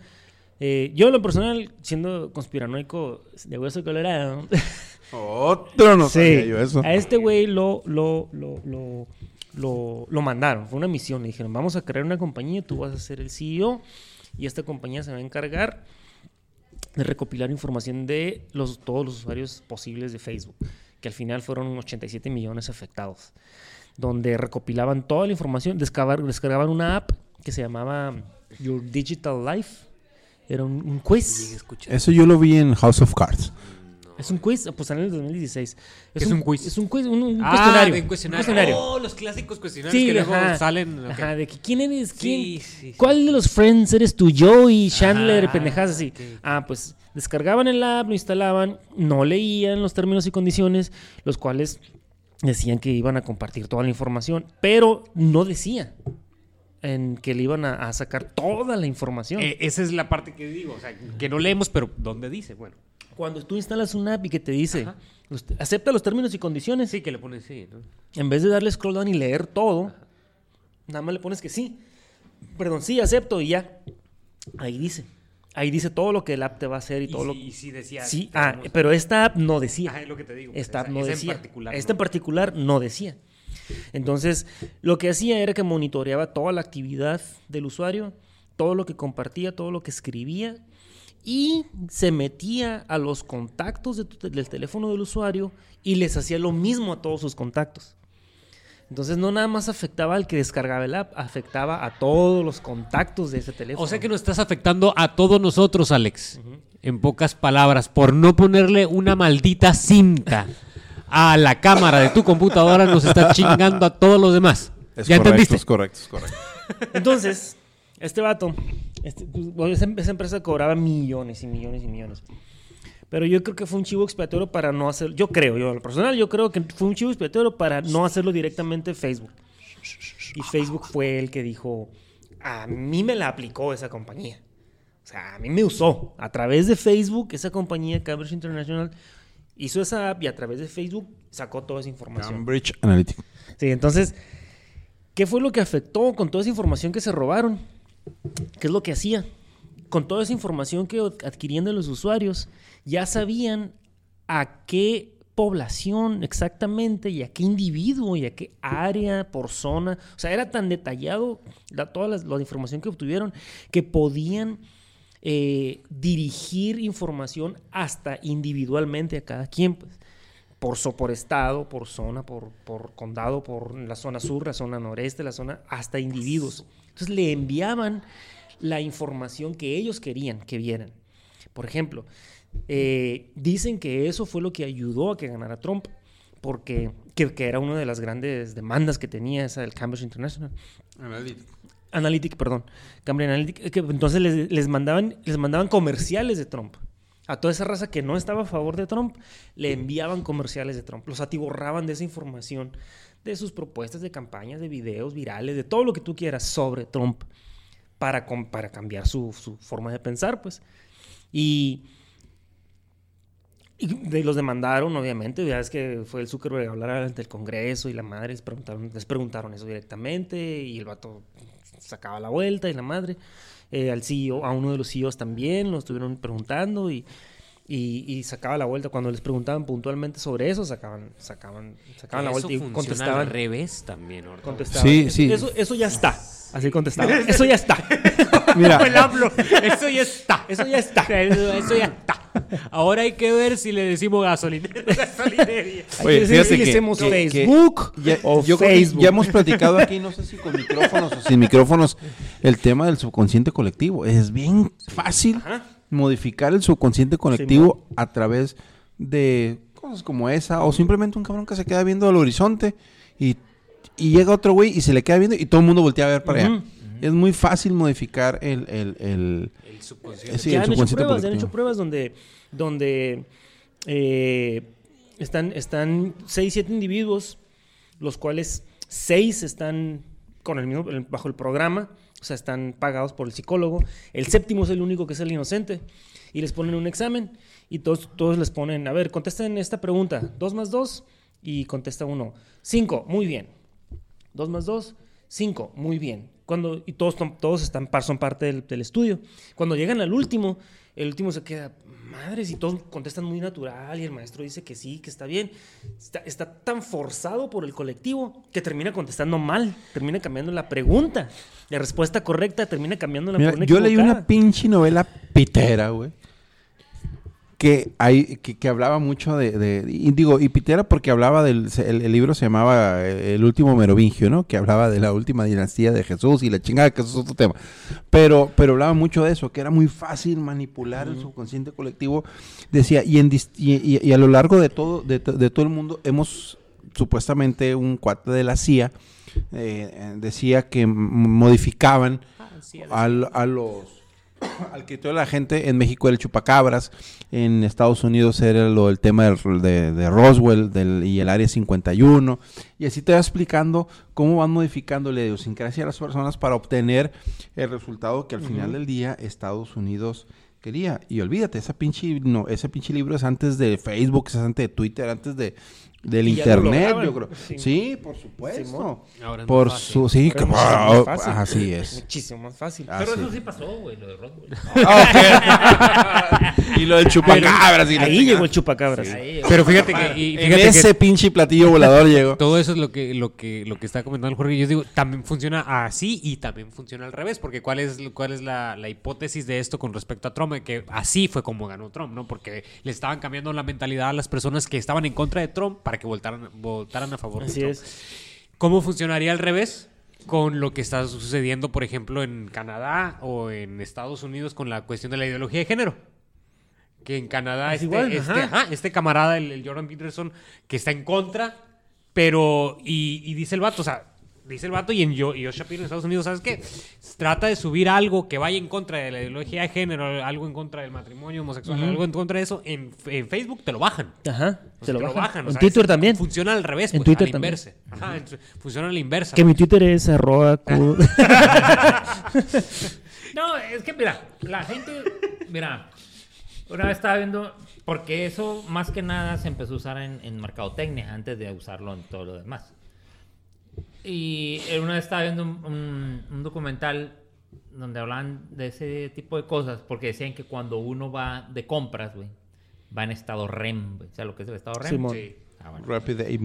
Eh, yo en lo personal, siendo conspiranoico de hueso colorado, Otro no sabía yo eso. a este güey lo, lo, lo, lo, lo, lo mandaron, fue una misión, le dijeron, vamos a crear una compañía, tú vas a ser el CEO y esta compañía se va a encargar de recopilar información de los, todos los usuarios posibles de Facebook, que al final fueron 87 millones afectados, donde recopilaban toda la información, descargaban una app que se llamaba Your Digital Life, era un, un quiz. Eso yo lo vi en House of Cards. Es un quiz, pues salió en el 2016. ¿Qué es un quiz? Es un quiz, un, un Ah, cuestionario. de un cuestionario. cuestionario. Oh, los clásicos cuestionarios Sí, que luego ajá. salen. ok. Ajá, de que quién eres, quién, Sí, sí, sí. ¿Cuál de los friends eres tú? Yo y Chandler, Ah, pendejadas así. ok, ok. Ah, pues descargaban el app, lo instalaban, no leían los términos y condiciones, los cuales decían que iban a compartir toda la información, pero no decía en que le iban a, a sacar toda la información. Eh, esa es la parte que digo. O sea, que no leemos, pero ¿dónde dice? Bueno, Cuando tú instalas una app y que te dice, Ajá. los- acepta los términos y condiciones, sí que le ponen sí, ¿no? en vez de darle scroll down y leer todo, nada más le pones que sí. Perdón, sí, acepto y ya. Ahí dice. Ahí dice todo lo que el app te va a hacer y, todo lo sí, y sí decía. Sí, ah, pero esta app no decía. Ajá, es lo que te digo. Esta app Esa- no esa decía. en particular. Esta en particular no decía. Entonces, lo que hacía era que monitoreaba toda la actividad del usuario, todo lo que compartía, todo lo que escribía y se metía a los contactos de tu te- del teléfono del usuario y les hacía lo mismo a todos sus contactos. Entonces no nada más afectaba al que descargaba el app, afectaba a todos los contactos de ese teléfono. O sea que nos estás afectando a todos nosotros, Alex. En pocas palabras, por no ponerle una maldita cinta a la cámara de tu computadora, nos está chingando a todos los demás. Es ¿Ya correcto, entendiste? es correcto, es correcto. Entonces, este vato, este, pues, bueno, esa, esa empresa cobraba millones y millones y millones. Pero yo creo que fue un chivo expiatorio para no hacer, yo creo, yo lo personal, yo creo que fue un chivo expiatorio para no hacerlo directamente Facebook. Y Facebook fue el que dijo, a mí me la aplicó esa compañía. O sea, a mí me usó. A través de Facebook, esa compañía, Cambridge International, hizo esa app y a través de Facebook sacó toda esa información. Cambridge Analytica. Sí, entonces, ¿qué fue lo que afectó con toda esa información que se robaron? ¿Qué es lo que hacía? con toda esa información que adquirían de los usuarios, ya sabían a qué población exactamente y a qué individuo y a qué área por zona. O sea, era tan detallado la, toda la, la información que obtuvieron que podían eh, dirigir información hasta individualmente a cada quien. Pues por, so- por estado, por zona, por, por condado, por la zona sur, la zona noreste, la zona, hasta individuos. Entonces le enviaban la información que ellos querían que vieran. Por ejemplo, eh, dicen que eso fue lo que ayudó a que ganara Trump, porque que, era una de las grandes demandas que tenía esa del Cambridge International. Analytic, perdón. Cambridge Analytic. entonces les, les mandaban, les mandaban comerciales de Trump. A toda esa raza que no estaba a favor de Trump, le enviaban comerciales de Trump. Los atiborraban de esa información, de sus propuestas de campañas, de videos virales, de todo lo que tú quieras sobre Trump para, para cambiar su, su forma de pensar, pues. Y, de- los demandaron, obviamente. Ya es que fue el Zuckerberg hablar ante el Congreso y la madre les preguntaron, les preguntaron eso directamente y el vato sacaba la vuelta y la madre. Eh, al CEO, a uno de los CEOs también lo estuvieron preguntando y, y, y sacaba la vuelta. Cuando les preguntaban puntualmente sobre eso, sacaban, sacaban, sacaban la vuelta y contestaban. al revés también. ahorita. contestaban. Sí, Eso- sí. Eso, eso ya está. Así contestaba. Eso ya está. Mira. Eso ya está. Eso ya está. Eso, ya está. Ahora hay que ver si le decimos gasolinería. Hay Oye, fíjate que- decimos que- que- Facebook ya, o yo creo que Facebook. ya hemos platicado aquí, no sé si con micrófonos o sin micrófonos, el tema del subconsciente colectivo. Es bien fácil Ajá. Modificar el subconsciente colectivo a través de cosas como esa, o simplemente un cabrón que se queda viendo al horizonte y, y llega otro güey y se le queda viendo y todo el mundo voltea a ver para allá. Es muy fácil modificar el, el, el- El subconsciente. sí, ya el han hecho pruebas, ya han hecho pruebas donde, donde eh, están, están seis, siete individuos, los cuales seis están con el mismo, el- bajo el programa, o sea, están pagados por el psicólogo. El séptimo es el único que es el inocente. Y les ponen un examen y todos, todos les ponen, a ver, contesten esta pregunta, dos más dos, y contesta uno, cinco, muy bien. Dos más dos, cinco, muy bien. Cuando, y todos, todos están, son parte del, del estudio. Cuando llegan al último, el último se queda, madres, y todos contestan muy natural, y el maestro dice que sí, que está bien. Está, está tan forzado por el colectivo que termina contestando mal, termina cambiando la pregunta. La respuesta correcta termina cambiando la Mira, una yo leí una pinche novela pitera, güey. Que, hay, que, que hablaba mucho de, de- y digo, y pitera porque hablaba del, el, el libro se llamaba eh, El último merovingio, ¿no? Que hablaba de la última dinastía de Jesús y la chingada, que eso es otro tema. Pero, pero hablaba mucho de eso, que era muy fácil manipular el subconsciente colectivo. Decía, y, en, y, y- y a lo largo de todo, de, de todo el mundo hemos, supuestamente un cuate de la CIA, eh, decía que modificaban al- a los al que toda la gente en México era el chupacabras, en Estados Unidos era lo del tema del- de, de Roswell del, y el área 51, y así te va explicando cómo van modificando la idiosincrasia de las personas para obtener el resultado que al final del día Estados Unidos quería. Y olvídate, esa pinche, no, ese pinche libro es antes de Facebook, es antes de Twitter, antes de del Y internet, yo creo. Sí. Sí, por supuesto. Ahora es por más fácil. su sí, que- más fácil. así es. Muchísimo más fácil. Ah, Pero eso sí pasó, güey, lo de Roswell. y lo del chupacabras Ahí llegó el chupacabras. Pero fíjate que, y En fíjate que ese pinche platillo volador llegó. todo eso es lo que, lo que, lo que está comentando el Jorge. Yo digo, también funciona así y también funciona al revés. Porque cuál es, cuál es la, la hipótesis de esto con respecto a Trump, que así fue como ganó Trump, ¿no? Porque le estaban cambiando la mentalidad a las personas que estaban en contra de Trump para que votaran, votaran a favor Así de Trump. es. ¿Cómo funcionaría al revés? Con lo que está sucediendo, por ejemplo, en Canadá o en Estados Unidos con la cuestión de la ideología de género. Que en Canadá Es este, igual, este, ajá. ajá, este camarada, el, el Jordan Peterson, que está en contra, pero, y, y dice el vato, o sea, dice el vato y en Yo, y Josh Shapiro en Estados Unidos, ¿sabes qué? Trata de subir algo que vaya en contra de la ideología de género, algo en contra del matrimonio homosexual, algo en contra de eso, en, en Facebook te lo bajan. Ajá. O sea, lo te bajan. En Twitter también. Funciona al revés, En pues, Twitter a la también. inversa. Ajá, en- funciona a la inversa. Que mi Twitter es arroba No, es que mira, la gente, mira, una vez estaba viendo, porque eso más que nada se empezó a usar en, en mercadotecnia antes de usarlo en todo lo demás. Y una vez estaba viendo un, un- un documental donde hablan de ese tipo de cosas, porque decían que cuando uno va de compras, güey, va en estado REM, güey. ¿Sabes lo que es el estado REM? Simón. Sí. Ah, bueno. Rapid Eye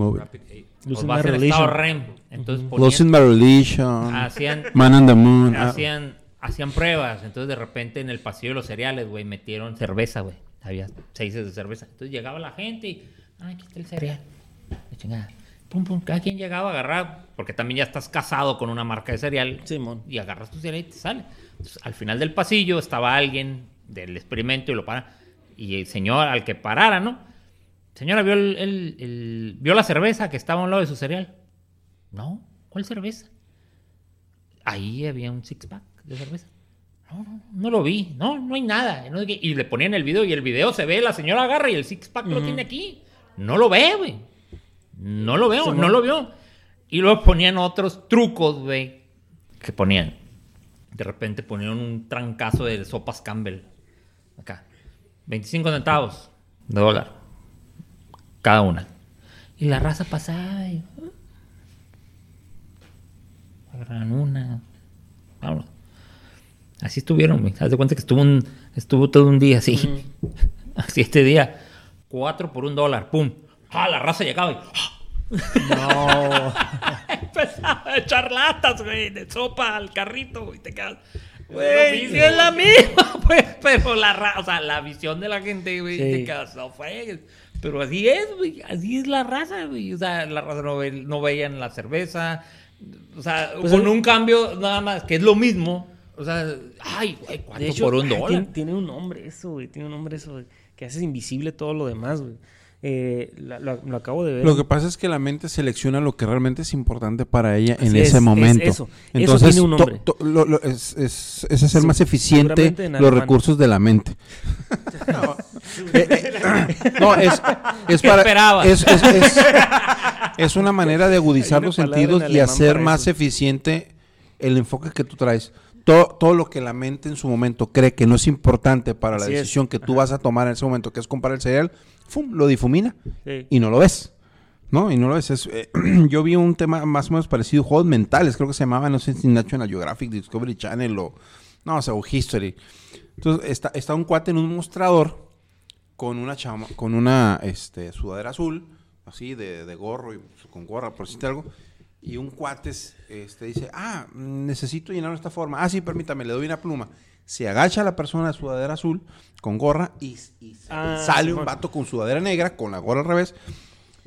Losing vas my. REM. Entonces ponían- Losing My Relation. hacían, Man on the Moon. Ah, hacían, hacían pruebas. Entonces, de repente, en el pasillo de los cereales, güey, metieron cerveza, güey. Había seis de cerveza. Entonces, llegaba la gente y... Ah, aquí está el cereal. La chingada. Pum, pum. Cada quien llegaba a agarrar... Porque también ya estás casado con una marca de cereal. Simón. Y agarras tu cereal y te sale. Entonces, al final del pasillo estaba alguien del experimento y lo para. Y el señor, al que parara, ¿no? Señora, ¿vio, el, el- el- ¿vio la cerveza que estaba a un lado de su cereal? No. ¿Cuál cerveza? Ahí había un six pack de cerveza. No, no, no lo vi. No, no hay nada. Y le ponían el video y el video se ve, la señora agarra y el six pack lo tiene aquí. No lo ve, güey. No lo veo, no lo vio. Y luego ponían otros trucos, güey, que ponían. De repente ponían un trancazo de sopas Campbell. Acá. 25 centavos de dólar. Cada una. Y la raza pasaba y... Agarran una. Vámonos. Así estuvieron, güey. Haz de cuenta que estuvo, un, estuvo todo un día así. Así este día. Cuatro por un dólar. ¡Pum! ¡Ah! La raza llegaba y... No. Empezaba a echar latas, güey, de sopa al carrito, güey. Te quedas... Güey, sí es la misma, pues. Pero la, ra- o sea, la visión de la gente, güey, Sí. te quedas... No fregues. Pero así es, güey. Así es la raza, güey. O sea, la raza no, ve- no veían la cerveza. O sea, Pues con el- un cambio nada más, que es lo mismo. O sea, ay, güey, ¿cuánto De hecho, por un dólar? Tiene, tiene un nombre eso, güey. Tiene un nombre eso, güey, Que haces invisible todo lo demás, güey. Eh, la- lo, lo acabo de ver. Lo que pasa es que la mente selecciona lo que realmente es importante para ella en es, ese es momento. eso. Eso Entonces, tiene un to- nombre. to- lo- lo- es, es- es hacer Sí, más eficiente los recursos de la mente. no, eh, eh, no, es, es ¿Qué para. Es, es- es- es una manera de agudizar los sentidos en y hacer más eso. eficiente el enfoque que tú traes. Todo, todo lo que la mente en su momento cree que no es importante para la Así es. decisión que tú vas a tomar en ese momento, que es comprar el cereal, ¡fum! lo difumina Sí. y no lo ves. ¿No? Y no lo ves. Es, eh, yo vi un tema más o menos parecido, juegos mentales, creo que se llamaba, no sé si National Geographic, Discovery Channel o, no, o sea, o History. Entonces, está, está un cuate en un mostrador con una chama, con una este, sudadera azul, así, de, de gorro y con gorra, por decirte algo. Y un cuate es- este, dice, ah, necesito llenarlo de esta forma. Ah, sí, permítame, le doy una pluma. Se agacha la persona de sudadera azul con gorra y, y Ah, sale un vato con sudadera negra, con la gorra al revés.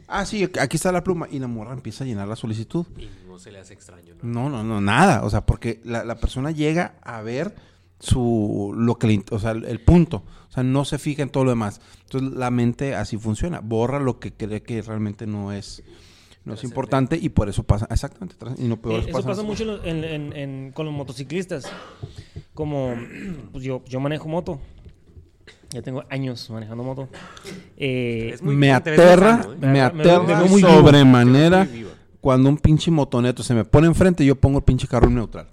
Ah, sí, aquí está la pluma. Y la morra empieza a llenar la solicitud. Y no se le hace extraño, ¿no? No, no, no, nada. O sea, porque la, la persona llega a ver su lo que le, o sea, el, punto. O sea, no se fija en todo lo demás. Entonces la mente así funciona. Borra lo que cree que realmente no es, no es importante y por eso pasa. Exactamente. Y no peor Eh, eso pasa mucho en los- en- en- en- con los motociclistas. Como pues yo, yo manejo moto. Ya tengo años manejando moto. Eh, Es muy- me aterra, ¿eh? me aterra me sobremanera cuando un pinche motoneto se me pone enfrente yo pongo el pinche carro en neutral.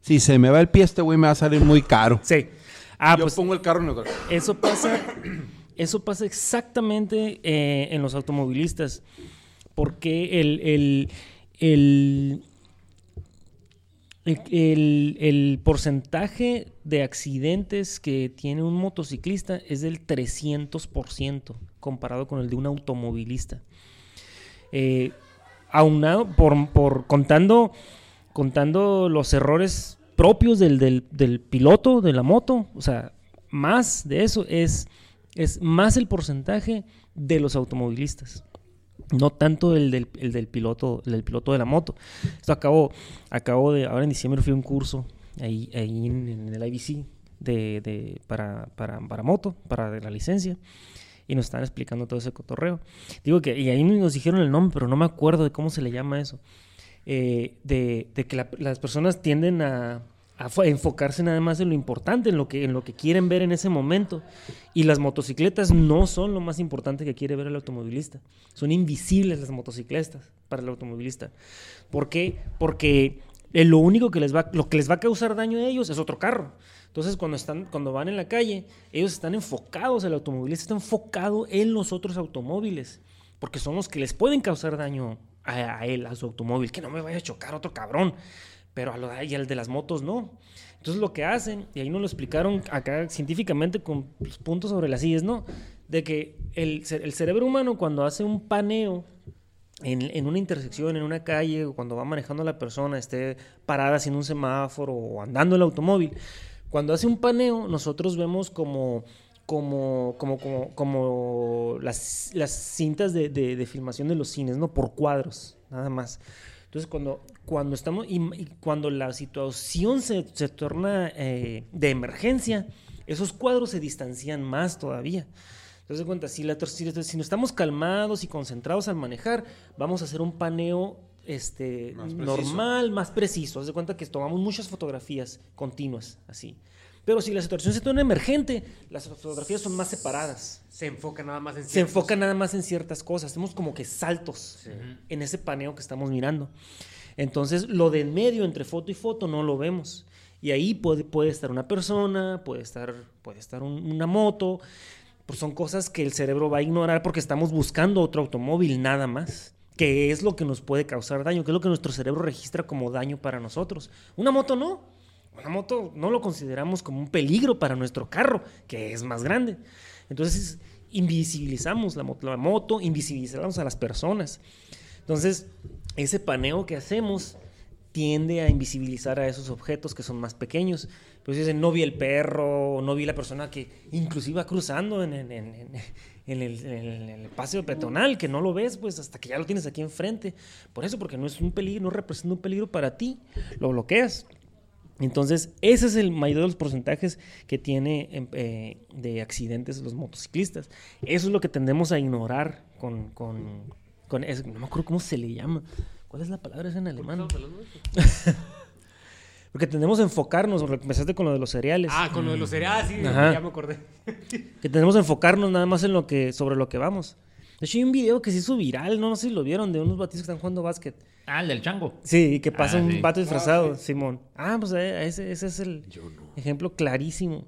Si se me va el pie este güey me va a salir muy caro. sí. Ah, yo pues pongo el carro en neutral. Eso pasa, eso pasa exactamente eh, en los automovilistas. Porque el, el, el, el, porcentaje de accidentes que tiene un motociclista es del 300% comparado con el de un automovilista. Eh, aunado por, por contando, contando los errores propios del, del- del piloto de la moto, o sea, más de eso es, es más el porcentaje de los automovilistas. No tanto el del, el del piloto, el del piloto de la moto. Esto acabo, acabo de, ahora en diciembre fui a un curso ahí, ahí en, en el IBC de, de- para, para, para moto, para la licencia y nos estaban explicando todo ese cotorreo. Digo que, y ahí nos dijeron el nombre, pero no me acuerdo de cómo se le llama eso. Eh, de, de que la- las personas tienden a, a fo- enfocarse nada más en lo importante, en lo, que, en lo que quieren ver en ese momento. Y las motocicletas no son lo más importante que quiere ver el automovilista. Son invisibles las motocicletas para el automovilista. ¿Por qué? Porque lo único que les va, lo que les va a causar daño a ellos es otro carro. Entonces, cuando, están, cuando van en la calle, ellos están enfocados, el automovilista está enfocado en los otros automóviles, porque son los que les pueden causar daño a, a él, a su automóvil, que no me vaya a chocar otro cabrón. Pero a al de las motos no. Entonces lo que hacen, y ahí nos lo explicaron acá científicamente con los puntos sobre las sillas, ¿no? De que el, el cerebro humano cuando hace un paneo en, en una intersección, en una calle, o cuando va manejando la persona, esté parada haciendo un semáforo o andando el automóvil, cuando hace un paneo, nosotros vemos como, como, como, como, como las, las cintas de, de- de filmación de los cines, ¿no? Por cuadros, nada más. Entonces, cuando, cuando estamos y, y cuando la situación se, se torna eh, de emergencia, esos cuadros se distancian más todavía. Entonces, cuenta, si, la, si, si no estamos calmados y concentrados al manejar, vamos a hacer un paneo este, Más normal, más preciso. Haz de cuenta que tomamos muchas fotografías continuas, así. Pero si la situación se torna emergente, las fotografías son más separadas. Se enfoca nada más en Se enfoca nada más en ciertas cosas. Hacemos como que saltos en ese paneo que estamos mirando. Entonces, lo de en medio entre foto y foto no lo vemos. Y ahí puede, puede estar una persona, puede estar, puede estar un- una moto. Pues son cosas que el cerebro va a ignorar porque estamos buscando otro automóvil nada más. Que es lo que nos puede causar daño, que es lo que nuestro cerebro registra como daño para nosotros. Una moto no. Una moto no lo consideramos como un peligro para nuestro carro, que es más grande. Entonces, invisibilizamos la moto, invisibilizamos a las personas. Entonces, ese paneo que hacemos tiende a invisibilizar a esos objetos que son más pequeños. Pues dicen, no vi el perro, no vi la persona que inclusive va cruzando en, el, el paseo peatonal, que no lo ves pues hasta que ya lo tienes aquí enfrente. Por eso, porque no es un peligro, no representa un peligro para ti, lo bloqueas. Entonces, ese es el mayor de los porcentajes que tiene em, eh, de accidentes los motociclistas. Eso es lo que tendemos a ignorar con... con, con eso. No me acuerdo cómo se le llama. ¿Cuál es la palabra esa en alemán? Porque tendemos a enfocarnos, porque empezaste con lo de los cereales. Ah, con lo de los cereales, sí, Ajá. ya me acordé. Que tenemos a enfocarnos nada más en lo que, sobre lo que vamos. De hecho, hay un video que se hizo viral, no, no sé si lo vieron, de unos batis que están jugando básquet. Ah, el del chango. Sí, y que pasa Ah, un sí. vato disfrazado, Simón. Ah, pues eh, ese, ese es el ejemplo clarísimo.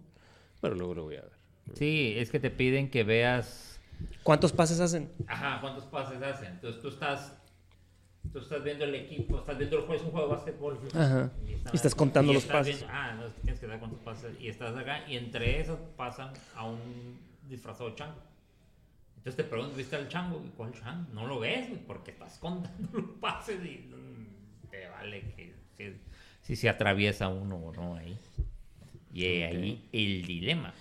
Pero luego lo voy a ver. Sí, es que te piden que veas. ¿Cuántos pases hacen? Ajá, ¿cuántos pases hacen? Entonces tú estás. Tú estás viendo el equipo, estás viendo el juego, es un juego de básquetbol. Ajá. Y estás contando los estás pases. viendo- ah, no, tienes que dar cuántos pases. Y estás acá, y entre esos pasan a un disfrazado chango. Entonces te preguntas, ¿viste al chango? ¿Y cuál chango? No lo ves, güey, porque estás contando los pases y mm, te vale que si, si se atraviesa uno o no ahí. Y ahí el dilema.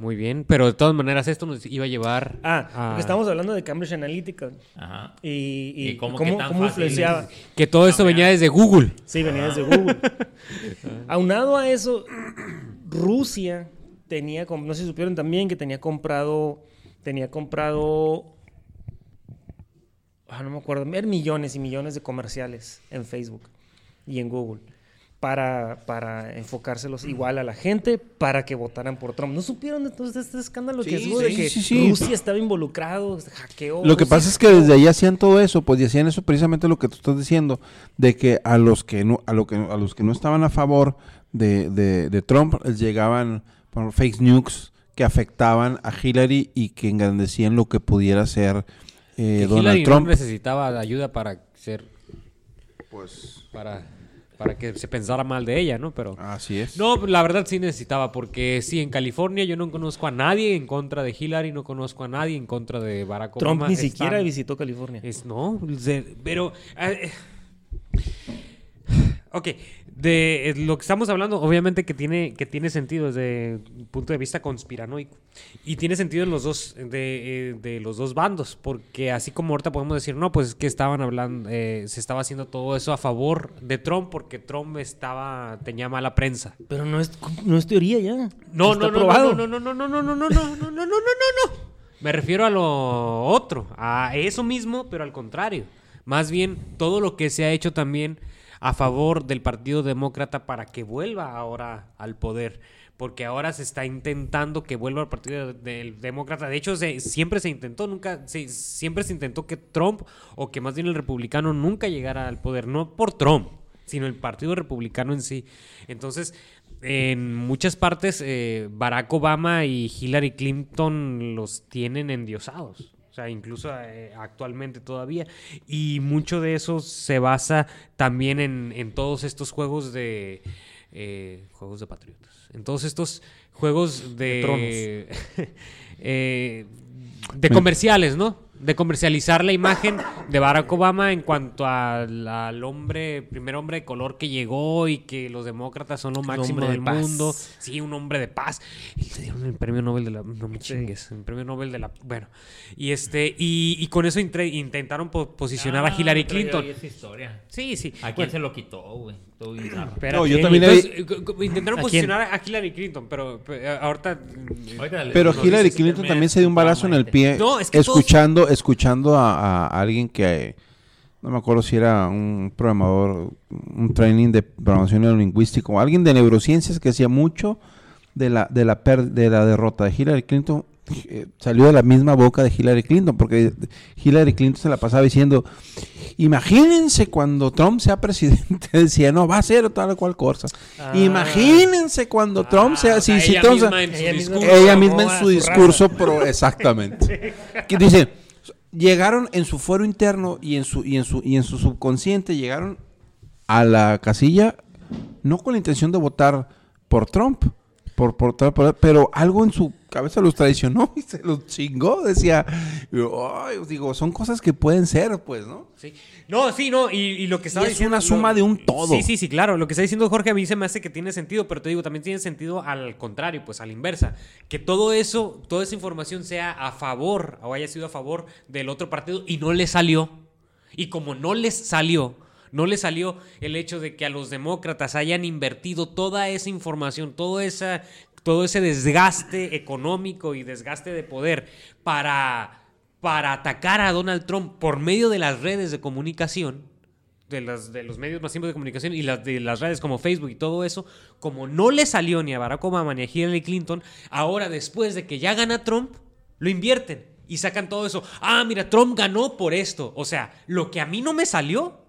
Muy bien, pero de todas maneras esto nos iba a llevar Ah, a... porque estamos hablando de Cambridge Analytica. Ajá. Y, y, ¿Y cómo cómo, qué tan cómo fácil influenciaba. Que todo esto venía desde Google. Sí, venía desde Google. Aunado a eso, Rusia tenía, no sé si supieron también que tenía comprado, tenía comprado, ah, no me acuerdo, eran millones y millones de comerciales en Facebook y en Google para, para enfocárselos igual a la gente para que votaran por Trump. ¿No supieron de todo este escándalo que hubo de sí, que sí. Rusia estaba involucrado, hackeó? Lo que Rusia pasa es que desde ahí hacían todo eso, pues y hacían eso precisamente lo que tú estás diciendo, de que a los que no, a lo que a los que no estaban a favor de, de, de Trump les llegaban por fake news que afectaban a Hillary y que engrandecían lo que pudiera ser eh, Que Donald Hillary Trump. no necesitaba ayuda para ser... Pues Para, para que se pensara mal de ella, ¿no? Pero... así es. No, la verdad sí necesitaba, porque sí, en California yo no conozco a nadie en contra de Hillary, no conozco a nadie en contra de Barack Obama. Trump ni Están- siquiera visitó California. Es, no, pero... eh, ok, de eh, lo que estamos hablando, obviamente que tiene, que tiene sentido desde un punto de vista conspiranoico. Y tiene sentido en los dos, de, eh, de los dos bandos, porque así como ahorita podemos decir, no, pues es que estaban hablando, eh, se estaba haciendo todo eso a favor de Trump, porque Trump estaba, tenía mala prensa. Pero no es, no es teoría ya. No, no, no, probado. no, no, no, no, no, no, no, no, no, no, no, no, no, no. Me refiero a lo otro, a eso mismo, pero al contrario. Más bien todo lo que se ha hecho también a favor del Partido Demócrata para que vuelva ahora al poder. Porque ahora se está intentando que vuelva al Partido del Demócrata. De hecho, siempre se intentó, nunca, se- siempre se intentó que Trump, o que más bien el republicano, nunca llegara al poder. No por Trump, sino el Partido Republicano en sí. Entonces, en muchas partes, eh, Barack Obama y Hillary Clinton los tienen endiosados. O sea, incluso eh, actualmente todavía. Y mucho de eso se basa también en, en todos estos juegos de... eh, juegos de patriotas. En todos estos juegos de... eh, de comerciales, ¿no? De comercializar la imagen de Barack Obama en cuanto al, al hombre, primer hombre de color que llegó y que los demócratas son lo máximo de del paz. mundo. Sí, un hombre de paz. Y le dieron el premio Nobel de la... No me chingues. El premio Nobel de la... Bueno. Y este... Y, y con eso intre- intentaron po- posicionar a Ah, Hillary Clinton. esa historia. Sí, sí. ¿A quién Bueno, se lo quitó, güey? Todo. No, yo también Entonces, eh, intentaron ¿A posicionar a Hillary Clinton, pero, pero, ahorita... Ahorita le- Pero nos Hillary dices Clinton también se dio un balazo en el pie No, es que todos- escuchando, escuchando a, a alguien que eh, no me acuerdo si era un programador, un training de programación neurolingüística o alguien de neurociencias que decía mucho de la de la per- de la derrota de Hillary Clinton eh, salió de la misma boca de Hillary Clinton porque Hillary Clinton se la pasaba diciendo imagínense cuando Trump sea presidente decía no va a ser tal o cual cosa Ah. imagínense cuando Trump sea Ah, o si, sea, si ella Trump sea- misma en su Ella misma- discurso. ella misma en su su discurso, exactamente. Que dice, llegaron en su fuero interno y en su y en su y en su subconsciente llegaron a la casilla no con la intención de votar por Trump, por, por, por- pero algo en su cabeza los traicionó y se los chingó, decía, "Ay", digo, son cosas que pueden ser, pues, ¿no? Sí. No, sí, no, y, y lo que estaba es diciendo... una suma lo- de un todo. Sí, sí, sí, claro. Lo que está diciendo Jorge a mí se me hace que tiene sentido, pero te digo, también tiene sentido al contrario, pues a la inversa. Que todo eso, toda esa información sea a favor o haya sido a favor del otro partido y no le salió. Y como no les salió, no le salió el hecho de que a los demócratas hayan invertido toda esa información, esa, todo ese desgaste económico y desgaste de poder para, para atacar a Donald Trump por medio de las redes de comunicación, de, las, de los medios masivos de comunicación y las, de las redes como Facebook y todo eso, como no le salió ni a Barack Obama ni a Hillary Clinton, ahora después de que ya gana Trump, lo invierten y sacan todo eso. Ah, mira, Trump ganó por esto. O sea, lo que a mí no me salió,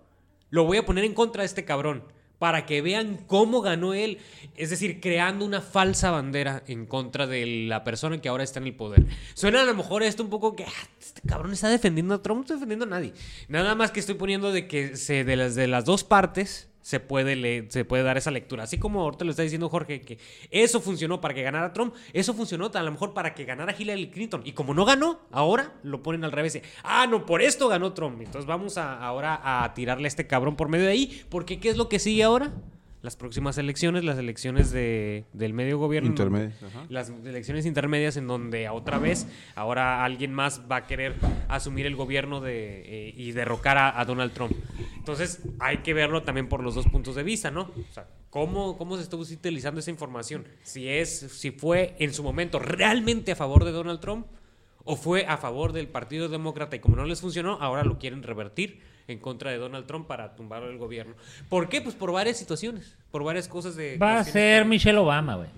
lo voy a poner en contra de este cabrón. Para que vean cómo ganó él. Es decir, creando una falsa bandera en contra de la persona que ahora está en el poder. Suena a lo mejor esto un poco que "Ah, este cabrón está defendiendo a Trump, no está defendiendo a nadie. Nada más que estoy poniendo de que se, de, las, de las dos partes se puede, le- se puede dar esa lectura. Así como ahorita lo está diciendo Jorge, que eso funcionó para que ganara Trump, eso funcionó a lo mejor para que ganara Hillary Clinton. Y como no ganó, ahora lo ponen al revés. Ah, no, por esto ganó Trump. Entonces vamos a, ahora a tirarle a este cabrón por medio de ahí. Porque ¿qué es lo que sigue ahora? Las próximas elecciones, las elecciones de, del medio gobierno. Intermedias, las elecciones intermedias en donde otra vez ahora alguien más va a querer asumir el gobierno de, eh, y derrocar a, a Donald Trump. Entonces hay que verlo también por los dos puntos de vista, ¿no? O sea, ¿cómo, cómo se está utilizando esa información? Si, es, si fue en su momento realmente a favor de Donald Trump o fue a favor del Partido Demócrata y como no les funcionó, ahora lo quieren revertir en contra de Donald Trump para tumbar el gobierno. ¿Por qué? Pues por varias situaciones, por varias cosas de... Va a ser que- Michelle Obama, güey.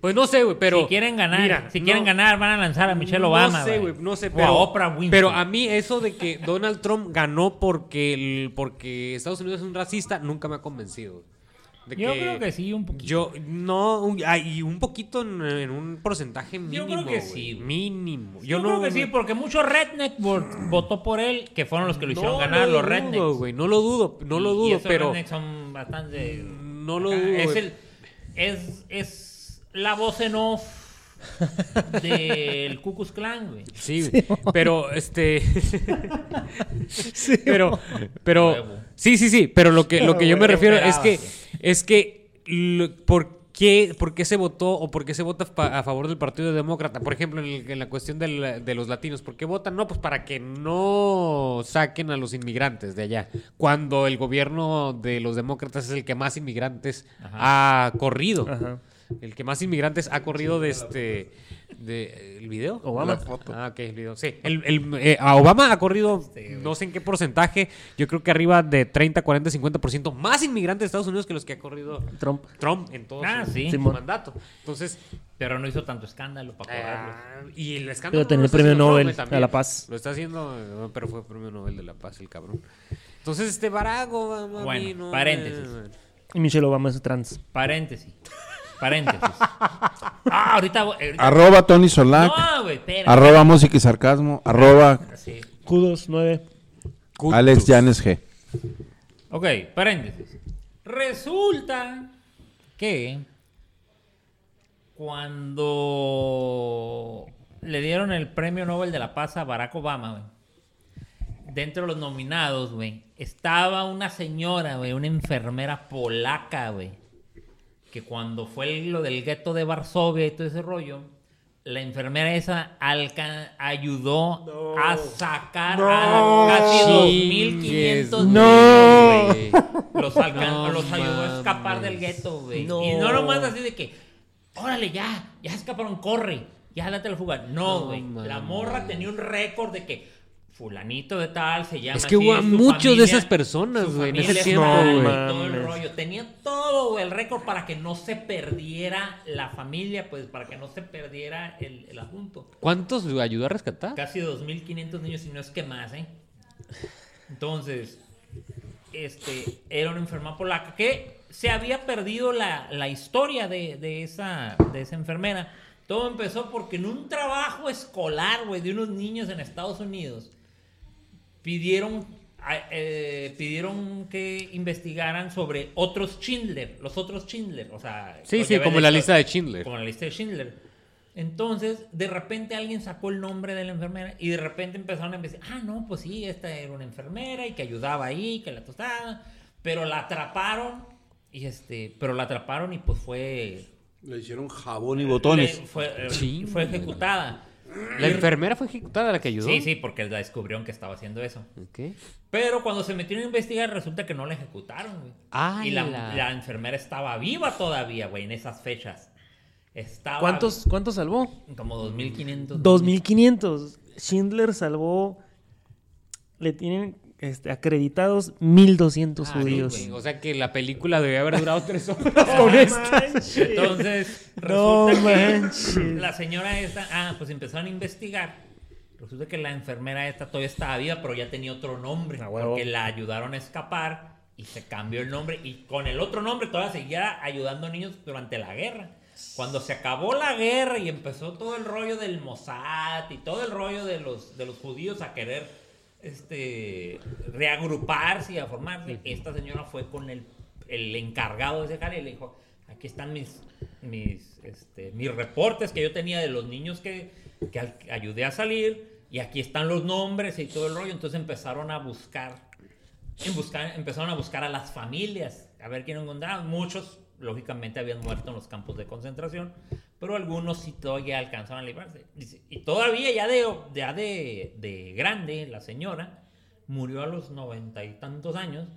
Pues no sé, güey, pero... si quieren ganar, mira, si no- quieren ganar, van a lanzar a Michelle Obama, No sé, güey. no sé, O a pero... Oprah Winfrey. Pero a mí eso de que Donald Trump ganó porque, el- porque Estados Unidos es un racista nunca me ha convencido. De Yo creo que sí, un poquito. Yo, no, un- y un poquito en, en un porcentaje mínimo. creo que sí. Mínimo. Yo, Yo, creo no que sí, porque muchos redneck vo- votó por él, que fueron los que lo hicieron ganar, lo los dudo, rednecks. güey, no lo dudo, no lo Y- y dudo, esos pero... rednecks son bastante... No lo acá. dudo, Es, el, es, es la voz en off del Ku Klux Klan, güey. Sí, pero este. pero, pero. Huevo. Sí, sí, sí. Pero lo que, lo que yo me refiero es que. Es que. lo- ¿Por qué, por qué se votó o por qué se vota pa- a favor del Partido Demócrata? Por ejemplo, en, el- en la cuestión del- de los latinos. ¿Por qué votan? No, pues para que no saquen a los inmigrantes de allá. Cuando el gobierno de los demócratas es el que más inmigrantes ha corrido. Ajá. El que más inmigrantes ha corrido de este. De, ¿El video? Obama. La foto. Ah, ok, el video. Sí, el, el, eh, a Obama ha corrido, no sé en qué porcentaje, yo creo que arriba de 30, 40, 50% más inmigrantes de Estados Unidos que los que ha corrido Trump. Trump en todo Ah, su, sí. su mandato. Entonces, Pero no hizo tanto escándalo para cobrarlo. ah, y el escándalo. Pero tenía el premio Nobel eh, también. a la paz. Lo está haciendo, eh, pero fue premio Nobel de la paz, el cabrón. Entonces, este Barack Obama. Bueno, mí no me- paréntesis. Y Michelle Obama es trans. Paréntesis. Paréntesis. Ah, ahorita... Arroba Tony Solac. No, güey, espera. Arroba música y sarcasmo. Arroba Sí. Kudos 9. Alex Llanes G. Ok, paréntesis. Resulta que cuando le dieron el premio Nobel de la Paz a Barack Obama, güey, dentro de los nominados, güey, estaba una señora, güey, una enfermera polaca, güey, que cuando fue lo del gueto de Varsovia y todo ese rollo, la enfermera esa ayudó a sacar a casi 2.500 No. güey. Los, No los ayudó a escapar del gueto, güey. No. Y no nomás así de que, órale, ya, ya escaparon, corre, ya date la fuga. No, No güey. la morra tenía un récord de que fulanito de tal se llama Es que así, hubo muchos de esas personas, güey, en ese es tiempo, güey. todo el rollo. Tenía todo el récord para que no se perdiera la familia, pues para que no se perdiera el, el asunto. ¿Cuántos ayudó a rescatar? Casi 2.500 niños, y no es que más, ¿eh? Entonces, este, era una enferma polaca que se había perdido la, la historia de, de esa, de esa enfermera. Todo empezó porque en un trabajo escolar, güey, de unos niños en Estados Unidos, pidieron, eh, pidieron que investigaran sobre otros Schindler, los otros Schindler, o sea... Sí, sí, como la esto- lista de Schindler. Como la lista de Schindler. Entonces, de repente alguien sacó el nombre de la enfermera y de repente empezaron a investigar, ah, no, pues sí, esta era una enfermera y que ayudaba ahí, que la tostada, pero la atraparon y este, pero la atraparon y pues fue Le hicieron jabón y botones. le- fue, Sí. fue ejecutada. La enfermera fue ejecutada la que ayudó. Sí, sí, porque la descubrieron que estaba haciendo eso. Ok. Pero cuando se metieron a investigar, resulta que no la ejecutaron, güey. ¡Hala! Y la, la enfermera estaba viva todavía, güey, en esas fechas. Estaba ¿Cuántos, ¿Cuántos salvó? Como 2500. 2500. Schindler salvó. Le tienen este, acreditados 1200 Ah, judíos. sí. O sea que la película debía haber durado tres horas con esta. manches. Entonces, No resulta que manches. la señora esta, ah, pues empezaron a investigar. Resulta que la enfermera esta todavía estaba viva, pero ya tenía otro nombre. A huevo. porque la ayudaron a escapar y se cambió el nombre. Y con el otro nombre todavía seguía ayudando a niños durante la guerra. Cuando se acabó la guerra y empezó todo el rollo del Mossad y todo el rollo de los, de los judíos a querer este, reagruparse y a formarse, esta señora fue con el, el encargado de ese jale y le dijo, aquí están mis, mis, este, mis reportes que yo tenía de los niños que, que al- ayudé a salir y aquí están los nombres y todo el rollo. Entonces empezaron a buscar, en buscar empezaron a buscar a las familias, a ver quién encontraban. Muchos, lógicamente, habían muerto en los campos de concentración, pero algunos sí todavía alcanzaron a librarse. Y todavía ya de, ya de, de grande, la señora murió a los noventa y tantos años,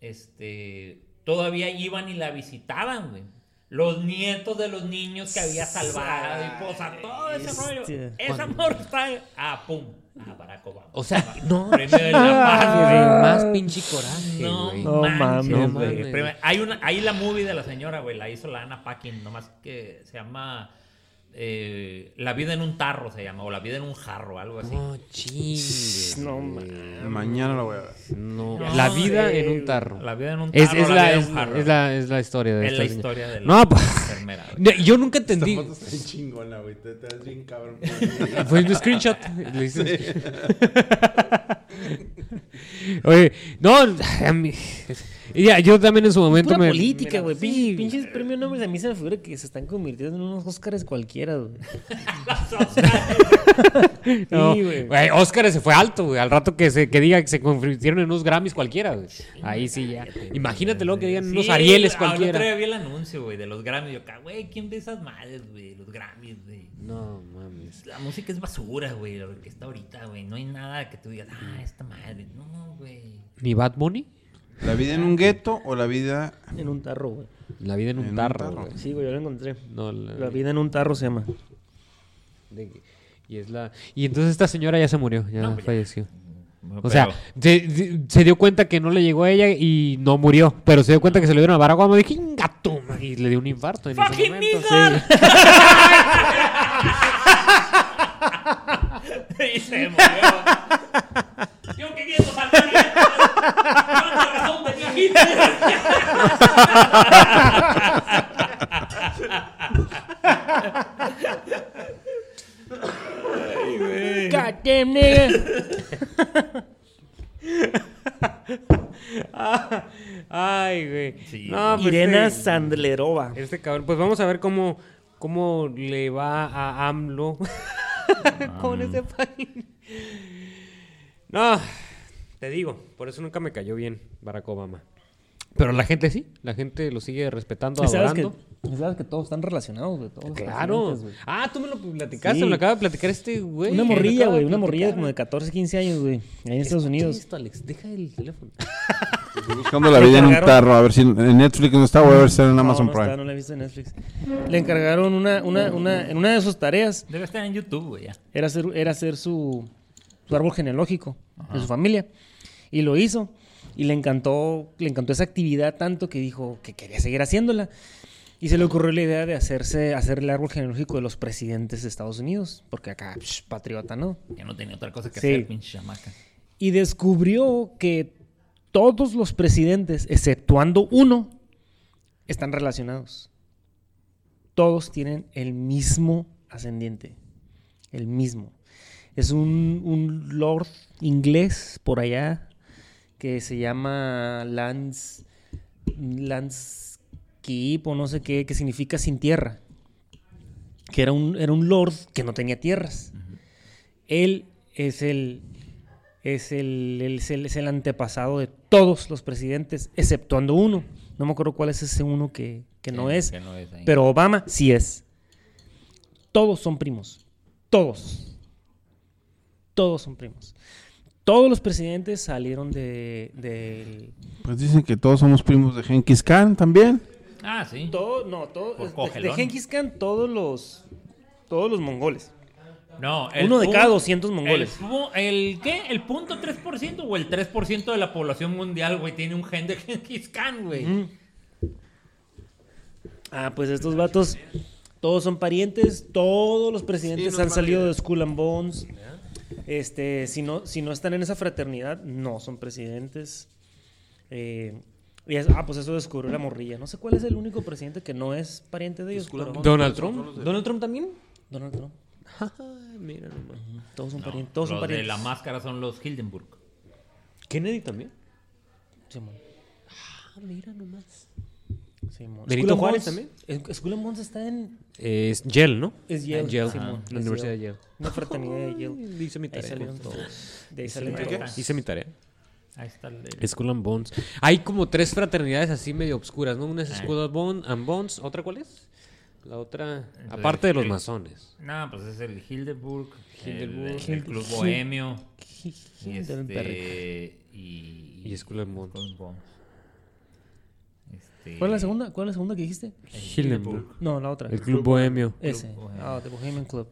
este, todavía iban y la visitaban, güey. Los nietos de los niños que había salvado y pues, todo ese rollo. Esa amor está. Ah, pum. Ah, Barack Obama. O sea, No. Premio de la paz, Güey, más pinche coraje, No, güey. No manches, mames, güey. güey. Premio- Hay una, hay la movie de la señora, güey, la hizo la Ana Paquin, nomás que se llama eh, La vida en un tarro se llama, o La vida en un jarro, algo así. No chingues. No, güey. Mañana lo voy a ver. No. No, La vida en un tarro. La vida en un tarro, Es, es la, la, vida en es, un jarro. es la, es la historia de Es esta la señora. historia de la No, pues. Güey. Yo nunca Esta entendí. foto está bien chingona, güey. Te, te ves bien cabrón. Fue un screenshot. Le hice- Oye, no, a mí- ya, yo también en su momento Pura me. política, güey. Sí, Pinches, pinches premios Nobel a mí se me figura que se están convirtiendo en unos Óscares cualquiera, güey. No, Sí, güey. güey, Óscar se fue alto, güey. Al rato que se que diga que se convirtieron en unos Grammys cualquiera, güey. Ahí sí ya. Imagínate luego que digan unos Sí, Arieles ah, El otro cualquiera. día vi el anuncio, güey, de los Grammys. Yo, ca- güey, ¿quién ve esas madres, güey? Los Grammys, güey. No, mames. La música es basura, güey, lo que está ahorita, güey. No hay nada que tú digas, ah, esta madre. No, güey. ¿Ni Bad Bunny? ¿La vida en un gueto o la vida En un tarro, güey. La vida en un En un tarro, güey. Sí, güey, yo lo encontré. No, la- La vida en un tarro se llama. de- y es la y entonces esta señora ya se murió, ya No, ya. falleció. O sea, se, se- se dio cuenta que no le llegó a ella y no murió, pero se dio cuenta que se le dieron a Barack Obama y dije, "Ingato", y le dio un infarto en ese ¡Fucking momento. sí. y se murió. Yo queriendo Ay, güey. God damn nigga. Ay, güey. Sí, no, pues Irena este, Sandlerova. Este cabrón. Pues vamos a ver cómo, cómo le va a AMLO con ah. ese país. No, te digo, por eso nunca me cayó bien Barack Obama. Pero la gente sí, la gente lo sigue respetando, sabes que, adorando. y sabes que todos están relacionados, güey. todos los Claro. Ah, tú me lo platicaste, Sí. me lo acaba de platicar este güey. Una morrilla, güey. Una morrilla como de 14, 15 años, güey. Ahí en Estados Unidos. esto, Alex, deja el teléfono. Estoy buscando la vida en un tarro. A ver si en Netflix no está o a ver si está en No, Amazon no Prime. está, no la he visto en Netflix. Le encargaron una, una, una, en una de sus tareas Debe estar en YouTube, güey, ya. era hacer, era hacer su, su árbol genealógico de su familia. Y lo hizo. Y le encantó, le encantó esa actividad tanto que dijo que quería seguir haciéndola. Y se le ocurrió la idea de hacerse, hacer el árbol genealógico de los presidentes de Estados Unidos. Porque acá, psh, patriota, ¿no? Ya no tenía otra cosa que Sí. hacer, pinche chamaca. Y descubrió que todos los presidentes, exceptuando uno, están relacionados. Todos tienen el mismo ascendiente. El mismo. Es un, un lord inglés por allá que se llama Lance, Lance Keep o no sé qué, que significa sin tierra. Que era un, era un lord que no tenía tierras. Él es el, es el, el- es el, es el antepasado de todos los presidentes, exceptuando uno. No me acuerdo cuál es ese uno que, que no Que- es. que no es ahí. Pero Obama sí es. Todos son primos. Todos. Todos son primos. Todos los presidentes salieron de... del- Pues dicen que todos somos primos de Genghis Khan también. Ah, sí. todo, no, todo, de- de. Genghis Khan, todos los, todos los mongoles. No, Uno de cada 200 mongoles. El, el qué? ¿El punto 3% o el 3% de la población mundial, güey, tiene un gen de Genghis Khan, güey? Mm. Ah, pues estos vatos, todos son parientes, todos los presidentes Sí, no han salido de Skull and Bones. Este, si no, si no están en esa fraternidad, no son presidentes. Eh, y es- ah, pues eso descubrió la morrilla. No sé cuál es el único presidente que no es pariente de ellos. Pero-. Donald Son Trump. de- ¿Donald Trump también? Donald Trump. Mira nomás. Todos son No, parientes. Todos son los de parientes. la máscara son los Hildenburg. Kennedy también. Simón, Ah, mira nomás. Simón. Benito Juárez Skull and Bones está en Es Yale, ¿no? Es Yale, Ah, Yale, la es Universidad Yale. de Yale. una fraternidad de Yale. Hice mi Ahí tarea. salieron todos. De ahí mi todos. tarea. Hice mi tarea. Ahí está el de... Skull and Bones. Hay como tres fraternidades así medio obscuras, ¿no? Una es Ah. Skull and Bones. ¿Otra cuál es? La otra, Entonces, aparte de los masones. No, pues es el Hildenburg, Hildenburg. el, Club Bohemio, y, Hildenberg. este, y... Y Skull and Bones. Este, ¿Cuál es la segunda? ¿Cuál es la segunda que dijiste? el Hildenburg. No, la otra. El Club Bohemio. Ese. Ah, The Bohemian Club.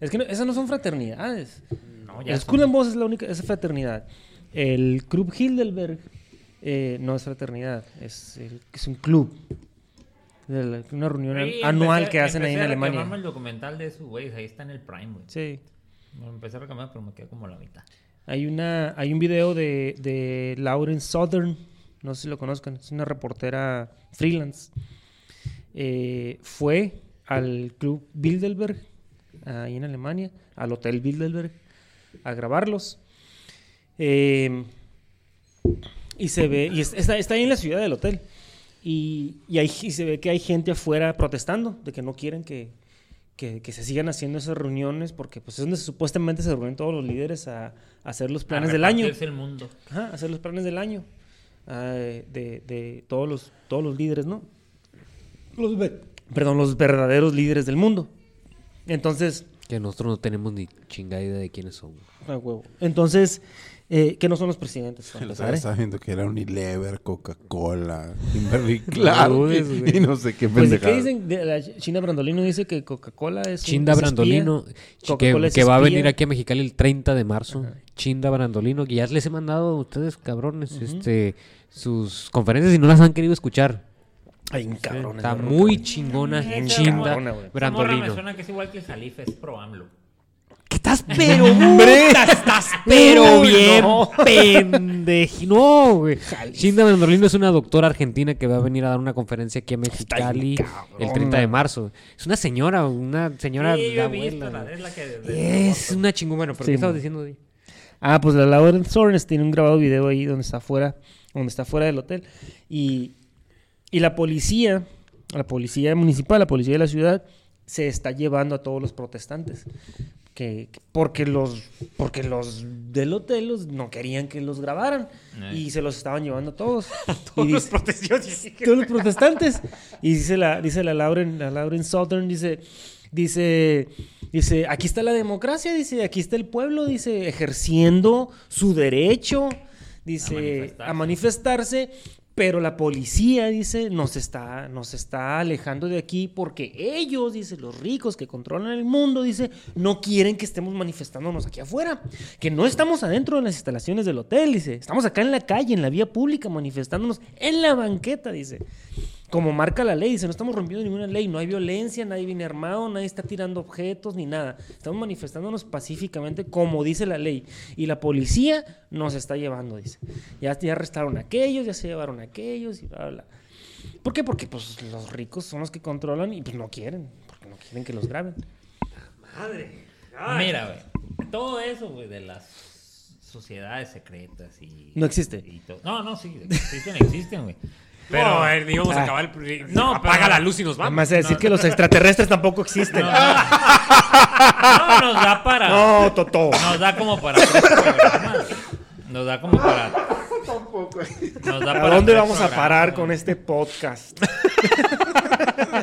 Es que no- esas no son fraternidades. No, ya el son- Skull and Bones es la única, es fraternidad. El Club Hildenberg eh, no es fraternidad, es, el- es un club. De la- Una reunión Sí, anual empecé- que hacen ahí en Alemania. el documental de esos güeyes, ahí está en el Prime, güey. Sí. Me empecé a reclamar, pero me quedé como a la mitad. Hay, una, hay un video de, de Lauren Southern, no sé si lo conozcan, es una reportera freelance. Eh, fue al club Bilderberg, ahí en Alemania, al hotel Bilderberg, a grabarlos. Eh, y se ve, y es- está, está ahí en la ciudad del hotel. Y, y, hay- y se ve que hay gente afuera protestando de que no quieren que, que, que se sigan haciendo esas reuniones porque pues es donde supuestamente se reúnen todos los líderes a, a hacer los planes A del año. el mundo. Ajá, hacer los planes del año. Ah, de, de todos los, todos los líderes, ¿no? Los ve- perdón, los verdaderos líderes del mundo. Entonces, Que nosotros no tenemos ni chingada idea de quiénes son. a huevo. Entonces, eh, que no son los presidentes. día ¿eh? estaba viendo que era Unilever, Coca-Cola, Kimberly Clark y no sé qué Pues, ¿y pendejada. ¿qué dicen? De la China Brandolino dice que Coca-Cola es un- Chinda es espía. Brandolino, que, Coca-Cola es que va a venir aquí a Mexicali el 30 de marzo. Chinda Brandolino, que ya les he mandado a ustedes, cabrones, este, sus conferencias y no las han querido escuchar. Ay, un cabrón. Está muy chingona, Chinda morra me Brandolino. suena que es igual que el Jalife, es pro AMLO. ¿Qué estás pero puta, estás pero bien no. güey. Chinda Brandolino es una doctora argentina que va a venir a dar una conferencia aquí a Mexicali el 30 de marzo. Es una señora, una señora Sí, de abuela. la, es la que... de- Es una chingona. Bueno, pero Sí, ¿qué estabas diciendo? Di? Ah, pues la Lauren Sorens tiene un grabado video ahí donde está fuera, donde está fuera del hotel. Y Y la policía, la policía municipal, la policía de la ciudad, se está llevando a todos los protestantes. Que, que- porque los porque los del hotel los- no querían que los grabaran Eh. y se los estaban llevando a todos. Todos Y los dice- protestantes. todos los protestantes. Y dice la, dice la Lauren, la Lauren Southern, dice, dice, dice, aquí está la democracia, dice, aquí está el pueblo, dice, ejerciendo su derecho, dice, A a manifestarse. Pero la policía, dice, nos está, nos está alejando de aquí porque ellos, dice, los ricos que controlan el mundo, dice, no quieren que estemos manifestándonos aquí afuera, que no estamos adentro de las instalaciones del hotel, dice, estamos acá en la calle, en la vía pública, manifestándonos en la banqueta, dice. Como marca la ley, dice, no estamos rompiendo ninguna ley, no hay violencia, nadie viene armado, nadie está tirando objetos ni nada. Estamos manifestándonos pacíficamente como dice la ley. Y la policía nos está llevando, dice. Ya, ya arrestaron a aquellos, ya se llevaron a aquellos y bla, bla, bla. ¿Por qué? Porque pues los ricos son los que controlan y pues no quieren, porque no quieren que los graben. Mira, güey. Todo eso, güey, de las sociedades secretas y. No existe. y No, no, sí. Existen, existen, güey. Pero, a ver, íbamos a Ah. acabar el... No, apaga pero- la luz y nos vamos. Además de decir que los extraterrestres tampoco existen. No, nos da para. No, Totó. Nos da como para tres programas. Nos da como para. Nos da ¿A para dónde vamos a parar con este podcast?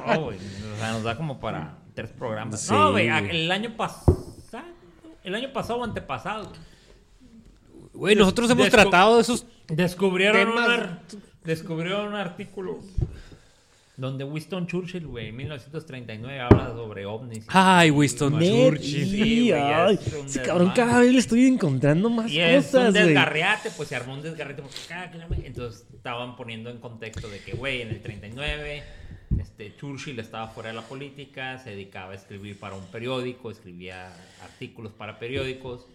No, güey. O sea, nos da como para tres programas. Sí, no, güey. El año pasado. El año pasado o antepasado. Güey, nosotros hemos Descu- tratado de esos... Descubrieron, un Temas- ar- descubrieron un artículo donde Winston Churchill, güey, en 1939 habla sobre ovnis. Ay, Winston Churchill. Sí, ay, es un ese cabrón cada vez le estoy encontrando más Y es cosas, un güey. desgarriate, pues se armó un desgarriate kilómetro- Entonces estaban poniendo en contexto de que, güey, en el 39, este, Churchill estaba fuera de la política, se dedicaba a escribir para un periódico, escribía artículos para periódicos,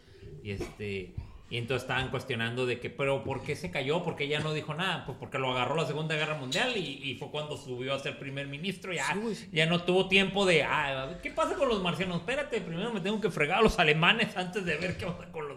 y este... Y entonces estaban cuestionando de que, pero ¿por qué se cayó? ¿Por qué ella no dijo nada? Pues porque lo agarró la Segunda Guerra Mundial y, y fue cuando subió a ser primer ministro. Ya, ya no tuvo tiempo de, ah, ¿qué pasa con los marcianos? Espérate, primero me tengo que fregar a los alemanes antes de ver qué onda con los,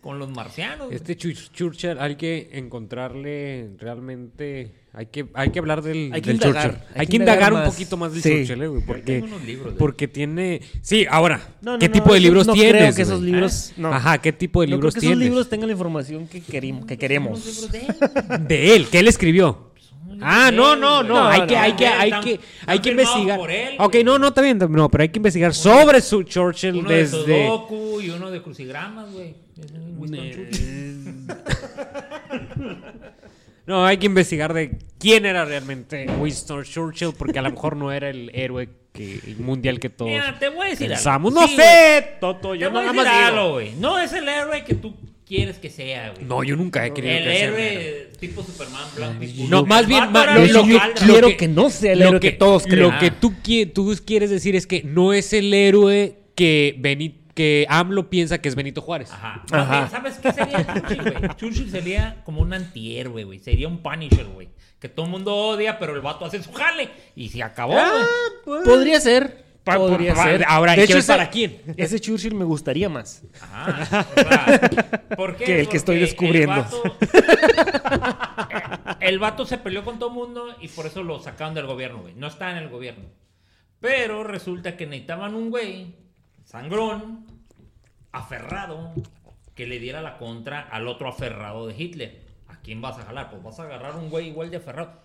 con los marcianos. güey". Este Chur- Churchill hay que encontrarle realmente... Hay que, hay que hablar del, Hay que del indagar, Churchill. hay Hay, que indagar, indagar un más. poquito más del Sí. Churchill, eh, güey, porque, libros de- porque tiene... Sí, ahora, No, no, ¿qué no, tipo de esos- libros no tienes? creo que esos libros... No. Ajá, ¿qué tipo de No creo libros que esos tienes? libros tengan la información que, querim- que queremos. Libros de él. De él, que él escribió. Ah, de no, no, no, No, hay no, que, hay no, que, hay que, hay que investigar. por él, ok, no, no, está bien, no, pero hay que investigar sobre su Churchill Uno de desde... Sudoku y uno de crucigramas, güey. No, hay que investigar de quién era realmente Winston Churchill, porque a lo mejor no era el héroe que, el mundial que todos Mira, te voy a decir pensamos. algo. No Sí, sé, Toto, yo Te voy a nada decir más digo. algo, güey. No es el héroe que tú quieres que sea, güey. No, yo nunca he querido el que sea héroe tipo Superman, blanco y. No, El más bien, era lo- lo que hojaldra. quiero que- que no sea el lo héroe que todos creen. Lo que tú, tú quieres decir es que no es el héroe que, Beni- que AMLO piensa que es Benito Juárez. Ajá. ¿Sabes qué sería Churchill, güey? Churchill sería como un antihéroe, güey. Sería un Punisher, güey. Que todo el mundo odia, pero el vato hace su jale. Y se acabó, güey. Podría ser. Pa- Podría pa- ser. ahora de hecho, ese- para quién. Ese Churchill me gustaría más. Ajá. O sea, ¿por qué? Que el que estoy descubriendo. El vato, el vato se peleó con todo el mundo y por eso lo sacaron del gobierno, güey. No está en el gobierno. Pero resulta que necesitaban un güey, sangrón, aferrado, que le diera la contra al otro aferrado de Hitler. ¿A quién vas a jalar? Pues vas a agarrar un güey igual de aferrado.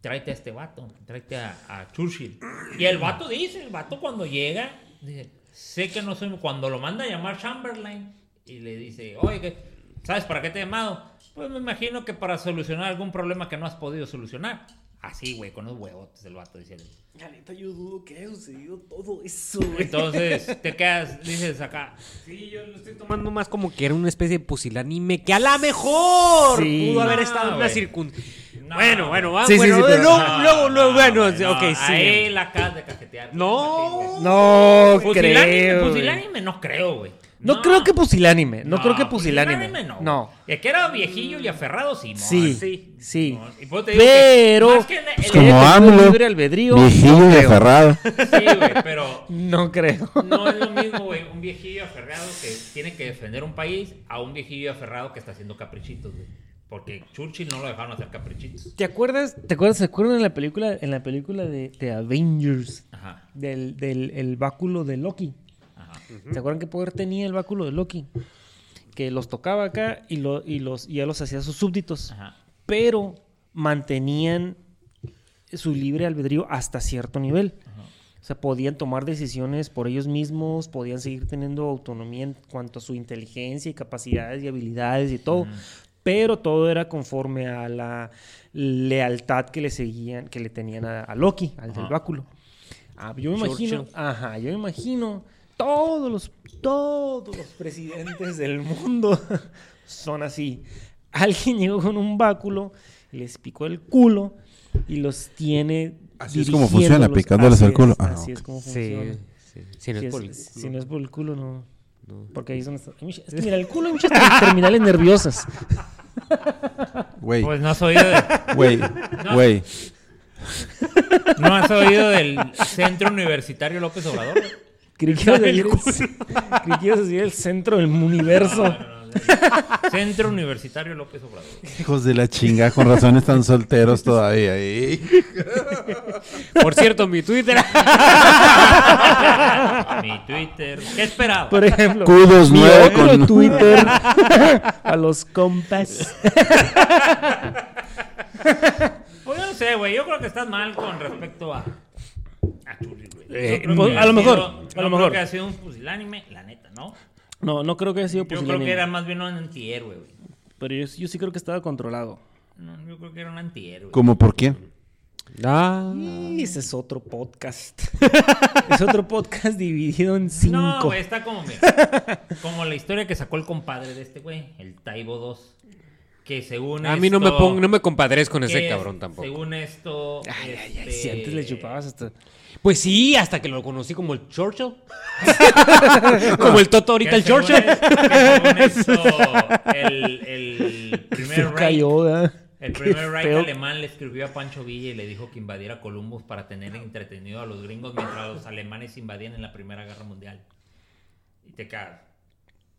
Tráete a este vato, tráete a, a Churchill. Y el vato dice, el vato cuando llega, dice, sé que no soy... Cuando lo manda a llamar Chamberlain y le dice, oye, ¿qué- ¿sabes para qué te he llamado? Pues me imagino que para solucionar algún problema que no has podido solucionar. Así, güey, con los huevotes el vato dice. La neta, yo dudo que haya sucedido todo eso, Entonces te quedas, dices acá, Sí, yo lo estoy tomando más como que era una especie de pusilánime que a lo mejor Sí. pudo haber estado en una güey. circunstancia. No, bueno, güey. bueno, va, Sí, sí, bueno, sí, pero- luego, no, luego, luego, bueno, no, ok, sí. Ahí la acabas de cajetear. No. No Pusilánime, creo. güey. pusilánime no creo, güey. No, creo que pusilánime. No, creo que pusilánime. pusilánime no. No. El que era viejillo y aferrado, sí. Sí, sí. sí. Y te digo que Pero. más que el- pues, el- como AMLO, libre albedrío. Viejillo no y aferrado. Sí, güey, pero No creo. no es lo mismo, güey, un viejillo aferrado que tiene que defender un país a un viejillo aferrado que está haciendo caprichitos, güey. Porque Churchill no lo dejaron hacer caprichitos. ¿Te acuerdas? ¿Te acuerdas? ¿Se acuerdan en la película, en la película de, de Avengers? Ajá, Del, del el báculo de Loki. Ajá. ¿Se acuerdan qué poder tenía el báculo de Loki? Que los tocaba acá y, lo, y, los, y ya los hacía sus súbditos. Ajá. Pero mantenían su libre albedrío hasta cierto nivel. O sea, podían tomar decisiones por ellos mismos, podían seguir teniendo autonomía en cuanto a su inteligencia y capacidades y habilidades y todo. Pero todo era conforme a la lealtad que le seguían, que le tenían a, a Loki, al del Ajá. báculo. Ah, yo me imagino, ajá, yo me imagino todos los, todos los presidentes del mundo son así. Alguien llegó con un báculo, les picó el culo y los tiene. Así es como funciona, picándoles el culo. Ah, así es como Sí, funciona. sí. Si no Si es por el si culo. no es por el culo, no. No. Porque ahí es donde está. hay muchas- Es que mira, el culo hay muchas ter- terminales nerviosas. Güey, Pues no has oído, de- güey, güey. no has oído del Centro Universitario López Obrador. Creí que ibas a decir el- centro del universo. No, no, no, del Centro Universitario López Obrador. Hijos de la chinga, con razón están solteros todavía. ¿eh? Por cierto, mi Twitter. Mi Twitter. ¿Qué esperaba? Por ejemplo, Kudos mi con- Twitter a los compas. Pues yo no sé, güey. Yo creo que estás mal con respecto a. A. Yo Eh, creo pues, a lo mejor, sido- a no lo creo mejor. que ha sido un pusilánime, la neta, ¿no? No, no creo que haya sido Yo creo pusilánime. que era más bien un antihéroe, güey. Pero yo, yo sí creo que estaba controlado. No, yo creo que era un antihéroe. ¿Cómo por quién? Ah. Y ese es otro podcast. es otro podcast dividido en cinco. No, güey, está como, mira, como la historia que sacó el compadre de este güey, el Taibo 2. Que según A mí no me pongo, no me compadres con ese cabrón tampoco. Según esto. Ay, ay, ay, este, si antes le chupabas hasta. Pues sí, hasta que lo conocí como el Churchill. como el Toto ahorita el Churchill. es- que el, el primer Reich, el primer Reich alemán le escribió a Pancho Villa y le dijo que invadiera Columbus para tener entretenido a los gringos mientras los alemanes invadían en la Primera Guerra Mundial. Y te cagas.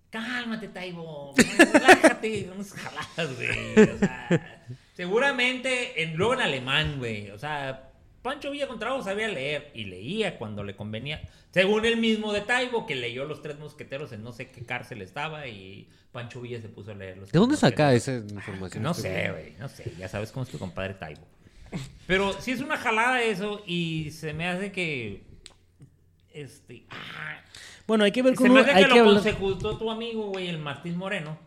Cálmate, Taibo. Relájate. No nos jaladas, güey. O sea, seguramente, en, luego en alemán, güey. O sea, Pancho Villa Contrago sabía leer y leía cuando le convenía. Según el mismo de Taibo, que leyó Los Tres Mosqueteros en no sé qué cárcel estaba y Pancho Villa se puso a leer Los ¿De dónde saca esa información? No este sé, güey, no sé. Ya sabes cómo es tu compadre Taibo. Pero sí es una jalada eso y se me hace que... Este... ah, Bueno, hay que ver se cómo. me hace Hay que, que lo hablar. consejutó tu amigo, güey, el Martín Moreno.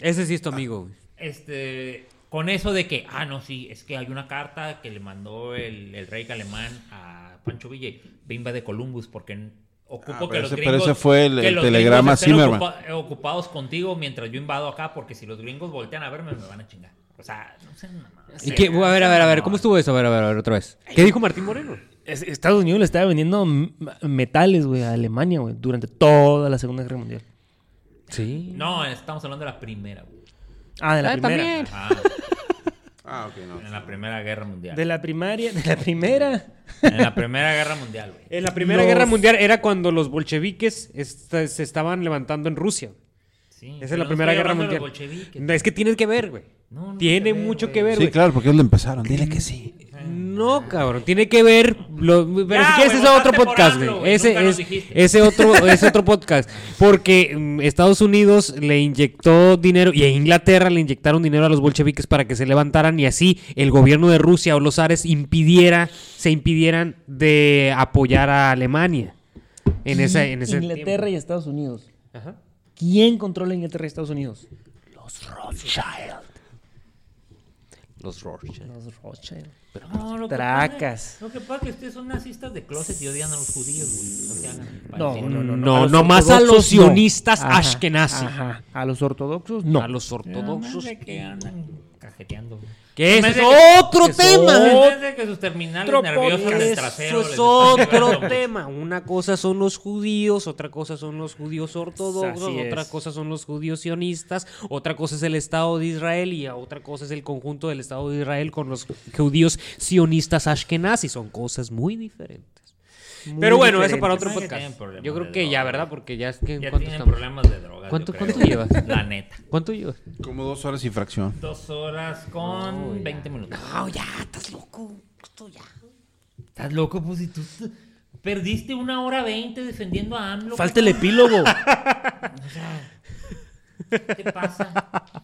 Ese sí es tu amigo, güey. Este, con eso de que, ah, no, sí, es que hay una carta que le mandó el, el rey alemán a Pancho Villa, bimba de Columbus, porque ocupo Ah, que pero los ese- pero gringos... ese fue el- los telegrama Zimmerman. ocupa- ocupados contigo mientras yo invado acá, porque si los gringos voltean a verme, me van a chingar. O sea, no sé, no, ¿Y qué? A ver, a ver, a ver, ¿cómo estuvo eso? A ver, a ver, a ver, otra vez. ¿Qué dijo Martín Moreno? Es- Estados Unidos le estaba vendiendo metales, güey, a Alemania, güey, durante toda la Segunda Guerra Mundial. Sí. No, estamos hablando de la primera, güey. Ah, de la Ah, primera. también. Ajá, Ah, ok, no. en la primera guerra mundial. De la primaria, de la primera. En la primera guerra mundial, güey. En la Primera Los- Guerra Mundial era cuando los bolcheviques se estaban levantando en Rusia. Sí, Esa es la no Primera Guerra Mundial. los bolcheviques. No, es que tienes que ver, güey. No, no Tiene tiene que ver, mucho güey. que ver, Sí, güey. claro, porque ellos lo empezaron. Dile que sí. No, cabrón, tiene que ver. lo- pero Ya, si quieres, ese es otro podcast, AMLO, güey. Ese es dijiste. ese otro, ese otro podcast. Porque mm, Estados Unidos le inyectó dinero y a Inglaterra le inyectaron dinero a los bolcheviques para que se levantaran y así el gobierno de Rusia o los zares impidiera, se impidieran de apoyar a Alemania. En ese, en ese Inglaterra y Estados Unidos. ¿Quién controla Inglaterra y Estados Unidos? Los Rothschild. Los Rothschild. Los Rothschild. No, lo que Tracas. pasa- Lo que pasa es que ustedes son nazistas de closet y odian a los judíos, güey. No. No, no, no. No, A los no más a los sionistas Ajá, ashkenazi. Ajá. A los ortodoxos, no. A los ortodoxos. que andan cajeteando, güey. Que es otro tema. Que sus terminales nerviosas del Eso trasero es otro tema. Una cosa son los judíos, otra cosa son los judíos ortodoxos, otra cosa son los judíos sionistas, otra cosa es el Estado de Israel y otra cosa es el conjunto del Estado de Israel con los judíos sionistas ashkenazis. Son cosas muy diferentes. Muy Pero bueno, eso para otro podcast. Yo creo que ya. ¿verdad? Porque ya es que... Ya ¿Cuánto tienen estamos? problemas de drogas. ¿Cuánto- llevas? La neta. ¿Cuánto llevas? Como dos horas y fracción. Dos horas con ya. 20 minutos. No, ya, estás loco. Esto ya. ¿Estás loco? Pues si tú perdiste una hora 20 defendiendo a AMLO. Falta el epílogo. O sea, ¿qué pasa?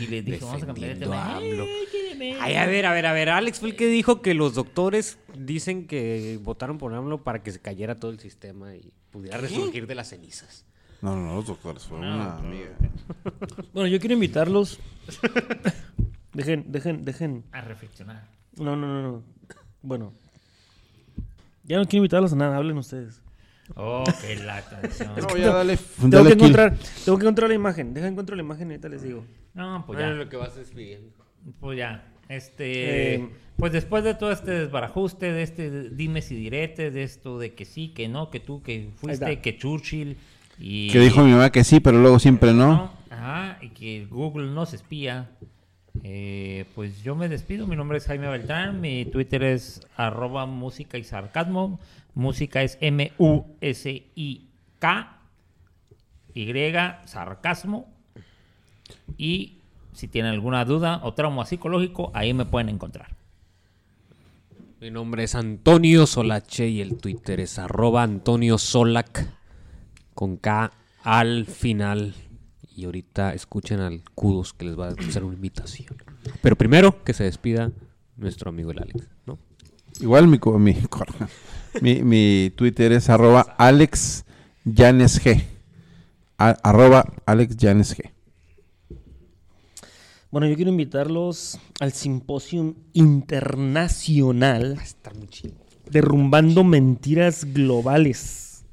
Y le dije, vamos a cambiar de tema. Ay, a ver, a ver, a ver. Alex fue el que dijo que los doctores dicen que votaron por AMLO para que se cayera todo el sistema y pudiera resurgir de las cenizas. No, no, no, los doctores. Fue una amiga. bueno, yo quiero invitarlos. dejen, dejen, dejen. A reflexionar. No, no, no, no. Bueno. Ya no quiero invitarlos a nada, hablen ustedes. Oh, qué la canción. No, ya dale. Tengo dale que kill. encontrar, tengo que encontrar la imagen. Deja encontrar la imagen y ahorita les digo. No, pues Bueno, ya. lo que vas despidiendo. Pues ya. Este. Eh, pues después de todo este desbarajuste, de este dimes y diretes, de esto de que sí, que no, que tú, que fuiste, que Churchill. Y, Que dijo mi mamá que sí, pero luego siempre no. No, Ajá, y que Google nos espía. Eh, pues yo me despido. Mi nombre es Jaime Beltrán. Mi Twitter es arroba música y sarcasmo. Música es M-U-S-I-K. Y sarcasmo. Y si tienen alguna duda o trauma psicológico, ahí me pueden encontrar. Mi nombre es Antonio Solache y el Twitter es arroba Antonio Solac con K al final. Y ahorita escuchen al Kudos que les va a hacer una invitación. Pero primero que se despida nuestro amigo el Alex, ¿no? Igual mi, mi, mi, mi Twitter es arroba Alex Llanes G. A- arroba Alex Llanes G. Bueno, yo quiero invitarlos al Simposium Internacional Está muy chido. Derrumbando Mentiras Globales.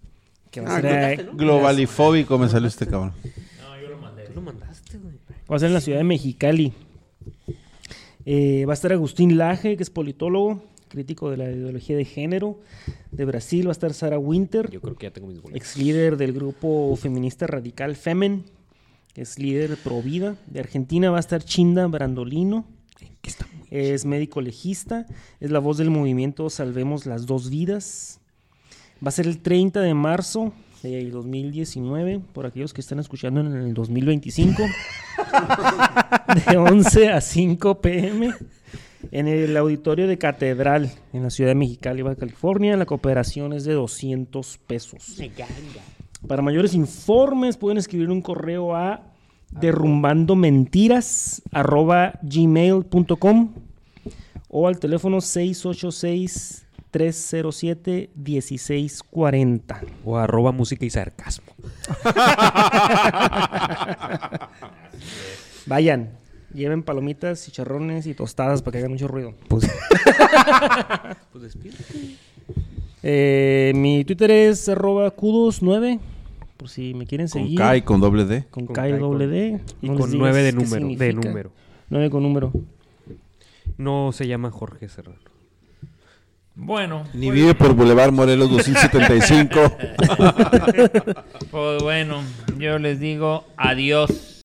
Que va a, ser, eh, Globalifóbico me salió este cabrón. Lo mandaste, güey. va a ser en la ciudad de Mexicali. Eh, va a estar Agustín Laje, que es politólogo, crítico de la ideología de género. De Brasil va a estar Sara Winter, Yo creo que ya tengo mis boletos. ex líder del grupo feminista radical Femen, que es líder pro vida. De Argentina va a estar Chinda Brandolino, Que está muy- es médico legista, es la voz del movimiento Salvemos las Dos Vidas. Va a ser el 30 de marzo del 2019, por aquellos que están escuchando en el 2025, de 11 a 5 pm, en el auditorio de Catedral, en la ciudad de Mexicali, Baja California. La cooperación es de 200 pesos. Para mayores informes pueden escribir un correo a derrumbandomentiras@gmail.com o al teléfono 686 307 1640. O arroba música y sarcasmo. Vayan, lleven palomitas, chicharrones y tostadas para que hagan mucho ruido. Pues, pues despídete. Eh, mi Twitter es arroba kudos9, por si me quieren Con seguir. K y con doble D. Con Con K y doble con- D. Y No con digas nueve de qué número. De número. 9 con número. No se llama Jorge Serrano. Bueno, Ni pues, vive por Boulevard Morelos 275. pues bueno, yo les digo adiós.